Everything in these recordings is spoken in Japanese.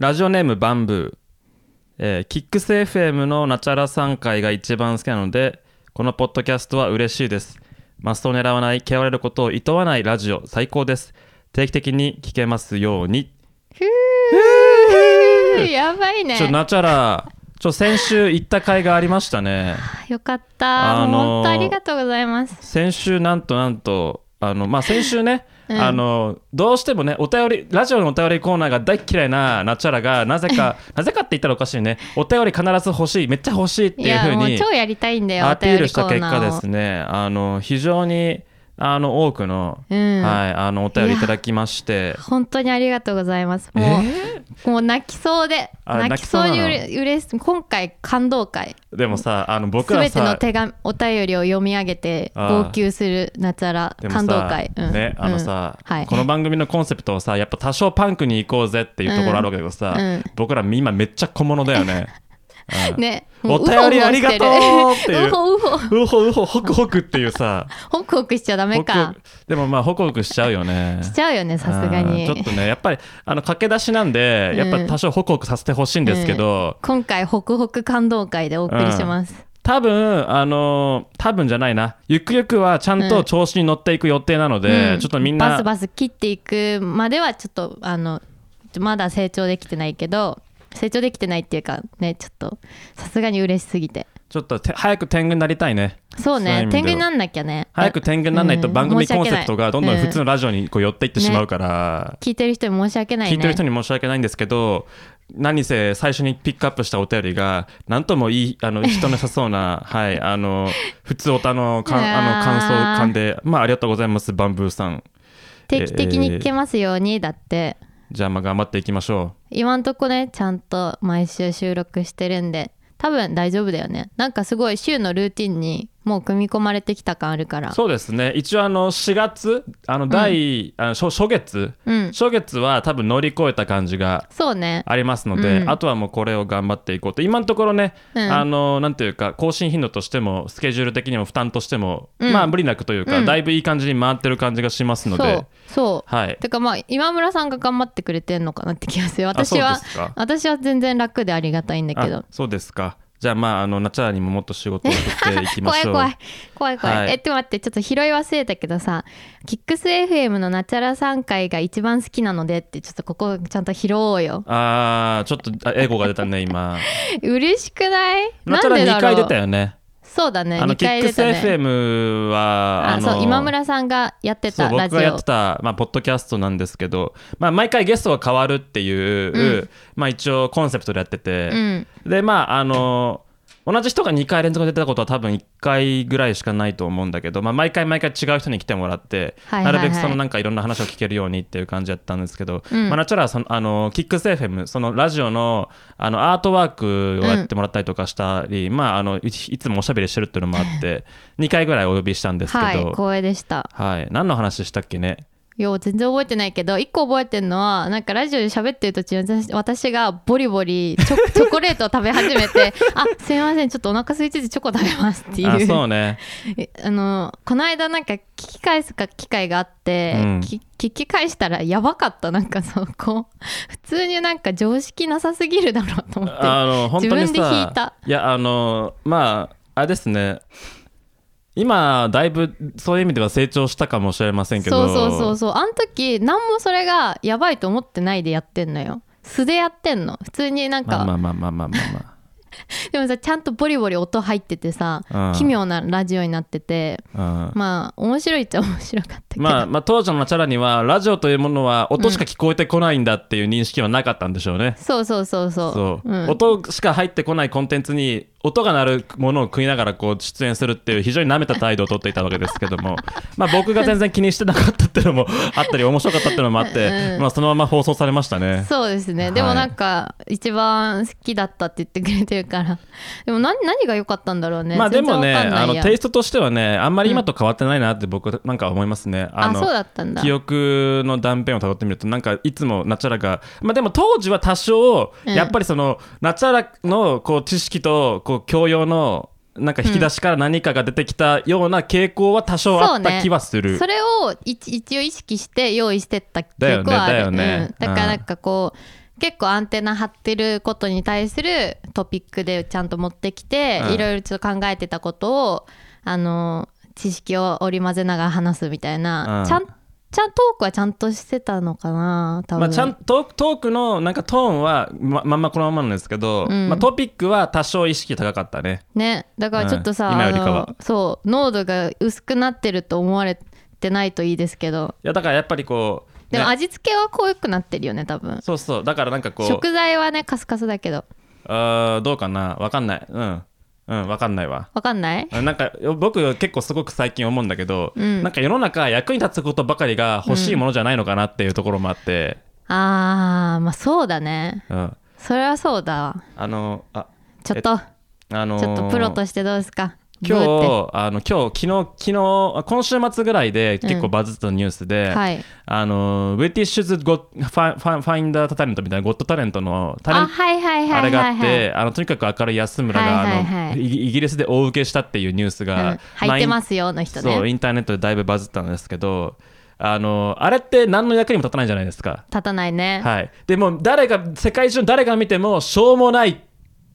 ラジオネームバンブー、えーキックス FM のナチャラ3回が一番好きなのでこのポッドキャストは嬉しいです。マストを狙わない嫌われることを厭わないラジオ最高です。定期的に聞けますように。ふーやばいね。ちょナチャラちょ先週行った回がありましたね。よかった、あのー本当ありがとうございます。先週なんとなんとあのまあ先週ね、うん。あのどうしてもねお便りラジオのお便りコーナーが大っ嫌いなナチャラが なぜかなぜかって言ったらおかしいね。お便り必ず欲しいめっちゃ欲しいっていうふうにもう超やりたいんだよアピールした結果ですね。あの非常にあの多くの、うん。はい、あのお便りいただきまして。本当にありがとうございます。もう,、もう泣きそうであ泣きそうにう泣れうれし今回感動会。でもさあの僕すらさべての手紙お便りを読み上げてあ号泣するナチャラでもさ感動会、うん。ねあのさ、うん。はい。この番組のコンセプトはさやっぱ多少パンクに行こうぜっていうところあるわけだけどさ、僕ら今めっちゃ小物だよね。うん。ね。お便りありがとうっていう。うほうほうほうほホクホクっていうさ。ホクホクしちゃダメか。クでもまあホクホクしちゃうよね。しちゃうよねさすがに。うん。ちょっとねやっぱりあの駆け出しなんで、うん。やっぱ多少ホクホクさせてほしいんですけど、今回ホクホク感動会でお送りします、多分あのー多分じゃないな。ゆくゆくはちゃんと調子に乗っていく予定なので、うん。ちょっとみんなバスバス切っていくまではちょっとあのまだ成長できてないけど成長できてないっていうかねちょっとさすがに嬉しすぎて。ちょっとて早く天狗になりたいね。そうね天狗になんなきゃね。早く天狗にならないとうん番組コンセプトがどんどん普通の、のラジオにこう寄っていってしまうから、聞いてる人に申し訳ないね。聞いてる人に申し訳ないんですけど何せ最初にピックアップしたお便りが何ともいいあの人の良さそうな。はいあの普通おたのかんあの感想感で。まあありがとうございますバンブーさん。定期的に聞けますようにだってじゃあまあ頑張っていきましょう。今んとこねちゃんと毎週収録してるんで多分大丈夫だよね。なんかすごい週のルーティンにもう組み込まれてきた感あるから。うそうですね。一応あの4月あの第、あの初初月。うん。初月は多分乗り越えた感じがそうね。ありますので、うん。あとはもうこれを頑張っていこうと。今のところね、うん。あのなんていうか更新頻度としてもスケジュール的にも負担としても、うん。まあ無理なくというか、うん。だいぶいい感じに回ってる感じがしますので。そう。はい。てかまあ今村さんが頑張ってくれてんのかなって気がする。あ私は私は全然楽でありがたいんだけど。あそうですかじゃあまああのナチャラにももっと仕事を振っていきましょう。怖い怖い。怖い怖い、はい。えっと待ってちょっと拾い忘れたけどさキックス FM のナチャラ3回が一番好きなのでってちょっとここちゃんと拾おうよ。あーちょっとあエゴが出たね今。嬉しくない？ナチャラ2なんでだろ回出うたよねそうだね。2あのキックス FM はのあそう今村さんがやってたラジオ。僕がやってた、まあ、ポッドキャストなんですけど、まあ、毎回ゲストが変わるっていう、うん。まあ、一応コンセプトでやってて、うん。でまああの同じ人が2回連続で出たことは多分1回ぐらいしかないと思うんだけど、まあ、毎回毎回違う人に来てもらって、はいはいはい。なるべくそのなんかいろんな話を聞けるようにっていう感じだったんですけど、うん。まあ、ナチュラはそのあのキックス FM そのラジオのあのアートワークをやってもらったりとかしたり、まあ、あのいいつもおしゃべりしてるっていうのもあって 2回ぐらいお呼びしたんですけど、はい光栄でした。はい、何の話したっけね？いや全然覚えてないけど一個覚えてるのはなんかラジオで喋ってる途中私私がボリボリチョ チョコレートを食べ始めてあすいませんちょっとお腹空いててチョコ食べますっていう。あそうね。えあのこの間なんか聞き返すか機会があって、うん。き聞き返したらやばかった。なんかそこ普通になんか常識なさすぎるだろうと思って。あの本当にさ自分で引いた。いやあのまああれですね今だいぶそういう意味では成長したかもしれませんけど。そうそうそうそう。あの時何もそれがやばいと思ってないでやってんのよ。素でやってんの。普通になんか、まあまあまあまあまあまあまでもさちゃんとボリボリ音入っててさ、うん。奇妙なラジオになってて。あ、うん。まあ面白いっちゃ面白かったけど、まあ、まあ当時のナチャラにはラジオというものは音しか聞こえてこないんだっていう認識はなかったんでしょうね、そうそうそうそう。そう、ん。音しか入ってこないコンテンツに音が鳴るものを食いながらこう出演するっていう非常に舐めた態度をとっていたわけですけども まあ僕が全然気にしてなかったっていうのも あったり面白かったっていうのもあって、うんまあ、そのまま放送されましたね。そうですね、でもなんか一番好きだったって言ってくれてるから。でも何何が良かったんだろうね。まあでもねあのテイストとしてはねあんまり今と変わってないなって僕なんか思いますね、あのそうだったんだ。記憶の断片をたどってみるとなんかいつもナチャラがまあでも当時は多少うん。やっぱりその、ナチャラのこう知識とこう教養のなんか引き出しから何かが出てきたような傾向は多少あった気はする、それを一応意識して用意してった記憶はある、だよね。だよね。うん、だからなんかこう結構アンテナ張ってることに対するトピックでちゃんと持ってきて、いろいろちょっと考えてたことをあの知識を織り交ぜながら話すみたいな、うんちゃんちゃんトークはちゃんとしてたのかな多分、まあ、ちゃんトークトークのなんかトーンはままんまこのままなんですけど、うん。まあ、トピックは多少意識高かったね。ね。だからちょっとさ、うん。今よりかは。そう濃度が薄くなってると思われてないといいですけど。いやだからやっぱりこう、ね。でも味付けは濃くなってるよね多分。そうそう。だからなんかこう。食材はねカスカスだけど。あーどうかな。わかんない。うんうんわかんないわ。わかんない？なんか僕結構すごく最近思うんだけど、うん。なんか世の中役に立つことばかりが欲しいものじゃないのかなっていうところもあって、あーまあそうだね。うん、それはそうだ。わあのあちょっと、あのーちょっとプロとしてどうですか？今日あの今日昨日昨日あ今週末ぐらいで結構バズったニュースで、てはい。あのブリティッシュズ・ゴッファファンファインダー・タレントみたいなゴッドタレントのタレンあはいはいはいはいはい。あれがあってあのとにかく明るい安村が、はいはいはい。あのイギリスで大受けしたっていうニュースうん。が、入ってますよの人ね。そうインターネットでだいぶバズったんですけどあのあれって何の役にも立たないじゃないですか。立たないね、はい、でも誰が世界中の誰が見てもしょうもない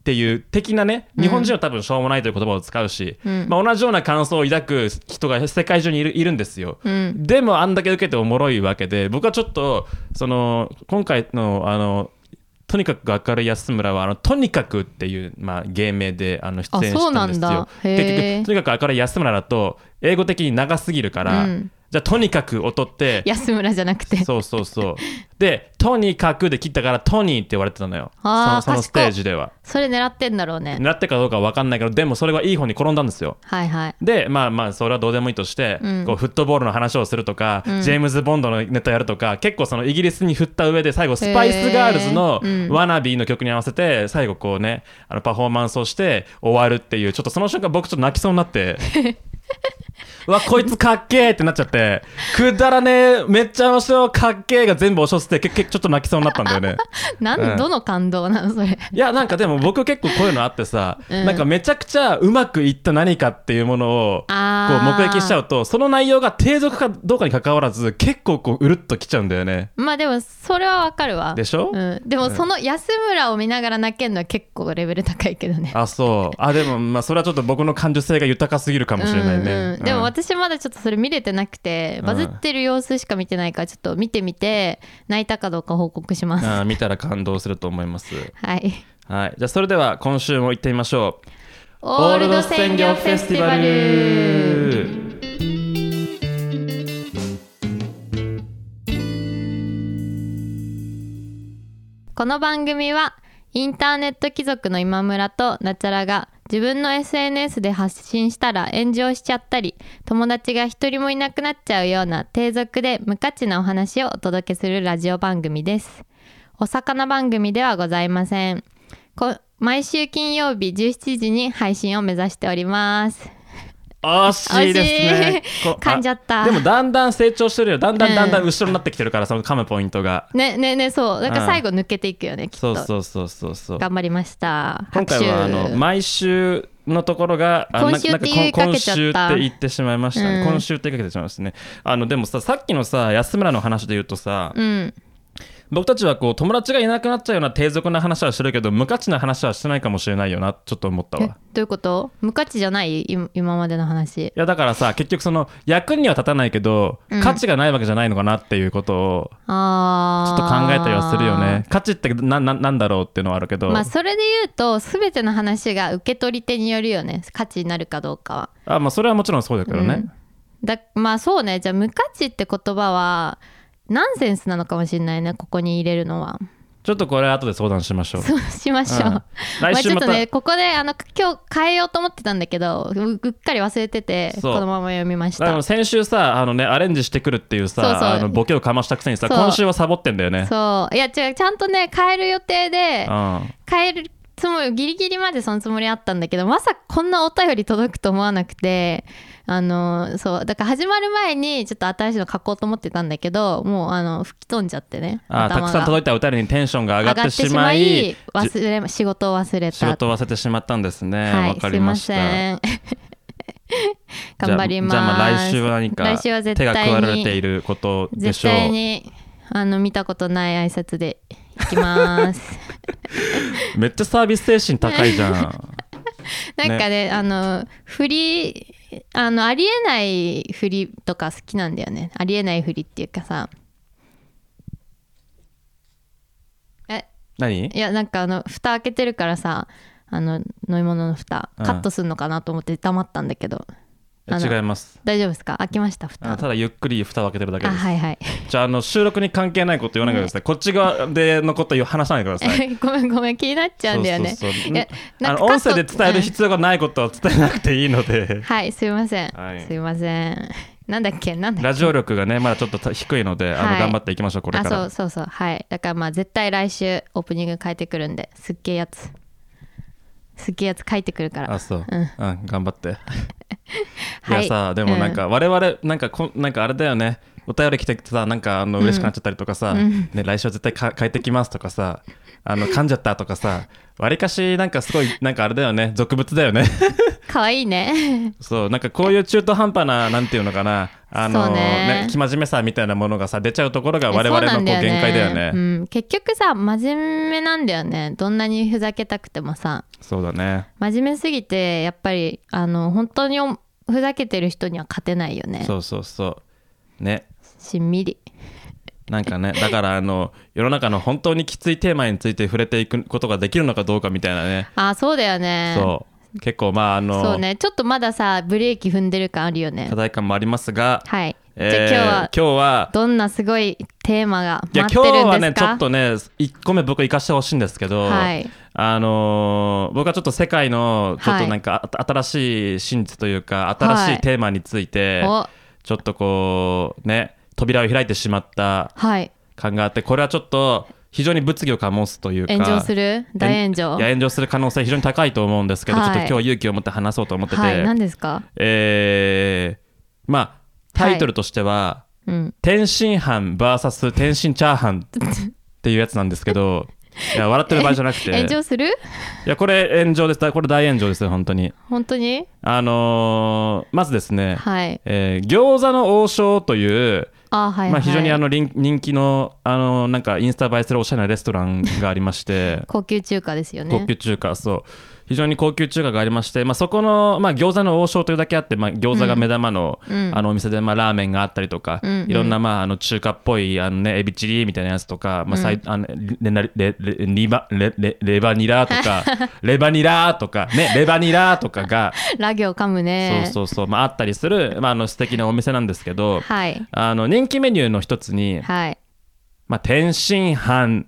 っていう的なね日本人は多分しょうもないという言葉を使うし、うん。まあ、同じような感想を抱く人が世界中にいるいるんですよ。うん。でもあんだけ受けておもろいわけで僕はちょっとその今回のあのとにかく明るい安村はあのとにかくっていう、まあ、芸名であの出演したんですよ。結局とにかく明るい安村だと英語的に長すぎるから、うんじゃあとにかくを取って安村じゃなくて。そうそうそう。でとにかくで切ったからトニーって言われてたのよ。そのそのステージでは。それ狙ってんだろうね。狙ってかどうかは分かんないけどでもそれはいい方に転んだんですよ。はいはい。でまあまあそれはどうでもいいとして、うん。こうフットボールの話をするとか、うん。ジェームズ・ボンドのネタやるとか結構そのイギリスに振った上で最後スパイスガールズのワナビーの曲に合わせて最後こうねあのパフォーマンスをして終わるっていうちょっとその瞬間僕ちょっと泣きそうになって うわこいつかっけーってなっちゃってくだらねえめっちゃ面白いかっけーが全部押し寄せてけけちょっと泣きそうになったんだよね。なん、うん。どの感動なのそれ？いやなんかでも僕結構こういうのあってさ、うん。なんかめちゃくちゃうまくいった何かっていうものをこうあー目撃しちゃうとその内容が継続かどうかに関わらず結構こううるっときちゃうんだよね。まあでもそれはわかるわ。でしょ、うん、でもその安村を見ながら泣けるのは結構レベル高いけどねあそうあでもまあそれはちょっと僕の感受性が豊かすぎるかもしれないね、うんうん。でもうん。私まだちょっとそれ見れてなくてうん。バズってる様子しか見てないからちょっと見てみて泣いたかどうか報告します。あー見たら感動すると思います。はい。はい。じゃあそれでは今週も行ってみましょう。オールド鮮魚フェスティバル。この番組はインターネット貴族の今村とナチャラが自分の SNS で発信したら炎上しちゃったり友達が一人もいなくなっちゃうような低俗で無価値なお話をお届けするラジオ番組です。お魚番組ではございません。毎週金曜日17時に配信を目指しております。惜しいですね。噛んじゃった。あでもだんだん成長してるよ。だんだんだんだん後ろになってきてるからその噛むポイントが。ねねねそう。だから最後抜けていくよねきっそとうそうそうそうそう。頑張りました。今回はあの毎週のところが今週って言今週って言ってしまいましたね、うん。今週って言いかけてしまいましたね。あのでもささっきのさ安村の話で言うとさ、うん僕たちはこう友達がいなくなっちゃうような低俗な話はしてるけど無価値な話はしてないかもしれないよなちょっと思ったえどわういうこと？無価値じゃない今今までの話。いやだからさ結局その役には立たないけど、うん。価値がないわけじゃないのかなっていうことをちょっと考えたりはするよね。価値ってなななんだろうっていうのはあるけど、まあそれで言うと全ての話が受け取り手によるよね。価値になるかどうかは。あまあそれはもちろんそうだけどね、うん。だまあそうね。じゃあ無価値って言葉はナンセンスなのかもしれないねここに入れるのは。ちょっとこれ後で相談しましょう。そうしましょう、うん。まあ来週また、ちょっとねここであの今日変えようと思ってたんだけどううっかり忘れててこのまま読みました。先週さあの、ね、アレンジしてくるっていうさそうあのボケをかましたくせにさ今週はサボってんだよね。そう。いや違うちゃんとね変える予定でうん。変えるつもりギリギリまでそのつもりあったんだけどまさかこんなお便り届くと思わなくてあのそうだから始まる前にちょっと新しいの書こうと思ってたんだけどもうあの吹き飛んじゃってねあたくさん届いたお便りにテンションが上がってしまいじ忘れ仕事を忘れた。仕事を忘れてしまったんですね。わ、はいかりました。すいません。頑張ります。じゃあまあ来週は何か手が加えられていることで絶しょう。対にあの見たことない挨拶でいきます。めっちゃサービス精神高いじゃん。なんかねあの振りあのありえない振りとか好きなんだよね。ありえない振りっていうかさ。え？何？いやなんかあの蓋開けてるからさあの飲み物の蓋うん。カットするのかなと思って黙ったんだけど、あの違います。大丈夫ですか？開きました蓋。あただゆっくり蓋を開けてるだけあです。はいはい。じゃああの収録に関係ないこと言わないでください。こっち側でのこと話さないでください。ごめんごめん気になっちゃうんだよね。あの音声で伝える必要がないことは伝えなくていいので。はい。すいません、はい。すいません。なんだっけ？なんだっけ？ラジオ力がねまだちょっと低いので、あはい。の頑張っていきましょうこれかあらそうそうそう。はい。だからまあ絶対来週オープニング変えてくるんですっげえやつすっげえやつ書いてくるから。あそう、うん。うん、頑張って。い はいやさでもなんか我々なんかこんなんかあれだよねお便り来てさなんかあの嬉しくなっちゃったりとかさ、うん。ね、来週は絶対か変えてきますとかさあの噛んじゃったとかさわりかしなんかすごいなんかあれだよね。俗物だよね。かわいいね。そうなんかこういう中途半端ななんていうのかな。あのそうね。生真面目さみたいなものがさ出ちゃうところが我々のこう限界だよね。うん、結局さ真面目なんだよね。どんなにふざけたくてもさ。そうだね。真面目すぎてやっぱりあの本当におふざけてる人には勝てないよね。そうそうそう。ねしんみり。なんかねだからあの世の中の本当にきついテーマについて触れていくことができるのかどうかみたいなね。あそうだよね。そう。結構まああのそうね。ちょっとまださブレーキ踏んでる感あるよね。課題感もありますが、はい。じえーゃあ今日は今日はどんなすごいテーマがいや待ってるんですか？今日はねちょっとね1個目僕行かしてほしいんですけど、はい。あのー僕はちょっと世界のちょっとなんか、あ新しい真実というか新しい。テーマについて、お。ちょっとこうね扉を開いてしまったはい。感があってこれはちょっと非常に物議を醸すというか炎上する？大炎上？いや炎上する可能性非常に高いと思うんですけど、はい。ちょっと今日勇気を持って話そうと思ってて、はい。何ですか？えーまあタイトルとしては、うん。天津飯 VS 天津チャーハンっていうやつなんですけど いや笑ってる場合じゃなくて。炎上する？いやこれ炎上です。これ大炎上ですよ本当に。本当に？あのーまずですね、はい。えー餃子の王将という、あはいはい、まあ、非常にあの人人気のあのなんかインスタ映えするおしゃれなレストランがありまして。高級中華ですよね。高級中華そう非常に高級中華がありまして、まあ、そこの、まあ、餃子の王将というだけあって、まあ、餃子が目玉の,、うん。あのお店で、まあ、ラーメンがあったりとか、いろんな、まあ、あの中華っぽいあの、ね、エビチリみたいなやつとか、まあさいあのレナレレレリバレレレバニラとか レバニラとか、ね、レバニラとかが、ラ行噛むね。そうそうそう、まあ、あったりする、まあ、あの素敵なお店なんですけど、はい。あの人気メニューの一つに、はい。まあ、天津飯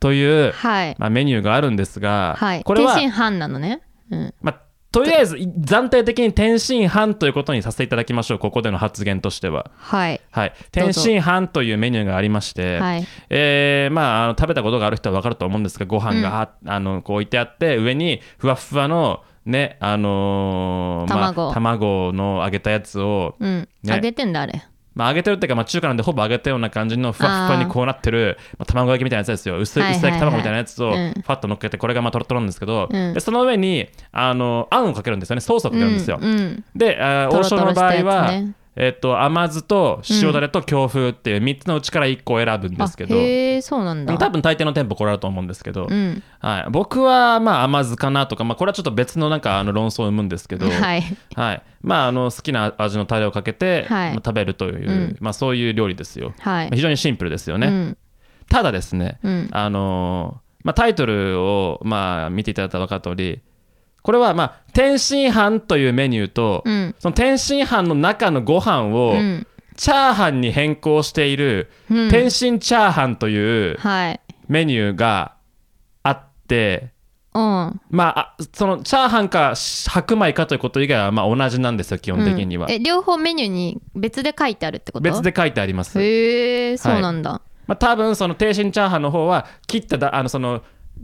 という、はい。まあ、メニューがあるんですが、はい。これは天津飯なのね。うん。まあ、とりあえず暫定的に天津飯ということにさせていただきましょうここでの発言としては。はい。はい、天津飯というメニューがありまして、はい。えーまあ、あの食べたことがある人は分かると思うんですがご飯が、ああのこう置いてあって上にふわっふわのねあのーまあ卵。卵の揚げたやつを、うん、ね。揚げてんだあれまあ、揚げてるっていうか、まあ、中華なんでほぼ揚げたような感じのふわっふわにこうなってるまあ、卵焼きみたいなやつですよ。薄い薄焼き卵みたいなやつをうん。ファッと乗っけてこれがまあトロトロなんですけど、うん。でその上にあのあんをかけるんですよね。ソースをかけるんですよ、うんうん。であ王将の場合は、えっと甘酢と塩だれと京風っていう3つのうちから1個を選ぶんですけどあへえそうなんだ。多分大抵の店舗これだと思うんですけど、うん。はい、僕はまあ甘酢かなとか、まあ、これはちょっと別のなんかあの論争を生むんですけど、はい。はい。まあ、あの好きな味のタレをかけて、はい。まあ食べるという、うん。まあ、そういう料理ですよ、はい。まあ非常にシンプルですよね、うん。ただですね、うん。あのーまあ、タイトルをまあ見ていただいたら分かる通りこれはまあ天津飯というメニューと、うん。その天津飯の中のご飯をうん。チャーハンに変更している、うん。天津チャーハンというはい。メニューがあってうん。まああそのチャーハンか白米かということ以外はまあ同じなんですよ基本的には、うん。え両方メニューに別で書いてあるってこと？別で書いてあります。へえそうなんだ、まあ、多分その天津チャーハンの方は切っただあのその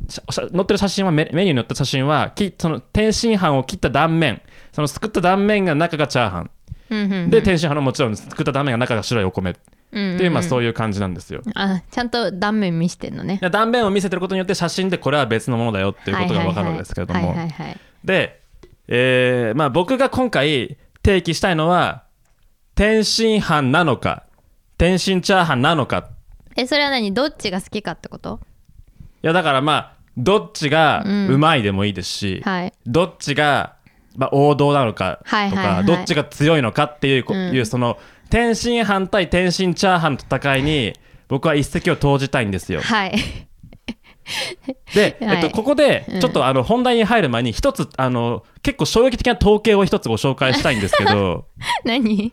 載ってる写真はメメニューに載った写真はきその天津飯を切った断面。そのすくった断面が中がチャーハン。うんうんうん。で天津飯のもちろんす。くった断面が中が白いお米。ってうんうん。うんいうまあそういう感じなんですよ。あちゃんと断面見してんのね。で断面を見せてることによって写真でこれは別のものだよっていうことが分かるわけですけれども。で、えーまあ、僕が今回提起したいのは天津飯なのか天津チャーハンなのか。えそれは何？どっちが好きかってこと？やだからまあどっちがうん。うまいでもいいですし、はい。どっちが、まあ、王道なのかとか、はいはいはいどっちが強いのかっていう,こ、うん。いうその天津飯対天津チャーハンの戦いに僕は一石を投じたいんですよ。はい。で、はい。えっと、ここでうん。ちょっとあの本題に入る前に一つあの結構衝撃的な統計を一つご紹介したいんですけど 何？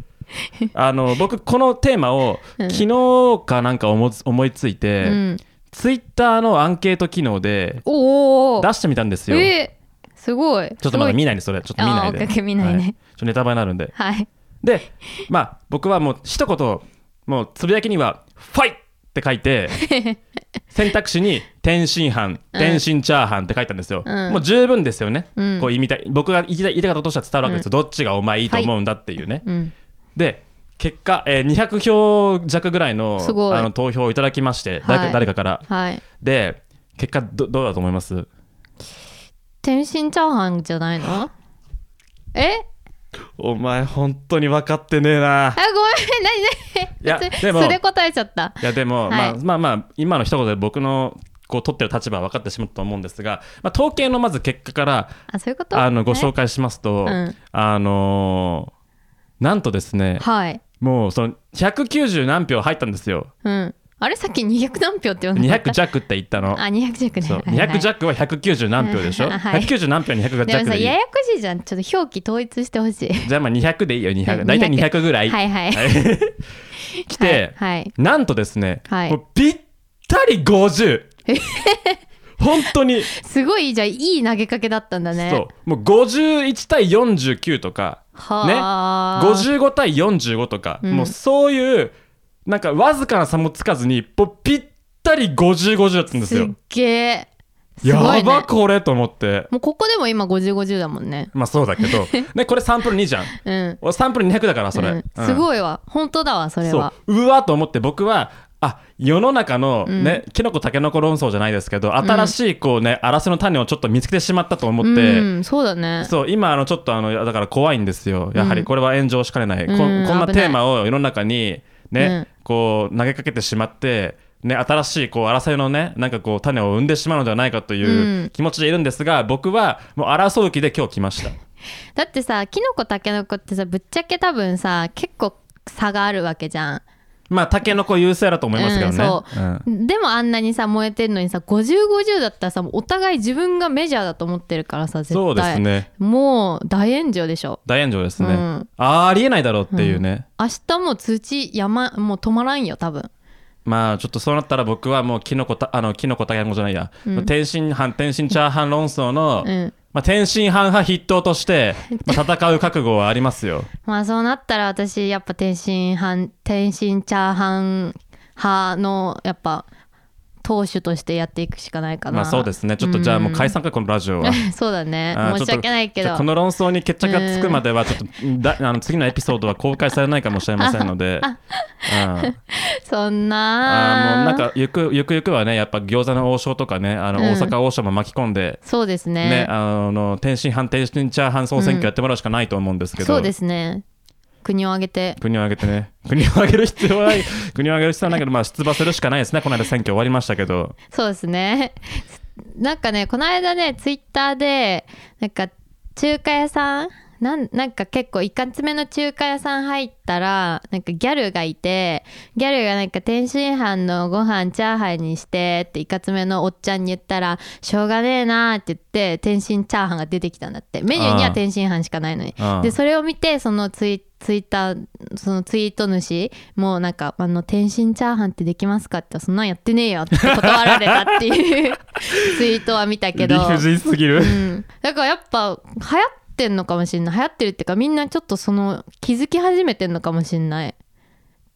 あの僕このテーマをうん。昨日かなんか思い思いついて、うんツイッターのアンケート機能で出してみたんですよ。えー、すごいちょっとまだ見ないでそれちょっと見ないで。あ見ないねはちょっとネタバレになるんで。はいで、まあ僕はもう一言もうつぶやきには「ファイ!」って書いて 選択肢に「天津飯」「天津チャーハン」って書いたんですよ。うんもう十分ですよね。うんこう意味たい僕が言いたい言いたとしては伝わるわけですよ。どっちがお前いいと思うんだっていうね。うんで結果、えー200票弱ぐらいのあの投票をいただきまして、誰かはい。誰かから。はい。で結果どどうだと思います？天津チャーハンじゃないの？え？お前本当に分かってねえな。あごめん。何いや何でもそれ答えちゃった。いやでも、はい。まあまあまあ今の一言で僕のこう取ってる立場は分かってしまったと思うんですが、まあ、統計のまず結果からあそういうこと？あのご紹介介しますと、うん。あのーなんとですねはいもうその190何票入ったんですよ。うん。あれさっき200何票って言わなかった？200弱って言ったの。あ200弱ね。そう。はいはい200弱は190何票でしょ、はい190何票200でも弱でいい。さややこしいじゃん。ちょっと表記統一してほしい。じゃあまあ200でいいよ200うん大体200 200ぐらい、はいはい。来て、はいはい。なんとですね、はい。もうぴったり50本当に。すごいじゃあいい投げかけだったんだね。そう。もう51対49とかはね。あ55対45とか、うん。もうそういうなんかわずかな差もつかずにぴったり5050だったんですよ。すっげえ。やばこれと思って。もうここでも今5050だもんね。まあそうだけど。ねこれサンプル2じゃん。うん。俺サンプル200だからそれ、うん。うんすごいわ。本当だわそれそはう。うわと思って僕はあ世の中のうん。ね、キノコタケノコ論争じゃないですけど新しいこうね荒瀬の種をちょっと見つけてしまったと思って、うんそうだね。そう今あのちょっとあのだから怖いんですよ。やはりこれは炎上しかねない、こうんこんなテーマを世の中にね、うん。こう投げかけてしまってね、新しいこう争いのねなんかこう種を生んでしまうのではないかといううん。気持ちでいるんですが、僕はもう争う気で今日来ました。だってさキノコタケノコってさぶっちゃけ多分さ結構差があるわけじゃんまあタケノコ優勢だと思いますけどね、うんでもあんなにさ燃えてるのにさ5050だったらさお互い自分がメジャーだと思ってるからさ絶対。そうですね。もう大炎上でしょ。大炎上ですね、うん。ありえないだろうっていうね、明日もう通知山もう止まらんよ多分まあちょっとそうなったら僕はもうキノコたあのキノコタケノコじゃないや、天津飯天津チャーハン論争の、うん。まあ、天津飯派筆頭として、まあ、戦う覚悟はありますよ。まあそうなったら私やっぱ天津飯天津チャーハン派のやっぱ党首としてやっていくしかないかな。まあそうですね。ちょっとじゃあもう解散かこのラジオは。そうだね。申し訳ないけど。この論争に決着がつくまではちょっとだあの次のエピソードは公開されないかもしれませんので、うん、そんな。あーもうなんかゆくゆくゆくはねやっぱ餃子の王将とかねあのうん。大阪王将も巻き込んで、そうですね。ねあの天津飯天津チャーハン総選挙やってもらうしかないと思うんですけど、そうですね国を挙げて。国を挙げてね。国を挙げる必要はない。国を挙げる必要はないけどまあ出馬するしかないですね。この間選挙終わりましたけど。そうですね。なんかねこの間ねツイッターでなんか中華屋さんなんなんか結構いかつめの中華屋さん入ったらなんかギャルがいてギャルがなんか天津飯のご飯チャーハンにしてっていかつめのおっちゃんに言ったらしょうがねえなーって言って天津チャーハンが出てきたんだって。メニューには天津飯しかないのに。でそれを見てそのツイツイッターそのツイート主もうなんかあの天津チャーハンってできますかってそんなんやってねえよって断られたっていう ツイートは見たけど、理不尽すぎる、うん、だからやっぱ流行ってんのかもしれない。流行ってるっていうかみんなちょっとその気づき始めてんのかもしれない。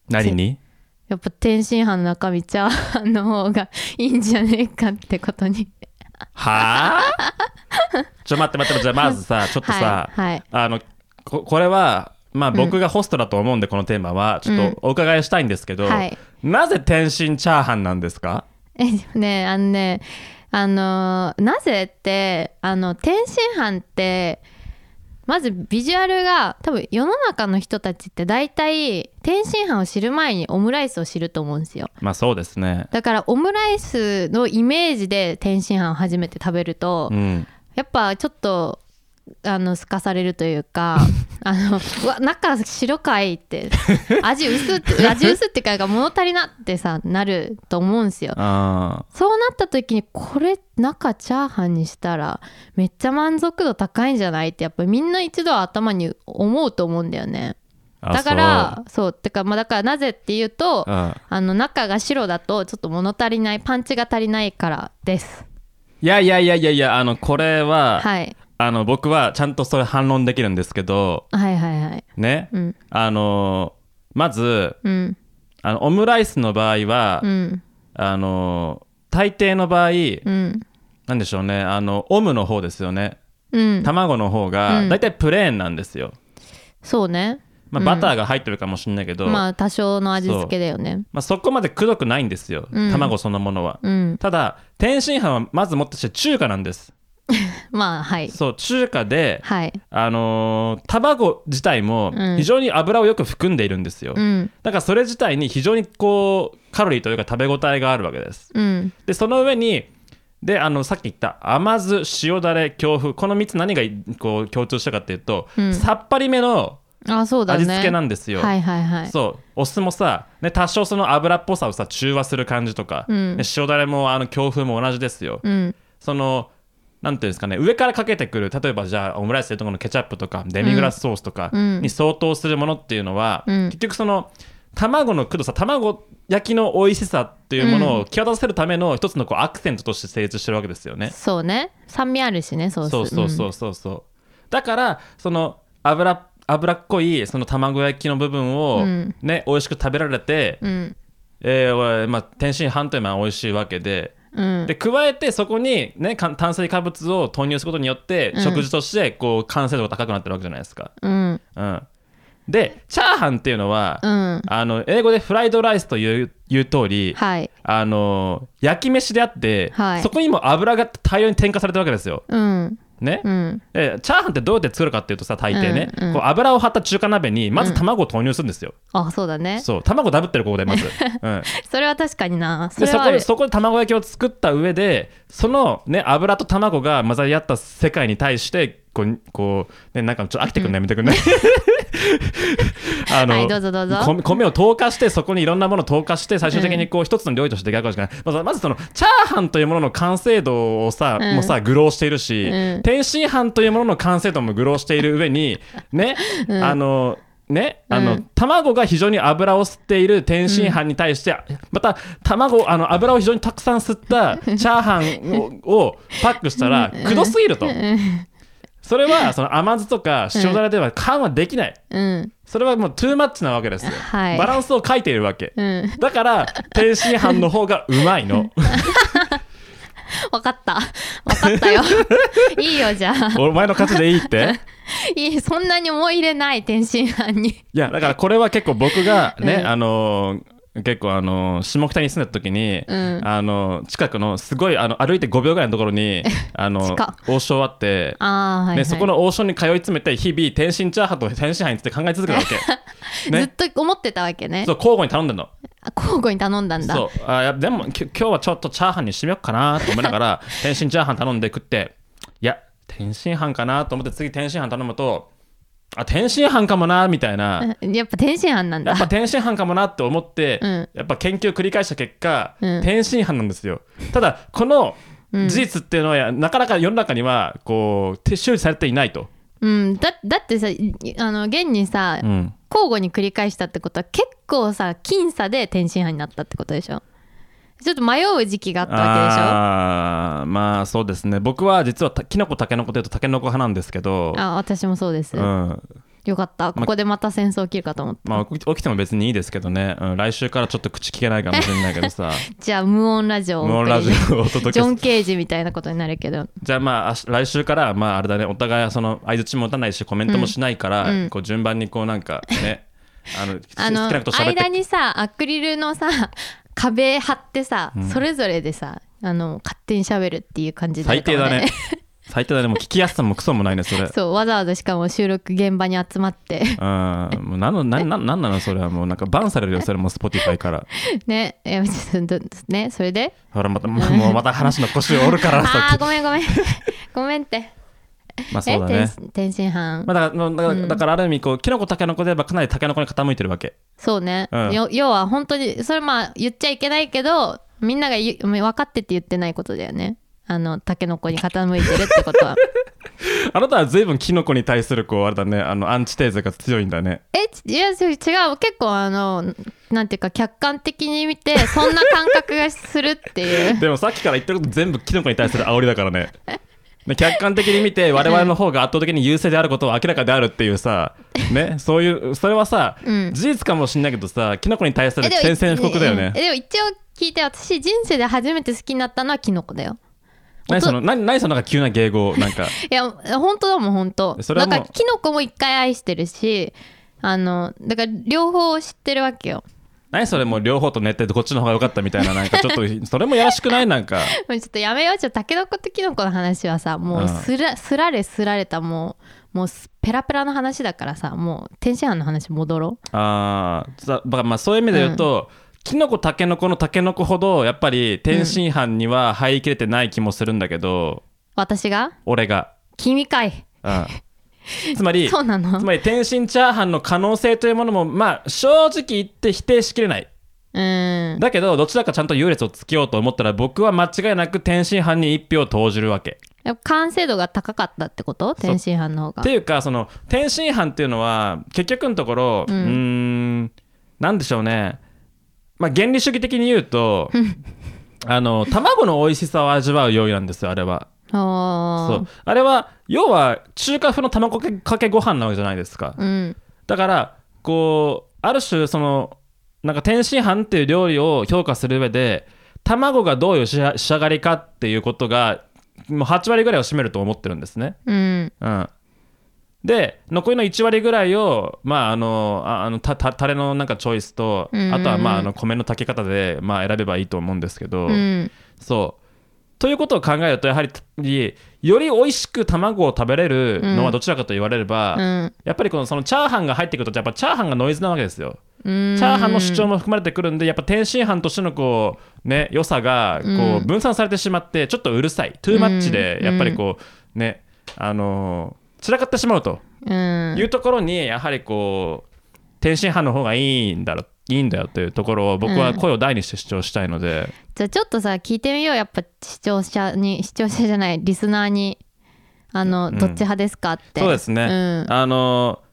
何に？やっぱ天津飯の中身チャーハンの方が いいんじゃねえかってことに。はあ？ちょ待って待ってじゃあまずさちょっとさ、はい。はいあのここれはまあ僕がホストだと思うんで、このテーマはちょっとお伺いしたいんですけど、はい。なぜ天津チャーハンなんですか？えねあのねあのーなぜってあの天津飯ってまずビジュアルが多分世の中の人たちって大体天津飯を知る前にオムライスを知ると思うんですよ。まあそうですね。だからオムライスのイメージで天津飯を初めて食べると、うん。やっぱちょっとあのすかされるというか あのうわ中白かいって味薄って 味薄っていうか物足りなってさなると思うんですよ。あそうなった時にこれ中チャーハンにしたらめっちゃ満足度高いんじゃないってやっぱみんな一度は頭に思うと思うんだよね。だからそう。てかまあだからなぜっていうとあの中が白だとちょっと物足りないパンチが足りないからです。いやいやいやいやいやあのこれは、はいあの僕はちゃんとそれ反論できるんですけどはいはいはい。ね、うん。あのまずうん。あのオムライスの場合は、うん。あの大抵の場合、うん。なんでしょうね？あのオムの方ですよね。うん。卵の方がうん。大体プレーンなんですよ、そうね。まあ、バターが入ってるかもしれないけど、まあまあ多少の味付けだよね。そこまでくどくないんですよ、うん。卵そのものは、うん。ただ天津飯はまずもってして中華なんです まあはい。そう中華ではい。あのー卵自体もうん。非常に油をよく含んでいるんですよ、うん。だからそれ自体に非常にこうカロリーというか食べ応えがあるわけです。うん。でその上にであのさっき言った甘酢塩だれ京風この3つ何がこう共通したかっていうと、うん。さっぱりめのあそうだね。味付けなんですよ、はいはいはい。そう。お酢もさ、ね、多少その油っぽさをさ中和する感じとか、うん。ね塩だれもあの京風も同じですよ、うん。そのなんていうんですかね上からかけてくる例えばじゃあオムライスでいうところのケチャップとかデミグラスソースとかうん。に相当するものっていうのは、うん。結局その卵のくどさ卵焼きの美味しさっていうものを際立たせるための一つのこうアクセントとして成立してるわけですよね。そうね。酸味あるしねソースそうそうそうそうそう。だからその油脂っこいその卵焼きの部分をうん。ね、美味しく食べられて、うん。うんえーまあ、天津飯というのは美味しいわけでうん。で加えてそこに、ね、か炭水化物を投入することによって、うん。食事としてこう完成度が高くなってるわけじゃないですか。うん。うん、でチャーハンっていうのは、うん。あの英語でフライドライスといういう通り、はい。あの焼き飯であって、はい。そこにも油が大量に添加されてるわけですよ。うんね。うん。えチャーハンってどうやって作るかっていうとさ大抵ね、うんうん。こう油を張った中華鍋にまず卵を投入するんですよ。あそうだね。そう卵ダブってるここでまず。うん。それは確かにな。そでそこでそこで卵焼きを作った上でその、ね、油と卵が混ざり合った世界に対してこうこう、ね、なんかちょっと飽きてくるのやめてくんない？あの、はいどうぞどうぞ。米米を投下してそこにいろんなものを投下して最終的にこう一つの料理として出来上がるしかない、まずまずそのチャーハンというものの完成度をさ、うん。もうさ愚弄しているし、うん。天津飯というものの完成度も愚弄している上にね、うん。あのね、あの、うん。卵が非常に油を吸っている天津飯に対して、また卵あの油を非常にたくさん吸ったチャーハンををパックしたらくどすぎると、それはその甘酢とか塩だれでは緩和できない、うん。それはもうトゥーマッチなわけですよ、はい。バランスを書いているわけ、うん。だから天津飯の方がうまいの。わかった。わかったよ。いいよじゃあ。お前の勝ちでいいって？いいそんなに思い入れない天津飯に。いやだからこれは結構僕がね、うん。あのー結構あのー下北に住んだ時に、うん。あのー近くのすごいあの歩いて5秒ぐらいのところに あの近王将あって、ああはい、はい。ね、そこの王将に通い詰めて日々天津チャーハンと天津飯について考え続けたわけ、ずっね、と思ってたわけね。そう交互に頼んでんの。あ交互に頼んだんだ。そう。あでもき今日はちょっとチャーハンにしてみようかなと思いながら 天津チャーハン頼んで食っていや天津飯かなと思って次天津飯頼むとあ天津飯かもなみたいな。う んやっぱ天津飯なんだ。やっぱ天津飯かもなって思って、うん。やっぱ研究を繰り返した結果、うん。天津飯なんですよ。ただこのうん。事実っていうのは、なかなか世の中にはこう撤収されていないと、うん。だだってさいあの現にさ、うん。交互に繰り返したってことは結構さ僅差で天津飯になったってことでしょ？ちょっと迷う時期があったわけでしょ？あーまあそうですね。僕は実はたきのこたけのこでいうとたけのこ派なんですけどあ私もそうです、うん。よかった。ここでまた戦争起きるかと思った、まあ、起き起きても別にいいですけどね、うん、来週からちょっと口聞けないかもしれないけどさ。じゃあ無音ラジオを無音ラジオをお届けすジョン・ケージみたいなことになるけど。じゃあまあ来週からまああれだね。お互いその相槌も打たないしコメントもしないから、うん。うん。こう順番にこうなんかね あのあの間にさアクリルのさ壁貼ってさ、それぞれでさあの勝手に喋るっていう感じになるかも最低だね。最低だね。もう聞きやすさもクソもないねそれ。そうわざわざしかも収録現場に集まって。うん。もうなんのなんなんなんなのそれはもうなんかバンされるよそれも Spotify から。ね。いやちょっとねそれで？ほらまたもうまた話の腰を折るから あさーごめんごめん。ごめんって まあそうだね。え天天津飯、まあ、だからだからうん。だからある意味こうキノコタケノコで言えばかなりタケノコに傾いてるわけ。そうね、うん。よ要は本当にそれまあ言っちゃいけないけどみんなが分かってって言ってないことだよね。あのタケノコに傾いてるってことは。あなたは随分キノコに対するこうあれだね。あのアンチテーゼが強いんだね。えちいや違う結構あのなんていうか客観的に見てそんな感覚がするっていう。でもさっきから言ってること全部キノコに対する煽りだからねね客観的に見て我々の方が圧倒的に優勢であることは明らかであるっていうさ、ね、そういうそれはさ、うん。事実かもしれないけどさキノコに対する宣戦布告だよね。えでも一応聞いて私人生で初めて好きになったのはキノコだよ。何その何何そのなんか急な迎合なんか。いや本当だもん本当。それなんかキノコも一回愛してるしあのだから両方知ってるわけよ何それもう両方と寝てこっちの方が良かったみたいななんかちょっとそれもやらしくないなんか。もうちょっとやめよう。ちょっとタケノコとキノコの話はさもうすら,、すられすられたもうもうすペラペラの話だからさもう天津飯の話戻ろあーさまあまあそういう意味で言うと、キノコタケノコのタケノコほどやっぱり天津飯には入りきれてない気もするんだけど、う私が？俺が、君かい。うん、つまりそうなの？つまり天津チャーハンの可能性というものもまあ正直言って否定しきれない。うん。だけどどちらかちゃんと優劣をつけようと思ったら僕は間違いなく天津飯に一票を投じるわけ。完成度が高かったってこと？天津飯の方が。っていうかその天津飯っていうのは結局のところうーんなんでしょうね。まあ原理主義的に言うと あの卵の美味しさを味わう料理なんですよあれはおー。そう。あれは要は中華風の卵かけご飯なわけじゃないですか。うん。だからこうある種そのなんか天津飯っていう料理を評価する上で卵がどういう仕上がりかっていうことがもう8割ぐらいを占めると思ってるんですね。うん。うん、で残りの1割ぐらいを、まあ、あのああのたたタレのなんかチョイスと、うんうんうん。あとは、まあ、あの米の炊き方で、まあ、選べばいいと思うんですけど、うん。そうということを考えるとやはりより美味しく卵を食べれるのはどちらかと言われれば、うん。やっぱりこのそのチャーハンが入ってくるとやっぱチャーハンがノイズなわけですよ。うん。チャーハンの主張も含まれてくるんでやっぱ天津飯としてのこうね良さがこううん分散されてしまってちょっとうるさい。トゥーマッチでうん。やっぱりこうねあのー散らかってしまうとうん。いうところにやはりこう天津飯の方がいいんだろいいんだよというところを僕は声を大にして主張したいので、じゃあちょっとさ聞いてみよう。やっぱ視聴者に 視聴者じゃないリスナーにあの、ん。どっち派ですかって。そうですね、うん。あのー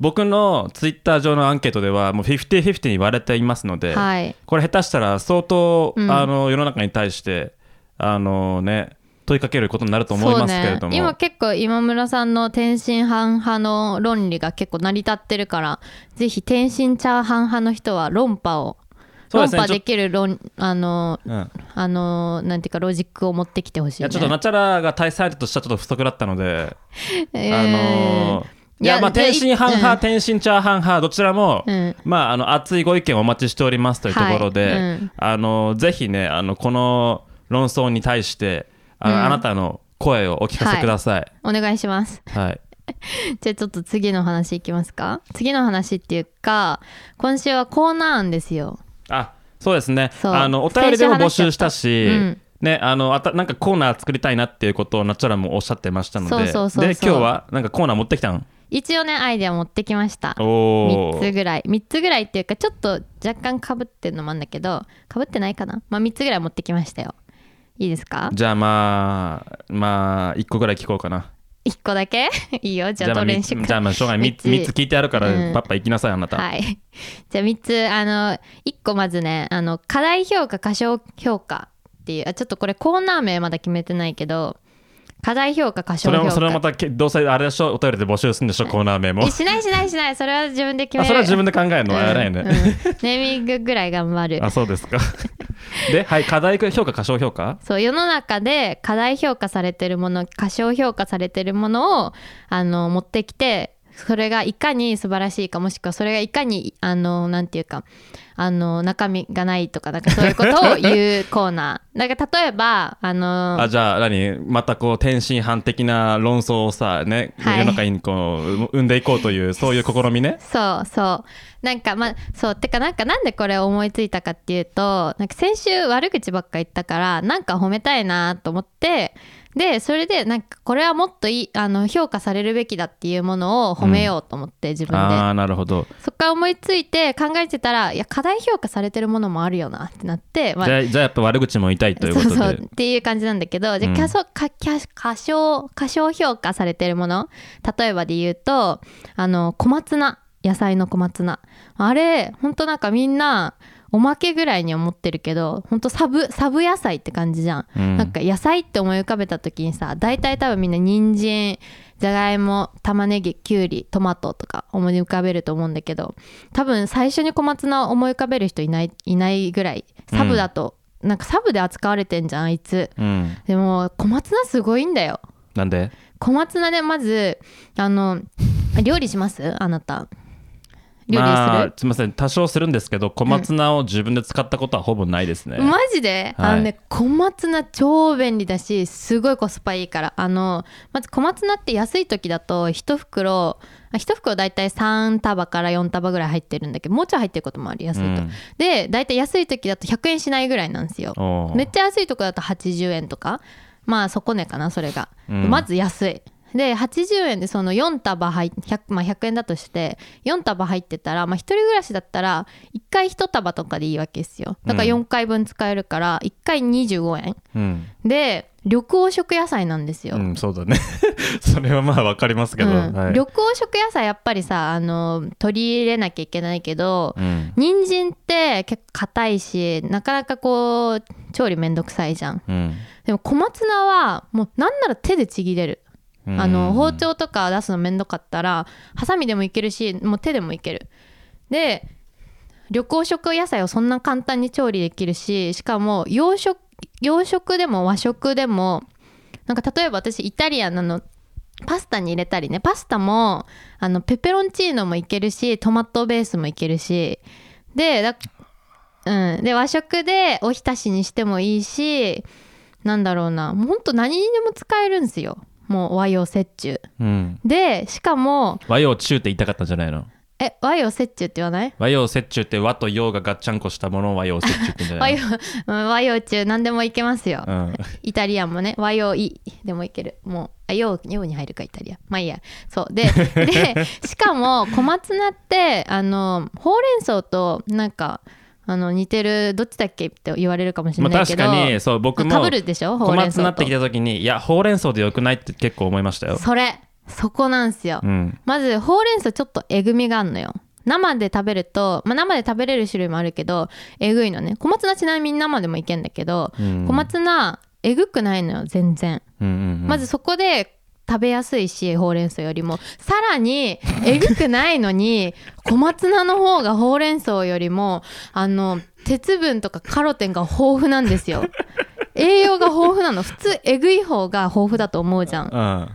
僕のツイッター上のアンケートではもう50-50に言われていますので、はい。これ下手したら相当、うん。あの世の中に対してあのね問いかけることになると思いますけれども、ね、今結構今村さんの天津飯派の論理が結構成り立ってるからぜひ天津チャーハン派の人は論破を論破できる論あのうん、あのなんていうかロジックを持ってきてほしい、ね、いやちょっとナチャラが対戦相手としてはちょっと不足だったので、えーあのーいやまあ天津飯派、うん。天津チャーハン派どちらも、うん。まああの熱いご意見をお待ちしておりますというところで、はいうん。あのぜひねあのこの論争に対してあの、うん。あなたの声をお聞かせください。お願いします。はい、じゃあちょっと次の話いきますか？次の話っていうか今週はコーナー案ですよ。あそうですね。あのお便りでも募集したし、うん。ね、あのあたなんかコーナー作りたいなっていうことをナチュラもおっしゃってましたのでで今日はなんかコーナー持ってきたん？一応ねアイデア持ってきました。お3つぐらい。3つぐらいっていうかちょっと若干かぶってるのもあるんだけどかぶってないかな？まあ3つぐらい持ってきましたよいいですか？じゃあまあまあ1個ぐらい聞こうかな。1個だけ？いいよ。じゃあまあどれにしじゃあまあしょうがない。3, つ三つ。三つ聞いてあるから、うん。パッパ行きなさいあなた、はい。じゃあ3つあの1個まずねあの課題評価過小評価っていうあちょっとこれコーナー名まだ決めてないけど課題評価過小それ評価もそれもまたけどうせあれでしょ？お便りで募集するんでしょ？コーナー名も。えしないしないしない。それは自分で決める。あそれは自分で考えるの、うん偉いね、うん。ネーミングぐらい頑張る。あそうですか ではい課題評価過小評価？そう世の中で課題評価されてるもの過小評価されてるものをあの持ってきてそれがいかに素晴らしいかもしくはそれがいかにあのなんていうかあの中身がないとかなんかそういうことを言うコーナー。だから例えばあのあじゃあ何またこう天津飯的な論争をさね、はい。世の中にこう生んでいこうというそういう試みね。そうそう。なんかまあそうてかなんかなんでこれを思いついたかっていうとなんか先週悪口ばっか言ったからなんか褒めたいなと思ってでそれでなんかこれはもっといいあの評価されるべきだっていうものを褒めようと思って、自分で。ああなるほど、そっから思いついて考えてたらいや過大評価されてるものもあるよなってなって、まあじゃあじゃあやっぱ悪口も言いたいということで。そうそうっていう感じなんだけどじゃあうん過小過小過小評価されてるもの例えばで言うとあの小松菜野菜の小松菜。あれほんとなんかみんなおまけぐらいに思ってるけどほんとサブサブ野菜って感じじゃん、うん。なんか野菜って思い浮かべた時にさ大体多分みんな人参じゃがいも玉ねぎきゅうりトマトとか思い浮かべると思うんだけど多分最初に小松菜を思い浮かべる人いないいないぐらいサブだと、なんかサブで扱われてんじゃんあいつ。うん。でも小松菜すごいんだよ。なんで？小松菜でまずあの料理します？あなた料理する、まあすみません。多少するんですけど小松菜を自分で使ったことはほぼないですね、マジで、はい。あのね小松菜超便利だしすごいコスパいいから。あのまず小松菜って安い時だと1袋あ1袋大体3束から4束ぐらい入ってるんだけどもうちょい入ってることもある安いと、うん。で大体安い時だと100円しないぐらいなんですよ。めっちゃ安いとこだと80円とか。まあ底値かなそれが、うん。まず安いで80円でその4束入っ 100,、まあ、100円だとして4束入ってたら、まあ、一人暮らしだったら1回1束とかでいいわけですよ。だからうん。4回分使えるから1回25円。うん、で緑黄色野菜なんですよ、うん、そうだね。それはまあわかりますけど、うん。はい。緑黄色野菜やっぱりさあの取り入れなきゃいけないけど、うん。人参って結構硬いしなかなかこう調理めんどくさいじゃん。うん。でも小松菜はもうなんなら手でちぎれる。うんあの包丁とか出すのめんどかったらハサミでもいけるしもう手でもいける。で緑黄色野菜をそんな簡単に調理できるししかも洋食洋食でも和食でもなんか例えば私イタリアンなのパスタに入れたりねパスタもあのペペロンチーノもいけるしトマトベースもいけるし。でだうん、で和食でおひたしにしてもいいしなんだろうな。もうほんと何にでも使えるんですよ。もう和洋折衷。うん。でしかも和洋中って言いたかったんじゃないの？え和洋折衷って言わない？和洋折衷って和と洋がガッチャンコしたものを和洋折衷って言うんじゃ和ない 和洋中何でもいけますよ、の、うん、イタリアンもね和洋いでもいける。もうあ洋洋に入るかイタリアン。まあいいや。そう。で でしかも小松菜ってあのほうれん草となんかあの似てるどっちだっけって言われるかもしれまあ確ないけど、かにそう僕もかぶるでしょ？ほ小うれん草と。松菜ってきた時にいやほうれん草でよくないって結構思いましたよ。それそこなんすよ、うん。まずほうれん草ちょっとえぐみがあんのよ。生で食べると、まあ、生で食べれる種類もあるけどえぐいのね。小松菜ちなみに生でもいけんだけど、うん。小松菜えぐくないのよ全然、うんうんうん。まずそこで食べやすいしほうれん草よりも。さらにえぐくないのに 小松菜の方がほうれん草よりもあの鉄分とかカロテンが豊富なんですよ。栄養が豊富なの。普通えぐい方が豊富だと思うじゃん。うん。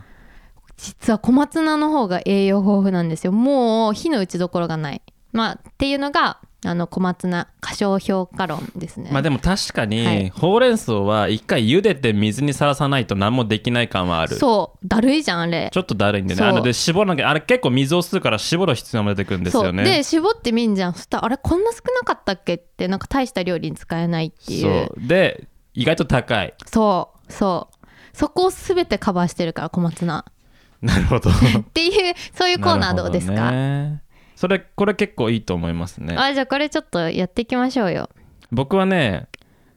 実は小松菜の方が栄養豊富なんですよ。もう火の打ちどころがない。まあっていうのがあの小松菜過小評価論ですね、まあでも確かに、はい。ほうれん草は一回茹でて水にさらさないと何もできない感はある。そうだるいじゃんあれ。ちょっとだるいんでね。あので絞らなきゃあれ結構水を吸うから絞る必要も出てくるんですよね。で絞ってみんじゃん。そしたらあれこんな少なかったっけってなんか大した料理に使えないっていう。そう。で意外と高い。そう。そう。そこを全てカバーしてるから小松菜。なるほど。っていうそういうコーナーどうですか、なるほどねそれこれ結構いいと思いますね。あじゃあこれちょっとやっていきましょうよ。僕はね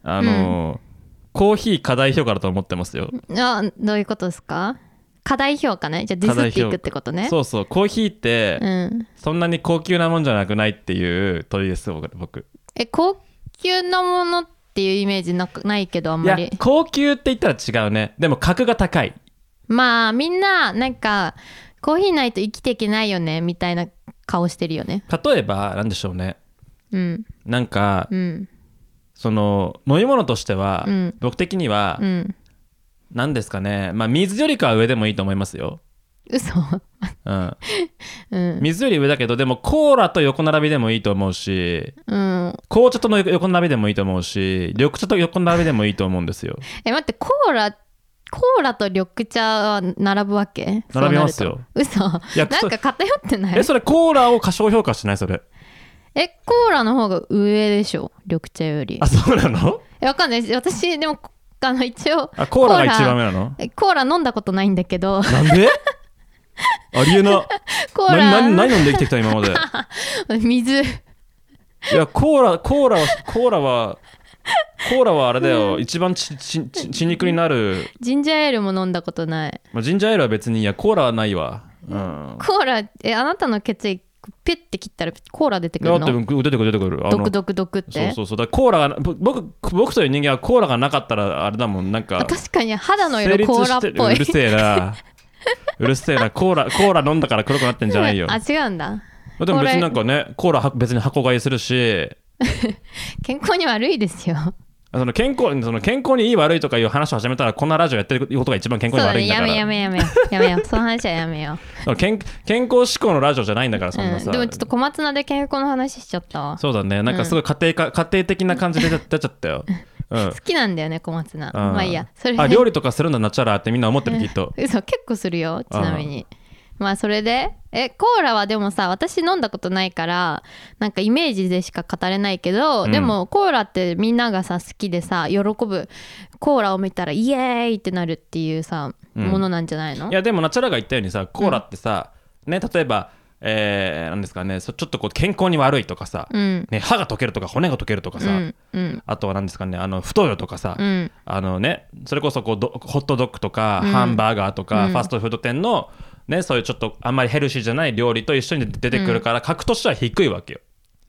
あのーコーヒー過大評価だと思ってますよ。あどういうことですか？過大評価ね。じゃあディスっていくってことね。そうそう。コーヒーってうん。そんなに高級なもんじゃなくないっていう問いです僕。僕。え高級なものっていうイメージなくないけどあんいやまり高級って言ったら違うね。でも格が高い。まあみんななんかコーヒーないと生きていけないよねみたいな顔してるよね。例えばなんでしょうね。うん。なんかうん。その飲み物としては、うん。僕的にはうん。何ですかね。まあ水よりかは上でもいいと思いますよ、嘘。うん、うん。水より上だけどでもコーラと横並びでもいいと思うしうん。紅茶との横並びでもいいと思うし緑茶と横並びでもいいと思うんですよ。え待ってコーラコーラと緑茶は並ぶわけ？並びますよ。嘘。なんか偏ってない？えそれコーラを過小評価してない？それ。えコーラの方が上でしょ？緑茶より。あそうなの？えわかんない。です私でもあの一応あコーラが一番目なの？えコーラ飲んだことないんだけど。なんで？ありえな コー何何ラ何飲んできてきた今まで？水。いやコーラコーラはコーラはコーラはあれだよ、一番ちちち血肉になる、ジンジャーエールも飲んだことない。まあ、ジンジャーエールは別にいいやコーラはないわ。うん。コーラえあなたの血液ピュッて切ったらコーラ出てくだってるの出てくる出てくる。あのドクドクドクって？そうそう。そうだからコーラがぼ僕僕という人間はコーラがなかったらあれだもん。なんかあ確かに肌の成色コーラっ立してぽい。うるせえな。うるせえな。コーラコーラ飲んだから黒くなってんじゃないよ。あ違うんだ。でも別になんかねコーラは別に箱買いするし 健康に悪いですよ。その健康その健康にいい悪いとかいう話を始めたらこんなラジオやってることが一番健康に悪いんだから。めやめやめよやめよ その話はやめよ健健康志向のラジオじゃないんだからそんう、なん。さ、でもちょっと小松菜で健康の話しちゃった。わそうだね。なんかすごい家庭か、家庭的な感じで出 出ちゃったよ、うん。好きなんだよね小松菜。うん。まあいいや。それで。あ料理とかするんだなっちゃらってみんな思ってるきっと。嘘結構するよちなみにまあそれで？えコーラはでもさ私飲んだことないからなんかイメージでしか語れないけど、うん。でもコーラってみんながさ好きでさ喜ぶ。コーラを見たらイエーイってなるっていうさ、うん。ものなんじゃないの？いやでもナチャラが言ったようにさコーラってさ、ね例えばえー、なんですかねそちょっとこう健康に悪いとかさ、うん。ね、歯が溶けるとか骨が溶けるとかさ、うんうん。あとは何ですかねあの太るとかさ、うん。あのねそれこそこうどホットドッグとか、うん。ハンバーガーとか、うん。ファストフード店のねそういうちょっとあんまりヘルシーじゃない料理と一緒に出てくるから、格としては低いわけよ。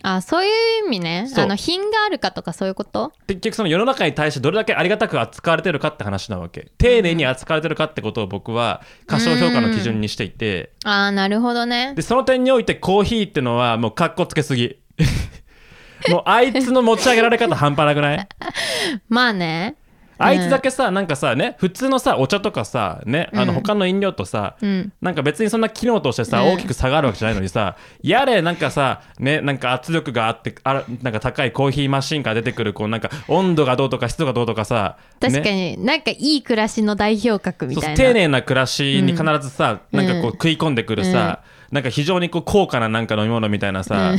あそういう意味ね。そう。あの品があるかとかそういうこと？結局その世の中に対してどれだけありがたく扱われてるかって話なわけ。丁寧に扱われてるかってことを僕は過小評価の基準にしていて、ああなるほどね。でその点においてコーヒーってのはもうカッコつけすぎ。もうあいつの持ち上げられ方半端なくない？まあねあいつだけさなんかさね普通のさお茶とかさねあのうん。他の飲料とさ、うん。なんか別にそんな機能としてさ、うん。大きく差があるわけじゃないのにさやれなんかさねなんか圧力があってあらなんか高いコーヒーマシンから出てくるこうなんか温度がどうとか湿度がどうとかさ確かね。に、なんかいい暮らしの代表格みたいな。丁寧な暮らしに必ずさ、なんかこううん食い込んでくるさ、なんか非常にこう高価ななんか飲み物みたいなさ、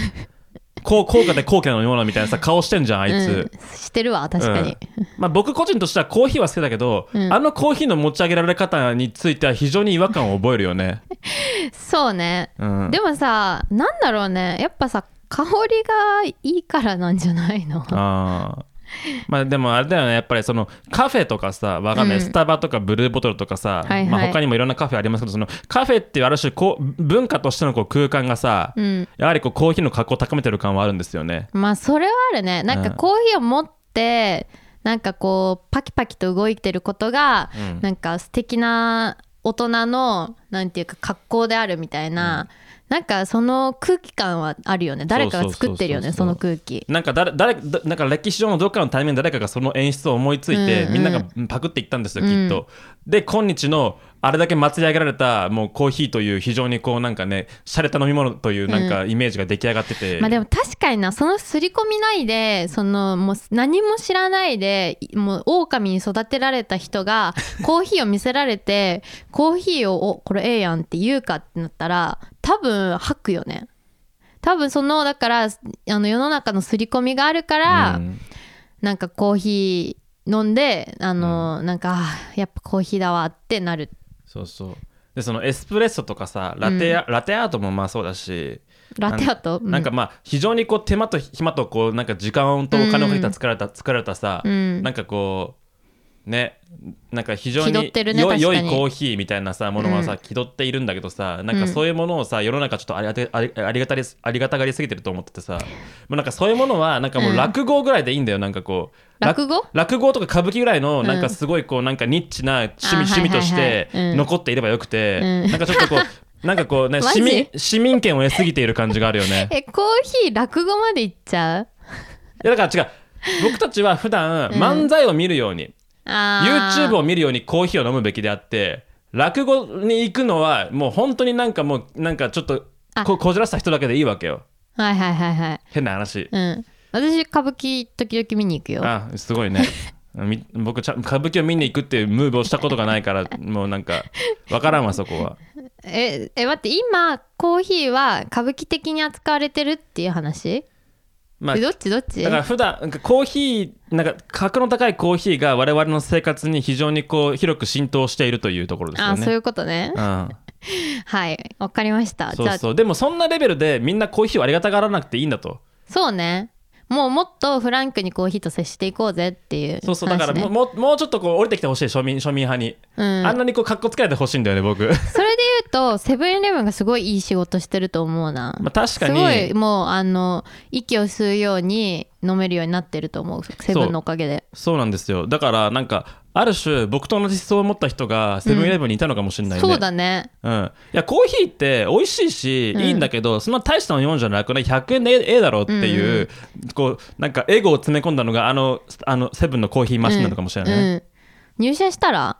高高価で高価な飲み物みたいなさ顔してんじゃんあいつ。うん、してるわ確かに、うん。まあ、僕個人としてはコーヒーは好きだけど、うん。あのコーヒーの持ち上げられ方については非常に違和感を覚えるよね。そうね、うん、でもさなんだろうね。やっぱさ香りがいいからなんじゃないの？あー まあでもあれだよねやっぱりそのカフェとかさわかんない、うん。スタバとかブルーボトルとかさ、はいはい。まあ、他にもいろんなカフェありますけどそのカフェっていうある種こう文化としてのこう空間がさ、うん。やはりこうコーヒーの格好を高めてる感はあるんですよね。まあそれはあるね。なんかうんコーヒーを持ってなんかこうパキパキと動いてることが、うん。なんか素敵な大人のなんていうか格好であるみたいな、なんかその空気感はあるよね。誰かが作ってるよねその空気。なんか誰誰だなんか歴史上のどっかのタイミングで誰かがその演出を思いついて、うんうん。みんながパクっていったんですよ、うんきっと。で今日のあれだけ祭り上げられたもうコーヒーという非常にこうなんかね洒落た飲み物というなんかイメージが出来上がってて、まあでも確かになその刷り込みないでそのもう何も知らないでもう狼に育てられた人が コーヒーを見せられてコーヒーをおこれええやんって言うかってなったら多分吐くよね。多分そのだからあの世の中の刷り込みがあるから、うん。なんかコーヒー飲んであの、なんかあーやっぱコーヒーだわってなるそうそう。でそのエスプレッソとかさラテア、ラテアートもまあそうだしラテアート？なんなんかまあ非常にこう手間と暇とこうなんか時間とお金をかけた作られた、作られたさ、うん。なんかこうねなんか非常に気取ってるね良いコーヒーみたいなさものはさ、気取っているんだけどさなんかそういうものをさ世の中ちょっとありがたりありがたがりすぎてると思っててさもうなんかそういうものはなんかもう落語ぐらいでいいんだよなんかこう。落語？落語とか歌舞伎ぐらいのうん。なんかすごいこうなんかニッチな趣味,、あ趣味としはいはい。てはいうん。残っていればよくて、うん。なんかちょっとこう なんかこうね市民市民権を得すぎている感じがあるよね。えコーヒー落語までいっちゃう？いやだから違う。僕たちは普段うん。漫才を見るように、YouTube を見るようにコーヒーを飲むべきであって落語に行くのはもう本当になんかもうなんかちょっとあ。ここじらせた人だけでいいわけよ。はいはいはいはい。変な話。うん。私歌舞伎時々見に行くよ。あすごいね。み僕ちゃん歌舞伎を見に行くっていうムーブをしたことがないからもうなんかわからんわそこは。ええ待って今コーヒーは歌舞伎的に扱われてるっていう話、まあえどっちどっち？だから普段コーヒーなんか価格の高いコーヒーが我々の生活に非常にこう広く浸透しているというところですよね。あそういうことね。うん。はいわかりました。そうじゃあ。そう。でもそんなレベルでみんなコーヒーをありがたがらなくていいんだと。そうねもうもっとフランクにコーヒーと接していこうぜっていう話、ね、そうそうだからもうもうもうちょっとこう降りてきてほしい庶民庶民派に、うん、あんなにこうかっこつけないでほしいんだよね僕。それで言うとセブンイレブンがすごいいい仕事してると思うな、まあ確かに。すごいもうあの息を吸うように飲めるようになってると思うセブンのおかげで。そうなんですよ。だからなんかある種僕と同じ思想を持った人がセブンイレブンにいたのかもしれないね、そうだね。うん、いやコーヒーって美味しいし、うん。いいんだけどそんな大したもんじゃなくない。100円でええだろうっていう、こうなんかエゴを詰め込んだのがあのあのセブンのコーヒーマシンなのかもしれないね、うん、入社したら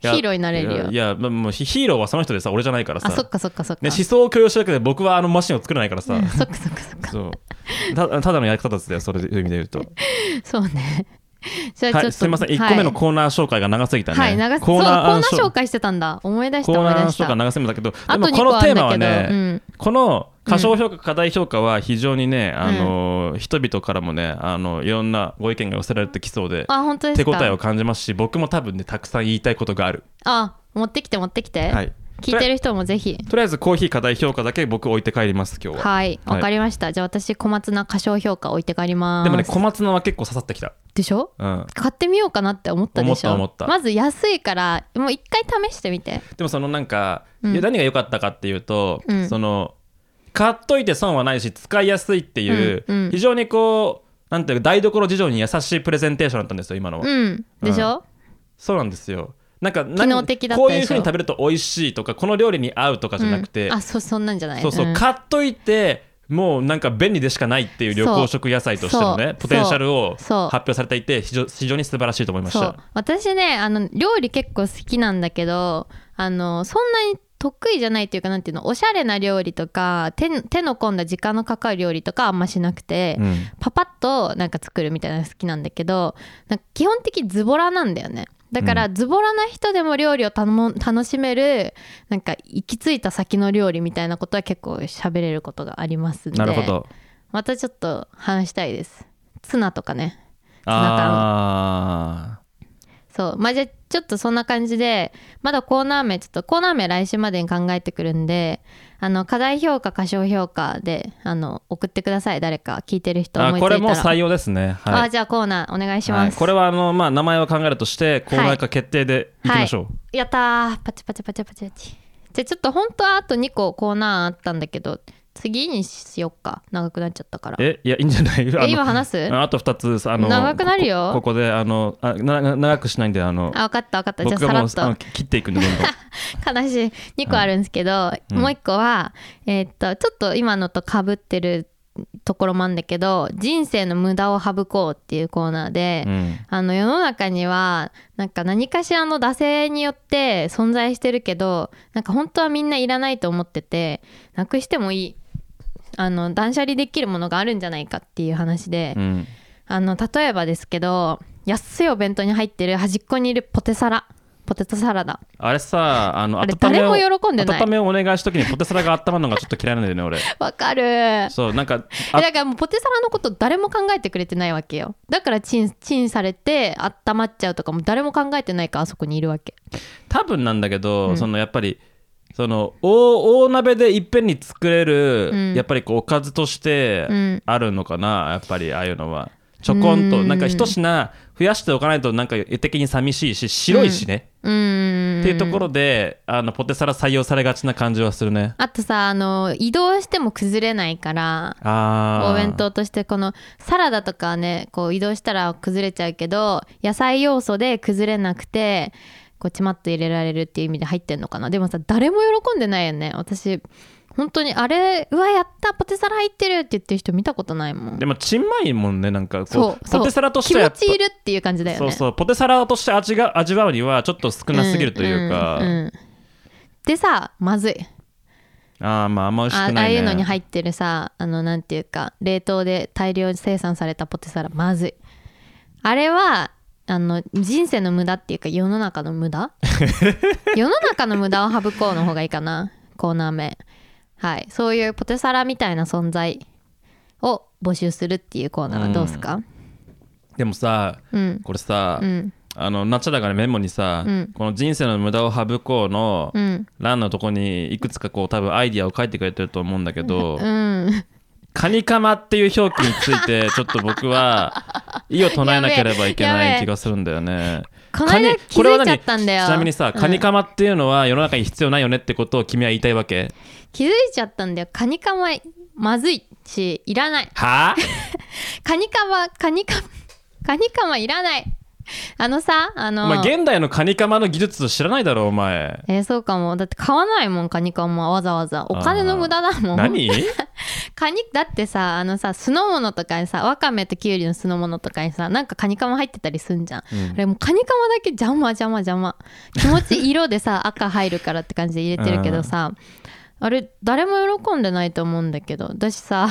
ヒーローになれるよ。いやもうヒヒーローはその人でさ俺じゃないからさ。あそっかそっかそっか、ね、思想を共有しただけで僕はあのマシンを作れないからさ、そっかそっかそっか。そう。たただのやり方ですよそれいう意味で言うと、そうね じゃあちょっと、はい、すみません。1個目のコーナー紹介が長すぎたね、はい、長すコーナー紹介してたんだ。思い出したコーナー紹介長すぎたけどあと2でもこのテーマはね、うん、この過小評価、過大評価は非常にね、あの人々からもねあのいろんなご意見が寄せられてきそうであ本当ですか？手応えを感じますし僕も多分ねたくさん言いたいことがある、あ持ってきて持ってきて、はい、聞いてる人もぜひ。とりあえずコーヒー過大評価だけ僕置いて帰ります今日は、はいわかりました、じゃあ私小松菜過小評価置いて帰ります。でもね小松菜は結構刺さってきた、でしょ？うん、買ってみようかなって思ったでしょ？思った思った。まず安いからもう一回試してみて。でもそのなんか、うん。何が良かったかっていうと、うん。その買っといて損はないし使いやすいっていう、うんうん。非常にこうなんていうか台所事情に優しいプレゼンテーションだったんですよ今のは、うん。でしょ、そうなんですよなんかこういう風に食べると美味しいとかこの料理に合うとかじゃなくて、うん。あそそんなんじゃない？そうそう、ん。買っといてもうなんか便利でしかないっていう緑黄色野菜としてのねポテンシャルを発表されていて非常非常に素晴らしいと思いました。私ねあの料理結構好きなんだけどあのそんなに得意じゃないっていうかなんていうのおしゃれな料理とか手手の込んだ時間のかかる料理とかあんましなくて、うん。パパッとなんか作るみたいなの好きなんだけどなんか基本的にズボラなんだよねだからズボラな人でも料理を楽しめるなんか行き着いた先の料理みたいなことは結構喋れることがありますんでなるほど。またちょっと話したいです。ツナとかね。あそう。まあじゃあちょっとそんな感じでまだコーナー名ちょっとコーナー名来週までに考えてくるんであの課題評価過小評価であの送ってください。誰か聞いてる人思いついたら。これもう採用ですね。はい。あじゃあコーナーお願いします、はい。これはあの、まあ、名前を考えるとしてコーナー化決定でい。きましょう、やったー。パチパチパチパチパチ。じゃあちょっと本当はあと2個コーナーあったんだけど次にしよっか。長くなっちゃったから。えいやいいんじゃない？え今話す？あと2つあの長くなるよ。ここであのあなな長くしないんであのあ分かった分かった。じゃあさらっと。あの切っていくんでどんどん。悲しい。2個あるんですけど、うん。もう1個は、えーっとちょっと今のとかぶってるところもあるんだけど人生の無駄を省こうっていうコーナーで、うん。あの世の中にはなんか何かしらの惰性によって存在してるけどなんか本当はみんないらないと思っててなくしてもいいあの断捨離できるものがあるんじゃないかっていう話で、うん。あの例えばですけど安いお弁当に入ってる端っこにいるポテサラポテトサラダ。あれさあのあれ誰も喜んでない。温めをお願いした時にポテサラが温まるのがちょっと嫌いなんだよね俺。わかる。えそうなんかだあからもうポテサラのこと誰も考えてくれてないわけよ。だからチンチンされて温まっちゃうとかも誰も考えてないからあそこにいるわけ。多分なんだけど、うん。そのやっぱりその大大鍋でいっぺんに作れる、うん。やっぱりこうおかずとしてうん。あるのかな、やっぱりああいうのは。ちょこんとうん。なんか一品増やしておかないとなんか絵的に寂しいし白いしね、うーん。っていうところであのポテサラ採用されがちな感じはするね。あとさあの移動しても崩れないからお弁当としてこのサラダとかはねこう移動したら崩れちゃうけど野菜要素で崩れなくてこうちまっと入れられるっていう意味で入ってんのかな。でもさ誰も喜んでないよね。私本当にあれうわやったポテサラ入ってるって言ってる人見たことないもん。でもちんまいもんねなんかこそうポテサラとして気持ちいるっていう感じだよね。そうそうポテサラとして味が味わうにはちょっと少なすぎるというか、んんん。でさまずい。ああまああんま美味しあくない、ね、ああいうのに入ってるさあのなんていうか冷凍で大量生産されたポテサラまずい。あれはあの人生の無駄っていうか世の中の無駄？世の中の無駄を省こうの方がいいかな。コーナー名。はい。そういうポテサラみたいな存在を募集するっていうコーナーはどうですか？でもさうん。これさ、うん。あのナチャラがねメモにさ、うん。この人生の無駄を省こうのうん。欄のとこにいくつかこう多分アイディアを書いてくれてると思うんだけど、うんカニカマっていう表記について ちょっと僕は意を唱えなければいけない気がするんだよね。この間カニ気づいちゃったんだよ。ちなみにさ、うん。カニカマっていうのは世の中に必要ないよねってことを君は言いたいわけ？気づいちゃったんだよ。カニカマまずいしいらない。は？あ カニカマカニカマカニカマいらない あのさあのお前現代のカニカマの技術知らないだろお前。えーそうかも。だって買わないもんカニカマわざわざ。お金の無駄だもん。何？カニだってさあのさ酢の物とかにさわかめときゅうりの酢の物とかにさなんかカニカマ入ってたりすんじゃん、うん。あれもうカニカマだけ邪魔邪魔邪魔。気持ち色でさ 赤入るからって感じで入れてるけどさ、あれ誰も喜んでないと思うんだけど私さ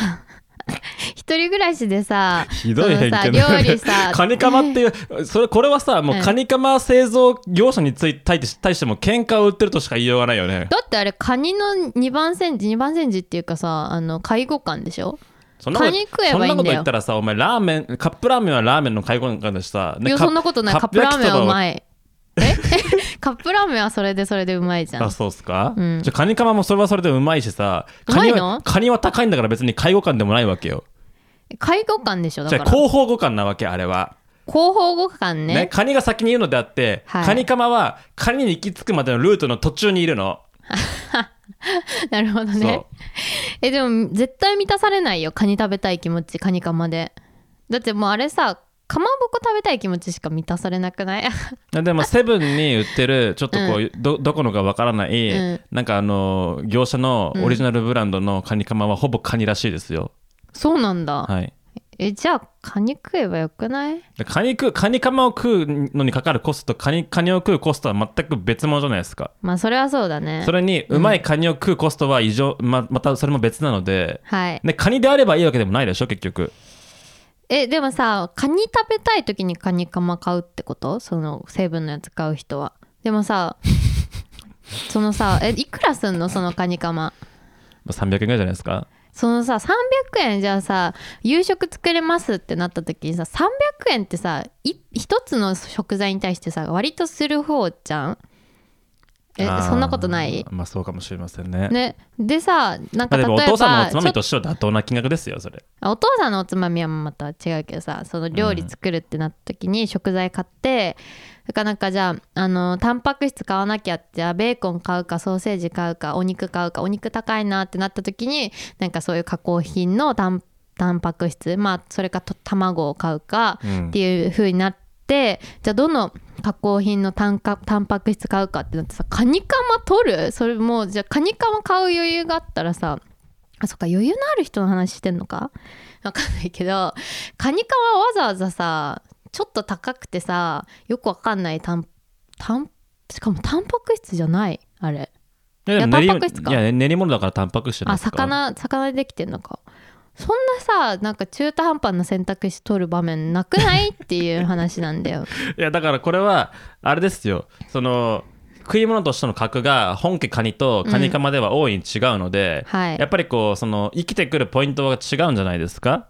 一人暮らしでさひどい偏見料理さ カニカマっていうそれこれはさもうカニカマ製造業者につい対して対しても喧嘩を売ってるとしか言いようがないよね。だってあれカニの2番煎じ2番煎じっていうかさあの介護官でしょ？そんなことカニ食えばいいんだよ。そんなこと言ったらさお前ラーメンカップラーメンはラーメンの介護官だしさ。いやそんなことない。カップラーメンはうい。まいえ？カップラーメンはそれでそれでうまいじゃん。あそうっすか、うん。じゃあカニカマもそれはそれでうまいしさカニはカニは高いんだから別に介護官でもないわけよ。介護官でしょだじゃあから。広報互換なわけあれは、広報互換ね。ねカニが先に言うのであって、はい。カニカマはカニに行き着くまでのルートの途中にいるの、なるほどね。えでも絶対満たされないよカニ食べたい気持ちカニカマで。だってもうあれさかまぼこ食べたい気持ちしか満たされなくない？でもセブンに売ってるちょっとこう、どどこのかわからない、うん。なんかあの業者のオリジナルブランドのカニカマはほぼカニらしいですよ、そうなんだ、はい。えじゃあカニ食えばよくない？でカニ食うカニカマを食うのにかかるコストとカニカニを食うコストは全く別物じゃないですか。まあそれはそうだね。それにうまいカニを食うコストは異常、ままたそれも別なので、はい。ね、カニであればいいわけでもないでしょ結局えでもさカニ食べたい時にカニカマ買うってこと？その成分のやつ買う人は。でもさ そのさえいくらすんの？そのカニカマ。まあ300円ぐらいじゃないですか。そのさ300円じゃあさ夕食作れますってなった時にさ300円ってさい一つの食材に対してさ割とする方じゃん？えそんなことない？まあそうかもしれませんね。ね。でさなんか例えばもお父さんのおつまみとしては妥当な金額ですよそれ。お父さんのおつまみはまた違うけどさその料理作るってなった時に食材買って、それからなんかじゃああのタンパク質買わなきゃってじゃあベーコン買うかソーセージ買うかお肉買うかお肉高いなってなった時になんかそういう加工品のタンタンパク質まあそれかと卵を買うかうん。っていう風になって、じゃあどの加工品のタンカタンパク質買うかってなってさカニカマ取る？それもうじゃあカニカマ買う余裕があったらさあそっか余裕のある人の話してんのか？わかんないけどカニカマわざわざさちょっと高くてさよくわかんないタンタンしかもタンパク質じゃない？あれ。いやタンパク質か。いや練り物だからタンパク質じゃないあですか？魚魚でできてんのかそんなさなんか中途半端な選択肢取る場面なくない？っていう話なんだよ。いやだからこれはあれですよ。その食い物としての格が本家カニとカニカマでは大いに違うので、はい。やっぱりこうその生きてくるポイントが違うんじゃないですか？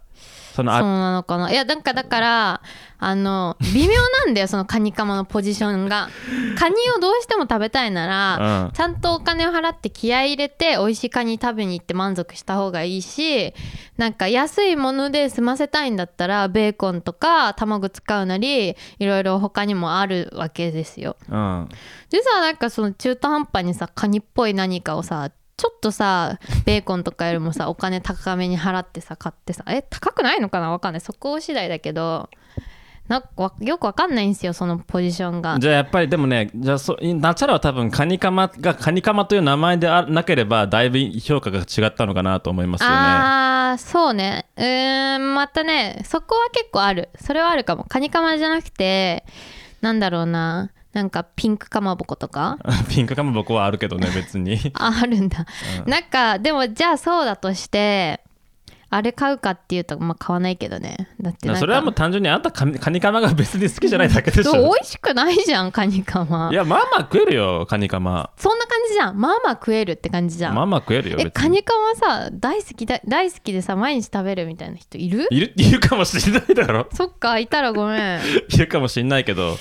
そのそうあなのかな。いやなんかだからあの微妙なんだよ そのカニカマのポジションが。カニをどうしても食べたいなら、うん。ちゃんとお金を払って気合い入れて美味しいカニ食べに行って満足した方がいいしなんか安いもので済ませたいんだったらベーコンとか卵使うなりいろいろ他にもあるわけですよ。うん。でさなんかその中途半端にさカニっぽい何かをさちょっとさベーコンとかよりもさお金高めに払ってさ買ってさえ高くないのかな？わかんない。そこ次第だけどなんかわよくわかんないんですよそのポジションが。じゃあやっぱりでもねじゃあそナチャラは多分カニカマがカニカマという名前であなければだいぶ評価が違ったのかなと思いますよね。あーそうね。うーんまたねそこは結構ある。それはあるかも。カニカマじゃなくてなんだろうななんかピンクかまぼことか？ピンクかも僕はあるけどね別に。ああるんだ、なんかでもじゃあそうだとしてあれ買うかっていうとまあ買わないけどね。だってなんか。それはもう単純にあんたカニカニカマが別に好きじゃないだけでしそう 美ょ味しくないじゃんカニカマ。いやまあまあ食えるよカニカマ。そんな感じじゃん。まあまあ食えるって感じじゃん、まあまあ食えるよえカニカマさ大好きだ大好きでさ毎日食べるみたいな人いる？いる？いるかもしれないだろ。そっかいたらごめん。いるかもしれないけど。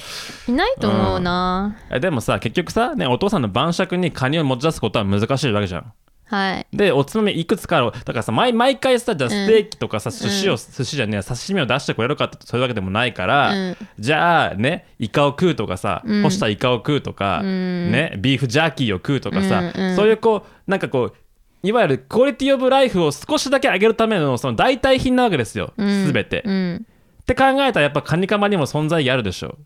いないと思うな、えでもさ結局さ、ね、お父さんの晩酌にカニを持ち出すことは難しいわけじゃんはい。でおつまみいくつかある。だからさ毎毎回さじゃあステーキとかさ、寿司を寿司じゃねえ刺身を出してくれるかってそういうわけでもないから、うん。じゃあねイカを食うとかさ、うん。干したイカを食うとか、ん。ねビーフジャーキーを食うとかさ、うんうんそういうこうなんかこういわゆるクオリティオブライフを少しだけ上げるためのその代替品なわけですよ、うん。すべて、っうん。て考えたらやっぱカニカマにも存在意義あるでしょ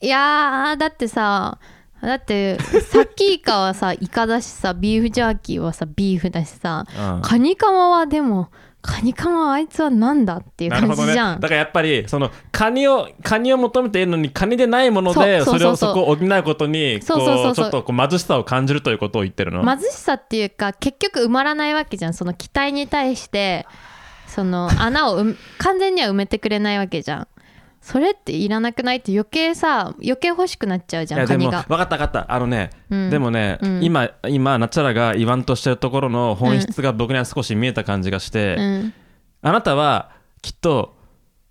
いやーだってさだってさっきイカはさ イカだしさビーフジャーキーはさビーフだしさ、うん。カニカマはでもカニカマはあいつはなんだっていう感じじゃん、だからやっぱりそのカニをカニを求めているのにカニでないものでそれをそこを補うことにちょっとこう貧しさを感じるということを言ってるの、貧しさっていうか結局埋まらないわけじゃん。その期待に対してその穴を埋完全には埋めてくれないわけじゃんそれっていらなくないって余計さ余計欲しくなっちゃうじいやでも分ゃんカニがかった分かった。あのね、うん。でもね、うん。今今ナチャラが言わんとしてるところの本質が僕には少し見えた感じがして、うん。あなたはきっと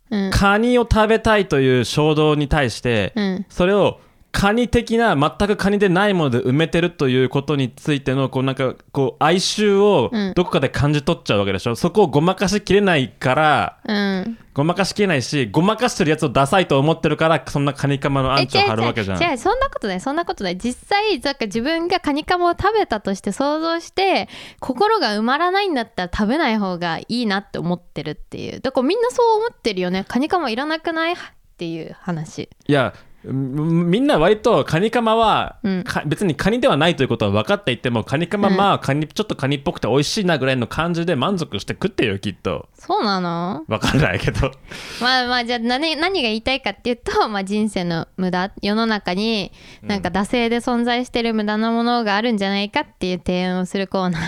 うん。カニを食べたいという衝動に対して、うん。それをカニ的な全くカニでないもので埋めてるということについてのこうなんかこう哀愁をうん。どこかで感じ取っちゃうわけでしょ、そこをごまかしきれないからうん。ごまかしきれないしごまかしてるやつをダサいと思ってるからそんなカニカマのアえンチを張るわけじゃん。違うそんなことないそんなことない。実際だから自分がカニカマを食べたとして想像して心が埋まらないんだったら食べない方がいいなって思ってるっていう。だからみんなそう思ってるよね。カニカマいらなくない？っていう話。いやみみんな割とカニカマは、うん。か別にカニではないということは分かっていてもカニカマうん。まあカニちょっとカニっぽくて美味しいなぐらいの感じで満足して食ってるよきっと。そうなの分かんないけど。まあまあじゃあ何何が言いたいかっていうと、まあ、人生の無駄。世の中になんか惰性で存在してる無駄なものがあるんじゃないかっていう提案をするコーナー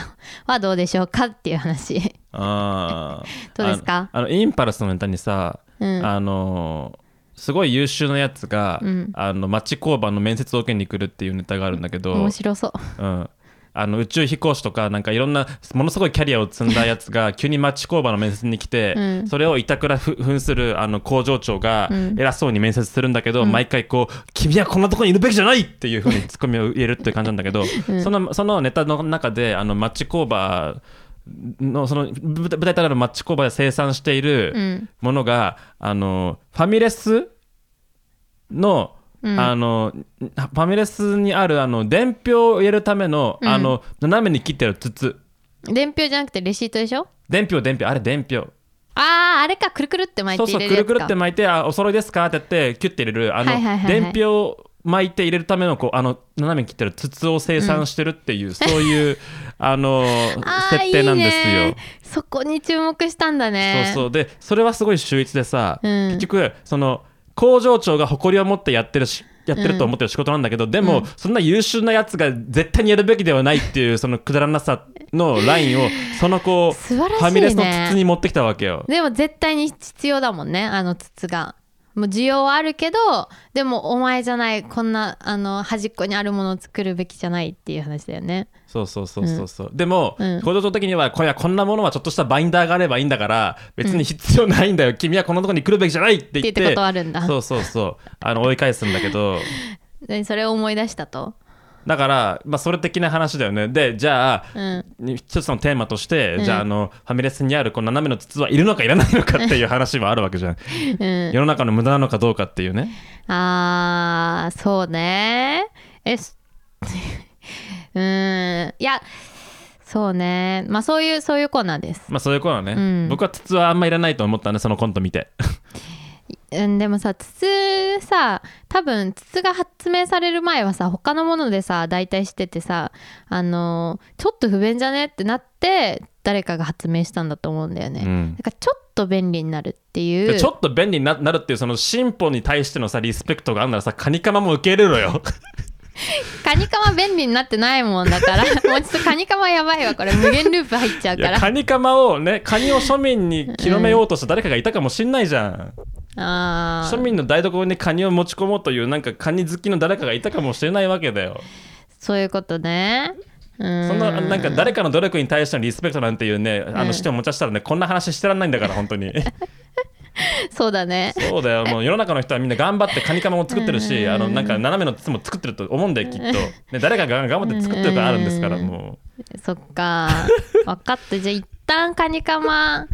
はどうでしょうかっていう話。あー。どうですか？あのインパルスのネタにさ、うん。あのすごい優秀なやつが、うん。あの町工場の面接を受けに来るっていうネタがあるんだけど、面白そう。うん、あの宇宙飛行士とかなんかいろんなものすごいキャリアを積んだやつが急に町工場の面接に来て、うん。それを板倉ふ扮するあの工場長がうん。偉そうに面接するんだけど、うん。毎回こう「君はこんなところにいるべきじゃない!」っていうふうにツッコミを入れるっていう感じなんだけど、うん。そのそのネタの中であの町工場のその舞台となる町工場で生産しているうん。ものが、あのファミレスのうん。あのファミレスにあるあの伝票を入れるための,、うん。あの斜めに切ってある筒。伝票じゃなくてレシートでしょ？伝票伝票。あれ伝票。あああれか。くるくるって巻いそうて入れるやつか。そうくるくるって巻いてあお揃いですか？ってやってキュッて入れるあの、はいはいはいはい。伝票を巻いて入れるためのこうあの斜めに切ってある筒を生産してるっていう、そういうあの設定なんですよ。いいね。そこに注目したんだね。そうそう。でそれはすごい秀逸でさ、うん。結局その工場長が誇りを持ってやってるしやってると思ってる仕事なんだけど、でも、うん。そんな優秀なやつが絶対にやるべきではないっていうそのくだらなさのラインを そのこうね。ファミレスの筒に持ってきたわけよ。でも絶対に必要だもんねあの筒がもう需要はあるけどでもお前じゃないこんなあの端っこにあるものを作るべきじゃないっていう話だよね。そうそうそうそうそう、でも、うん。工場長的にはこれはこんなものはちょっとしたバインダーがあればいいんだから別に必要ないんだよ、君はこのところに来るべきじゃないって言って。って言って断るんだそうそうそうあの追い返すんだけどでそれを思い出したとだから、まあ、それ的な話だよね。でじゃあ、うん。一つのテーマとして、うん。じゃああのファミレスにあるこの斜めの筒はいるのかいらないのかっていう話もあるわけじゃん。うん。世の中の無駄なのかどうかっていうね。あーそうね。えす うーん。いやそうね。まあそういうそういうコーナーです。まあそういうことはね、うん。僕は筒はあんまいらないと思ったねそのコント見てうん、でもさ筒さ多分筒が発明される前はさ他のものでさ代替しててさあのーちょっと不便じゃねってなって誰かが発明したんだと思うんだよね、うん。だからちょっと便利になるっていう。でちょっと便利にななるっていうその進歩に対してのさリスペクトがあんならさカニカマも受け入れろよ。カニカマ便利になってないもんだから もうちょっとカニカマやばいわこれ無限ループ入っちゃういから。やカニカマをねカニを庶民に広めようとした誰かがいたかもしんないじゃん、あー。庶民の台所にカニを持ち込もうというなんかカニ好きの誰かがいたかもしれないわけだよ。そういうことね。うん。そんななんか誰かの努力に対してのリスペクトなんていうねあうんの視点を持ち出したらねこんな話してらんないんだから本当に。そうだね。そうだよ。もう世の中の人はみんな頑張ってカニカマも作ってるし うん。あのなんか斜めの筒も作ってると思うんだよきっと、ね、誰かが頑張って作ってるからあるんですからうん。もそっか。分かった。じゃあ一旦カニカマ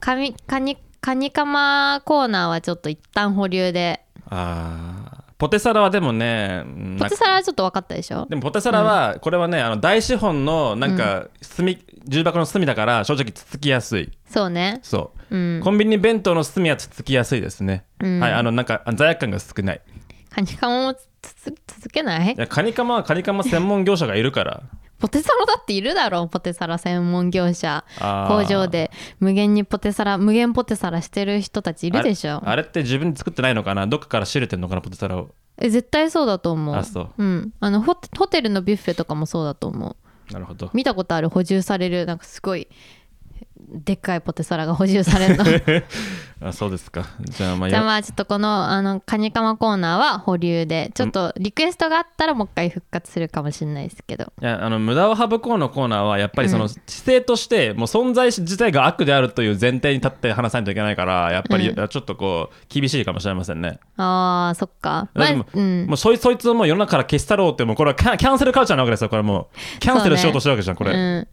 カニカニカニカマコーナーはちょっと一旦保留で。うあー。ポテサラはでもねうんポテサラはちょっと分かったでしょ？でもポテサラはこれはねあの大資本のなんか隅重箱の隅だから正直つつきやすい。そうね。そう。うん。コンビニ弁当の隅はつつきやすいですね、うん。はいあのなんか罪悪感が少ない。カニカマもつつ続けない？いやカニカマはカニカマ専門業者がいるからポテサラだっているだろうポテサラ専門業者。工場で無限にポテサラ無限ポテサラしてる人たちいるでしょ。あれって自分で作ってないのかな？どっかから仕入れてんのかなポテサラを。え絶対そうだと思う。あそう。うん。あのホテホテルのビュッフェとかもそうだと思う。なるほど。見たことある？補充される？なんかすごいでっかいポテサラが補充されるの。じ あそうですか。じゃあまあゃあよまあちょっとこのあのカニカマコーナーは保留でちょっとリクエストがあったらもう一回復活するかもしれないですけど。いやあの無駄を省こうのコーナーはやっぱりその姿勢としてもう存在自体が悪であるという前提に立って話さないといけないからやっぱりうちょっとこう厳しいかもしれませんね、あーそっか。まあでもうん。もうそいそいつをもう世の中から消し去ろうってもうこれはキャンキャンセルカルチャーなわけですよ。これもうキャンセルしようとしてるわけじゃん、これ、うん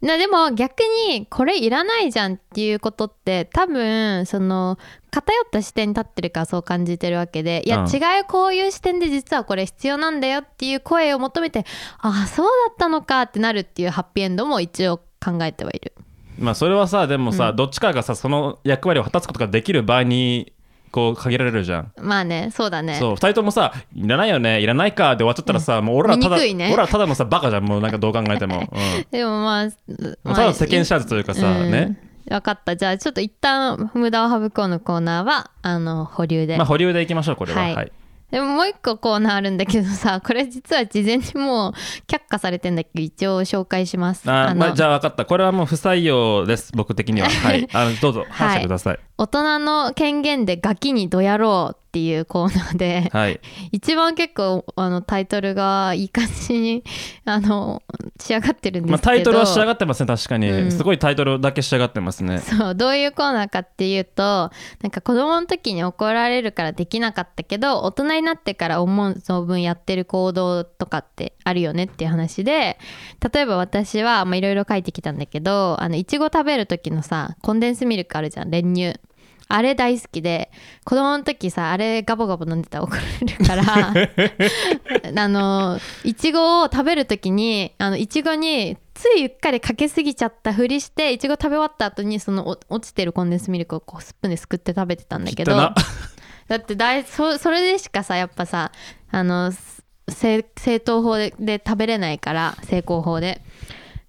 なでも逆にこれいらないじゃんっていうことって多分その偏った視点に立ってるからそう感じてるわけでいや、うん。違うこういう視点で実はこれ必要なんだよっていう声を求めてああそうだったのかってなるっていうハッピーエンドも一応考えてはいる。まあそれはさでもさ、どっちかがさその役割を果たすことができる場合にこう限られるじゃん、まあねそうだね。そう2人ともさ「いらないよねいらないか」で終わっちゃったらさ、もう俺らただ、ね。俺らただのさバカじゃんもうなんかどう考えても、うん。でもまあ、もうただの世間知らずというかさ、うん。ね。分かった。じゃあちょっと一旦無駄を省こうのコーナーはあの保留で、まあ保留でいきましょうこれは。はい。はいでももう一個コーナーあるんだけどさ これ実は事前にもう却下されてんだけど一応紹介します。のあまあ、じゃあ分かった。これはもう不採用です僕的には。はい。あのどうぞ話してください。大人の権限でガキにどやろうっていうコーナーではい、一番結構あのタイトルがいい感じにあの仕上がってるんでまあ、すけど、タイトルは仕上がってますね確かに、うん。すごいタイトルだけ仕上がってますね。そうどういうコーナーかっていうとなんか子供の時に怒られるからできなかったけど大人になってから思う存分やってる行動とかってあるよねっていう話で例えば私はまあいろいろ書いてきたんだけどあのいちご食べる時のさコンデンスミルクあるじゃん練乳あれ大好きで子供の時さあれガボガボ飲んでたら怒られるから あのいちごを食べる時にあのいちごについうっかりかけすぎちゃったふりしていちご食べ終わった後にそのお落ちてるコンデンスミルクをこうスプーンですくって食べてたんだけど。だって大そそれでしかさやっぱさあの正正当法でで食べれないから成功法で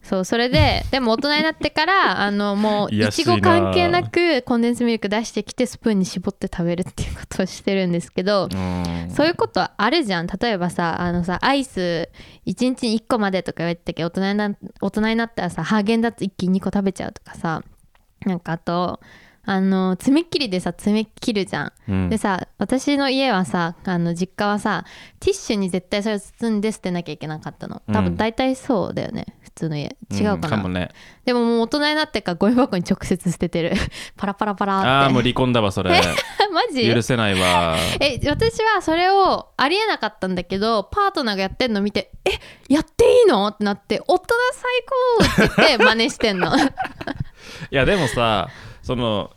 そうそれで でも大人になってからあのもういちご関係なくコンデンスミルク出してきてスプーンに絞って食べるっていうことをしてるんですけど、うん。そういうことあるじゃん。例えばさあのさアイス1日に1個までとか言われてたけど大人にな大人になったらさハーゲンダッツ一気に2個食べちゃうとかさなんかあとあの爪切りでさ爪切るじゃん、うん。でさ私の家はさあの実家はさティッシュに絶対それを包んで捨てなきゃいけなかったの。多うん。分大体そうだよね、普通の家。違うかんな、かもね。でももう大人になってからゴミ箱に直接捨ててる。パラパラパラって。ああもう離婚だわそれ。マジ？許せないわ。え私はそれをありえなかったんだけどパートナーがやってんの見て「えやっていいの?」ってなって「大人最高!」って言って真似してんの。いやでもさその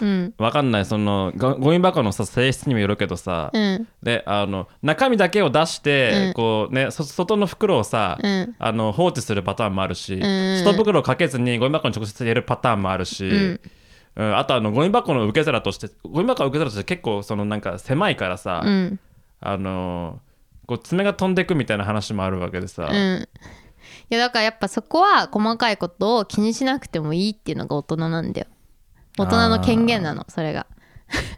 うん。わかんないそのゴゴミ箱のさ性質にもよるけどさ、うん。であの中身だけを出して、うん。こうねそ外の袋をさ、うん。あの放置するパターンもあるし、ん。外袋をかけずにゴミ箱に直接入れるパターンもあるし、うん。うんあとあのゴミ箱の受け皿としてゴミ箱の受け皿として結構そのなんか狭いからさ、うん。あのこう爪が飛んでくみたいな話もあるわけでさ、うん。いやだからやっぱそこは細かいことを気にしなくてもいいっていうのが大人なんだよ大人の権限なのそれが。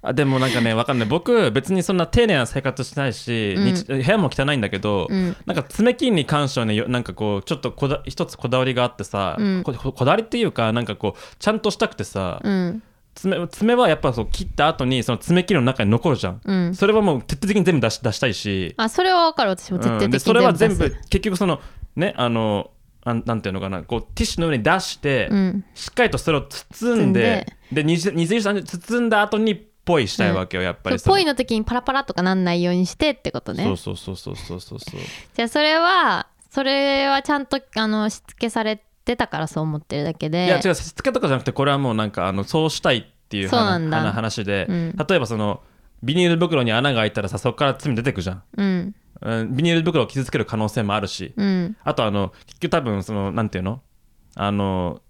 あでもなんかねわかんない。僕別にそんな丁寧な生活してないし、うん。日部屋も汚いんだけど、うん。なんか爪切りに関してはねよなんかこうちょっとこだ一つこだわりがあってさ、うん。こだわりっていうかなんかこうちゃんとしたくてさ、うん。爪爪はやっぱそう切った後にその爪切りの中に残るじゃん、うん。それはもう徹底的に全部出し出したいし、あそれは分かる私も徹底的にうんでそれは全部結局そのねあのあんなんていうのかなこうティッシュの上に出して、うん。しっかりとそれを包んでで水水に包んだ後にポイしたいわけよ、やっぱり。そうポイの時にパラパラとかなんないようにしてってことね。そうそうそうそうそうそうそう。じゃあそれはそれはちゃんとあのしつけされてたからそう思ってるだけで。いや違うしつけとかじゃなくてこれはもうなんかあのそうしたいっていうそうなんだ。話話で、うん。例えばそのビニール袋に穴が開いたらさそこから罪出てくじゃん、うん。うん、ビニール袋を傷つける可能性もあるし、うん。あとあの結局多分そのなんていうの？あの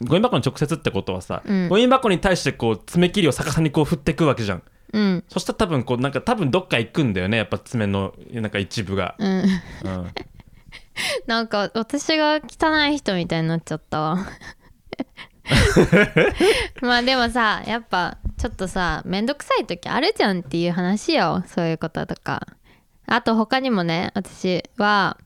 ゴミ箱に直接ってことはさ、うん。ゴミ箱に対してこう爪切りを逆さにこう振っていくわけじゃん。うん。そしたら多分こうなんか多分どっか行くんだよねやっぱ爪のなんか一部が、うん。うん、なんか私が汚い人みたいになっちゃったわ。まあでもさやっぱちょっとさめんどくさい時あるじゃんっていう話よそういうこととか。あと他にもね私は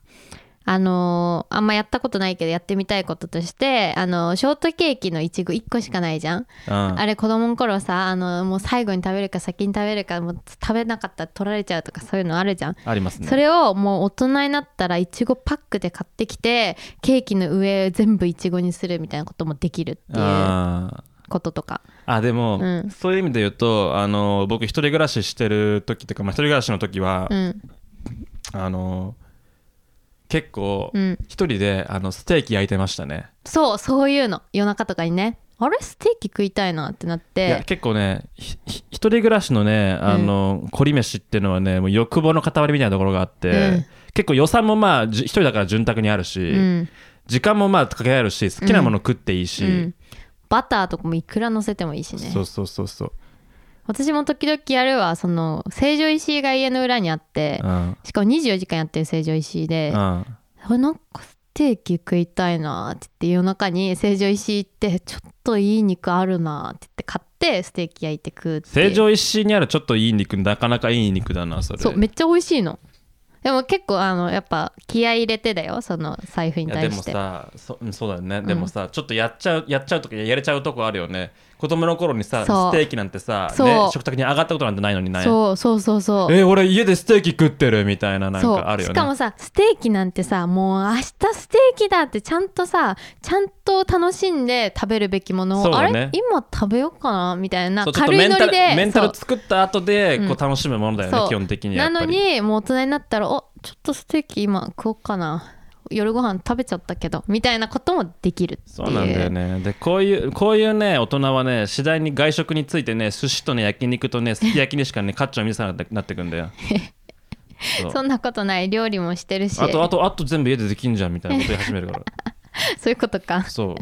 あのーあんまやったことないけどやってみたいこととしてあのショートケーキのいちご1個しかないじゃん。うん。あれ子供の頃さあのもう最後に食べるか先に食べるかもう食べなかったら取られちゃうとかそういうのあるじゃん。ありますね。それをもう大人になったらいちごパックで買ってきてケーキの上全部いちごにするみたいなこともできるっていうこととか。あでも、うん。そういう意味で言うとあの僕一人暮らししてる時っていうか、まあ、一人暮らしの時は、うん。あの結構うん。一人であのステーキ焼いてましたね、そうそういうの。夜中とかにね。あれ？ステーキ食いたいなってなっいやて結構ね一人暮らしのねあの、凝り飯っていうのはねもう欲望の塊みたいなところがあって、うん。結構予算もまあじ一人だから潤沢にあるし、うん。時間もまあかけられるし好きなもの食っていいし、うん。バターとかもいくら乗せてもいいしね。そうそうそうそう、私も時々やるわその成城石井が家の裏にあってうん。しかも24時間やってる成城石井でうん、あなんかステーキ食いたいなって言って夜中に成城石井行ってちょっといい肉あるなって言って買ってステーキ焼いて食うって成城石井にあるちょっといい肉なかなかいい肉だなそれ。そうめっちゃ美味しいの。でも結構あのやっぱ気合い入れてだよその財布にいやでも対してさそうんそうだよね、でもさちょっとやっちゃうやっちゃうとかやれちゃうとこあるよね子供の頃にさステーキなんてさ、ね、食卓に上がったことなんてないのにね。そうそうそうそう。え俺家でステーキ食ってるみたいななんかあるよね。しかもさステーキなんてさもう明日ステーキだってちゃんとさちゃんと楽しんで食べるべきものを、ね。あれ？今食べようかな？みたいな。そうちょっと軽メンタルいノリで。メンタル作った後でこう楽しむものだよね、そう。基本的になのにもう大人になったらおちょっとステーキ今食おうかな夜ご飯食べちゃったけどみたいなこともできるそうなんだよね。でこういうこういうね大人はね次第に外食についてね寿司とね焼肉とねすき焼きにしかね価値を見せなくなってくんだよ。そんなことない。料理もしてるし。あとあとあと全部家でできんじゃんみたいなこと言い始めるから。そういうことか。そう。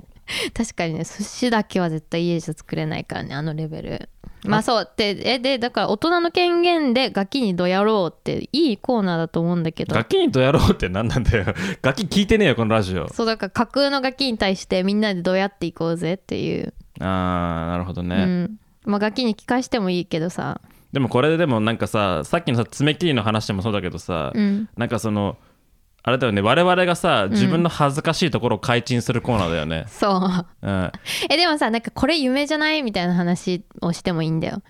確かにね寿司だけは絶対家じゃ作れないからねあのレベルまあそう。でえでだから大人の権限でガキにどやろうっていいコーナーだと思うんだけど。ガキにどやろうって何なんだよ。ガキ聞いてねえよこのラジオ。そうだから架空のガキに対してみんなでどうやっていこうぜっていう、あーなるほどね、うん。まあガキに聞かしてもいいけどさ。でもこれでもなんかささっきのさ爪切りの話でもそうだけどさ、うん。なんかそのあれだよね。我々がさ自分の恥ずかしいところを解禁するコーナーだよね、そう。うん、えでもさなんかこれ夢じゃないみたいな話をしてもいいんだよ。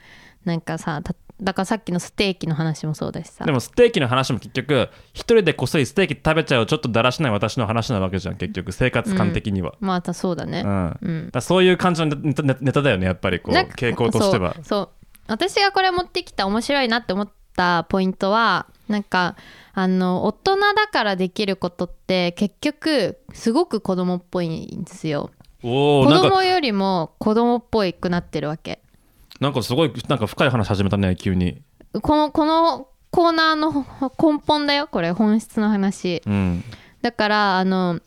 なんかさただからさっきのステーキの話もそうだしさ。でもステーキの話も結局一人でこっそりステーキ食べちゃうちょっとだらしない私の話なわけじゃん結局。生活感的には、またそうだね。うん。うん。だからそういう感じのネタネタネタだよねやっぱりこう。なんか傾向としては。そう。そう。私がこれ持ってきた面白いなって思ったポイントはなんかあの大人だからできることって結局すごく子供っぽいんですよ。子供よりも子供っぽいくなってるわけ。なんかすごいなんか深い話始めたね急に。このこのコーナーの根本だよこれ本質の話。うん。だからあの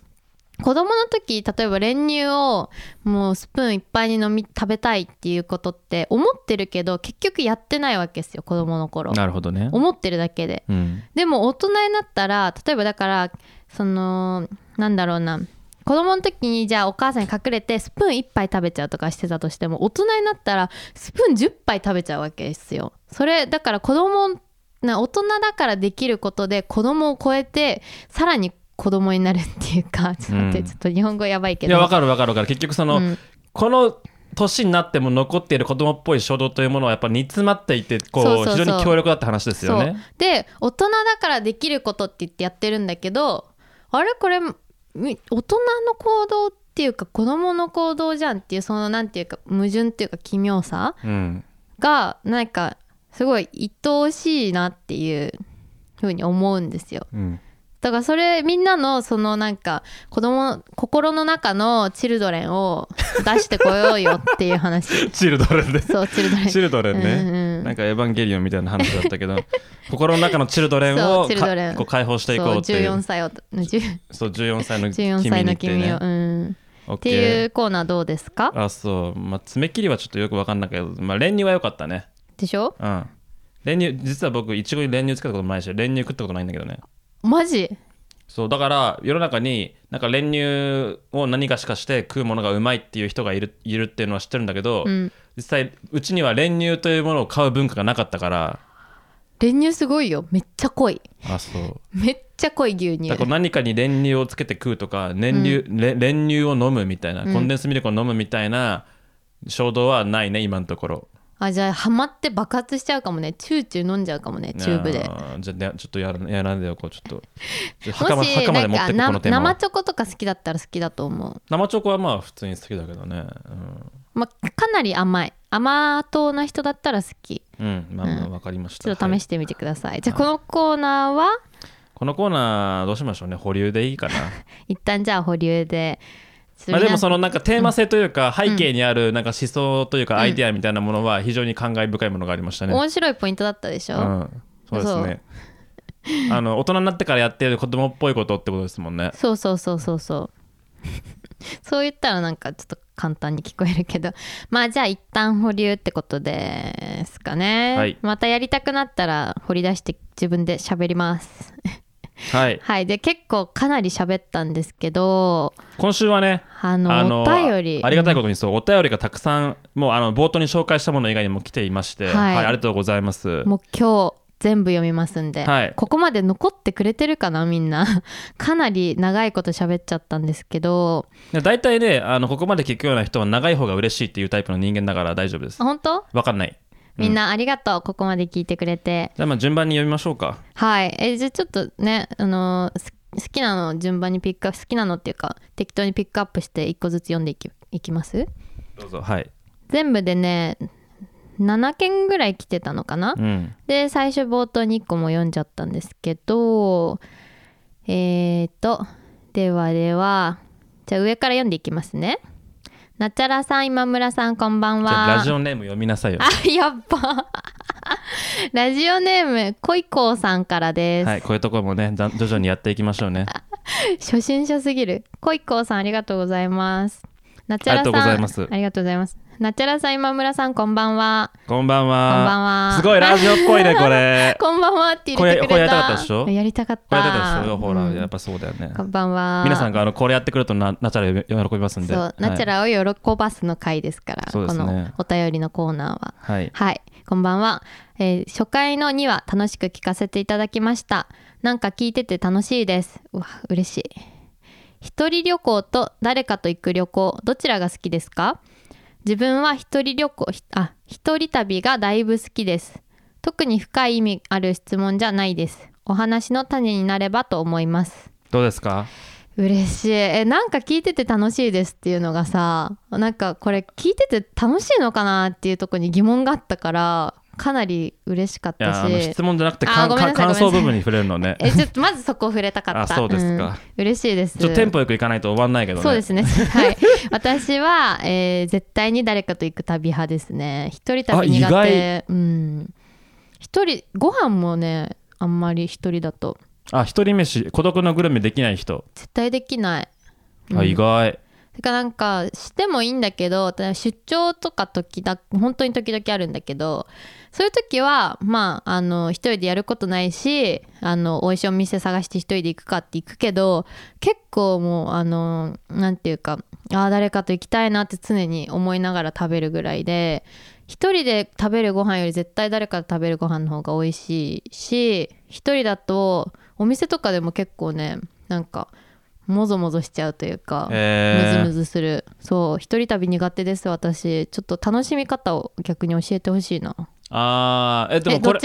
子供の時例えば練乳をもうスプーンいっぱいに飲み食べたいっていうことって思ってるけど結局やってないわけですよ子供の頃。なるほどね。思ってるだけで。うん。でも大人になったら例えばだからそのなんだろうな。子供の時にじゃあお母さんに隠れてスプーン1杯食べちゃうとかしてたとしても大人になったらスプーン10杯食べちゃうわけですよ。それだから子供な大人だからできることで子供を超えてさらに子供になるっていうかちょっと待って、うん。ちょっと日本語やばいけど。いやわかるわかるわかる。結局その、うん。この年になっても残っている子供っぽい衝動というものはやっぱ煮詰まっていてこうそうそうそう。非常に強力だって話ですよね。で大人だからできることって言ってやってるんだけどあれこれみ大人の行動っていうか子供の行動じゃんっていうそのなんていうか矛盾っていうか奇妙さうん、がなんかすごい愛おしいなっていうふうに思うんですよ。うん、だからそれみんなのそのなんか子供心の中のチルドレンを出してこようよっていう話。チルドレンでそうチルドレン。チルドレンね、うんうん。なんかエヴァンゲリオンみたいな話だったけど 心の中のチルドレンそをうチルドレン。かこう解放していこうってそう。いう14歳を10そう14歳の君14歳のにってね。君を、うん、っていうコーナーどうですか？あそう。まあ爪切りはちょっとよく分かんないけど、まあ、練乳は良かったね。でしょ？うん。練乳実は僕いちごに練乳つけたこともないし練乳食ったことないんだけどねマジ？そうだから世の中になんか練乳を何かしかして食うものがうまいっていう人がいるいるっていうのは知ってるんだけど、うん。実際うちには練乳というものを買う文化がなかったから。練乳すごいよ。めっちゃ濃い。あそう。めっちゃ濃い牛乳。だから何かに練乳をつけて食うとか練乳、れ練乳を飲むみたいな、うん。コンデンスミルクを飲むみたいな衝動はないね今のところあじゃあハマって爆発しちゃうかもね。チューチュー飲んじゃうかもね。チューブで。あじゃあねちょっとやらやらんでよこうちょっとちょっと。墓まもし墓まで持ってくなんかなこのテーマは生チョコとか好きだったら好きだと思う、生チョコはまあ普通に好きだけどね。まあ、かなり甘い。甘党な人だったら好き。うん、うん、まあまあうん。分かりました、ちょっとはい。試してみてください、じゃあこのコーナーは？このコーナーどうしましょうね。保留でいいかな。一旦じゃあ保留でまあでも皆そのなんかテーマ性というか背景にあるなんか思想というかアイデアみたいなものは非常に感慨深いものがありましたね。面白いポイントだったでしょ、うん、そうですね。あの大人になってからやってる子供っぽいことってことですもんね。そうそうそうそうそう。そう言ったらなんかちょっと簡単に聞こえるけど。まあじゃあ一旦保留ってことですかね、はい。またやりたくなったら掘り出して自分で喋りますはい。はいで結構かなり喋ったんですけど今週はね、あのあのお便りありがたいことにそうお便りがたくさんもうあの冒頭に紹介したもの以外にも来ていまして、はいはい、ありがとうございます。もう今日全部読みますんで、はいここまで残ってくれてるかなみんな かなり長いこと喋っちゃったんですけどで大体ねあのここまで聞くような人は長い方が嬉しいっていうタイプの人間だから大丈夫ですあ。本当？わかんない。みんなありがとう、ここまで聞いてくれてじゃあまあ順番に読みましょうか。はいえじゃあちょっとねあの好きなの順番にピックアップ好きなのっていうか適当にピックアップして1個ずつ読んでいきいきます？どうぞ。はい。全部でね7件ぐらい来てたのかな、うん。で最初冒頭に1個も読んじゃったんですけどえーとではではじゃあ上から読んでいきますねなちゃらさん今村さんこんばんじゃあラジはオネーム読みなさいよ。あやっぱ。ラジオネームこいこうさんからです、はい、こういうところもね、だ徐々にやっていきましょうね。初心者すぎる。こいこうさんありがとうございます。なちゃらさんありがとうございます。ありがとうございますなちゃらさん今村さんこんばんはこんばんは。こんばんはすごいラジオっぽいね、これ。こんばんはって入れてくれたこれやりたかったでしょ？やりたかったこれやってたでしょ？ほら、うんやっぱそうだよね。こんばんは皆さんがあのこれやってくるとなナチャラ喜びますんで。そう、ナチュラを喜ばすの回ですから、そうですねこのお便りのコーナーは。はい。はい、こんばんは、えー初回の2話楽しく聞かせていただきました。なんか聞いてて楽しいです。うわ、嬉しい。一人旅行と誰かと行く旅行、どちらが好きですか？自分は一人旅行、ひあ、一人旅がだいぶ好きです。特に深い意味ある質問じゃないです。お話の種になればと思います。どうですか？嬉しいえなんか聞いてて楽しいですっていうのがさなんかこれ聞いてて楽しいのかなっていうところに疑問があったからかなり嬉しかったし。質問じゃなくて感想部分に触れるのね。えちょっとまずそこを触れたかった。あそうですか。ん。嬉しいです。ちょっとテンポよくいかないと終わんないけどね。そうですね。はい。私は、えー絶対に誰かと行く旅派ですね。一人旅苦あ意手うん。一人ご飯もねあんまり一人だと。あ、一人飯、孤独のグルメできない人。絶対できない、うん。あ、意外。だからなんかしてもいいんだけど出張とか時だ本当に時々あるんだけどそういう時はまああの一人でやることないしあの美味しいお店探して一人で行くかって行くけど結構もうあのなんていうかああ誰かと行きたいなって常に思いながら食べるぐらいで一人で食べるご飯より絶対誰かと食べるご飯の方が美味しいし一人だとお店とかでも結構ねなんかもぞもぞしちゃうというか、えー。ムズムズする。そう一人旅苦手です私。ちょっと楽しみ方を逆に教えてほしいなあーえでえもこれ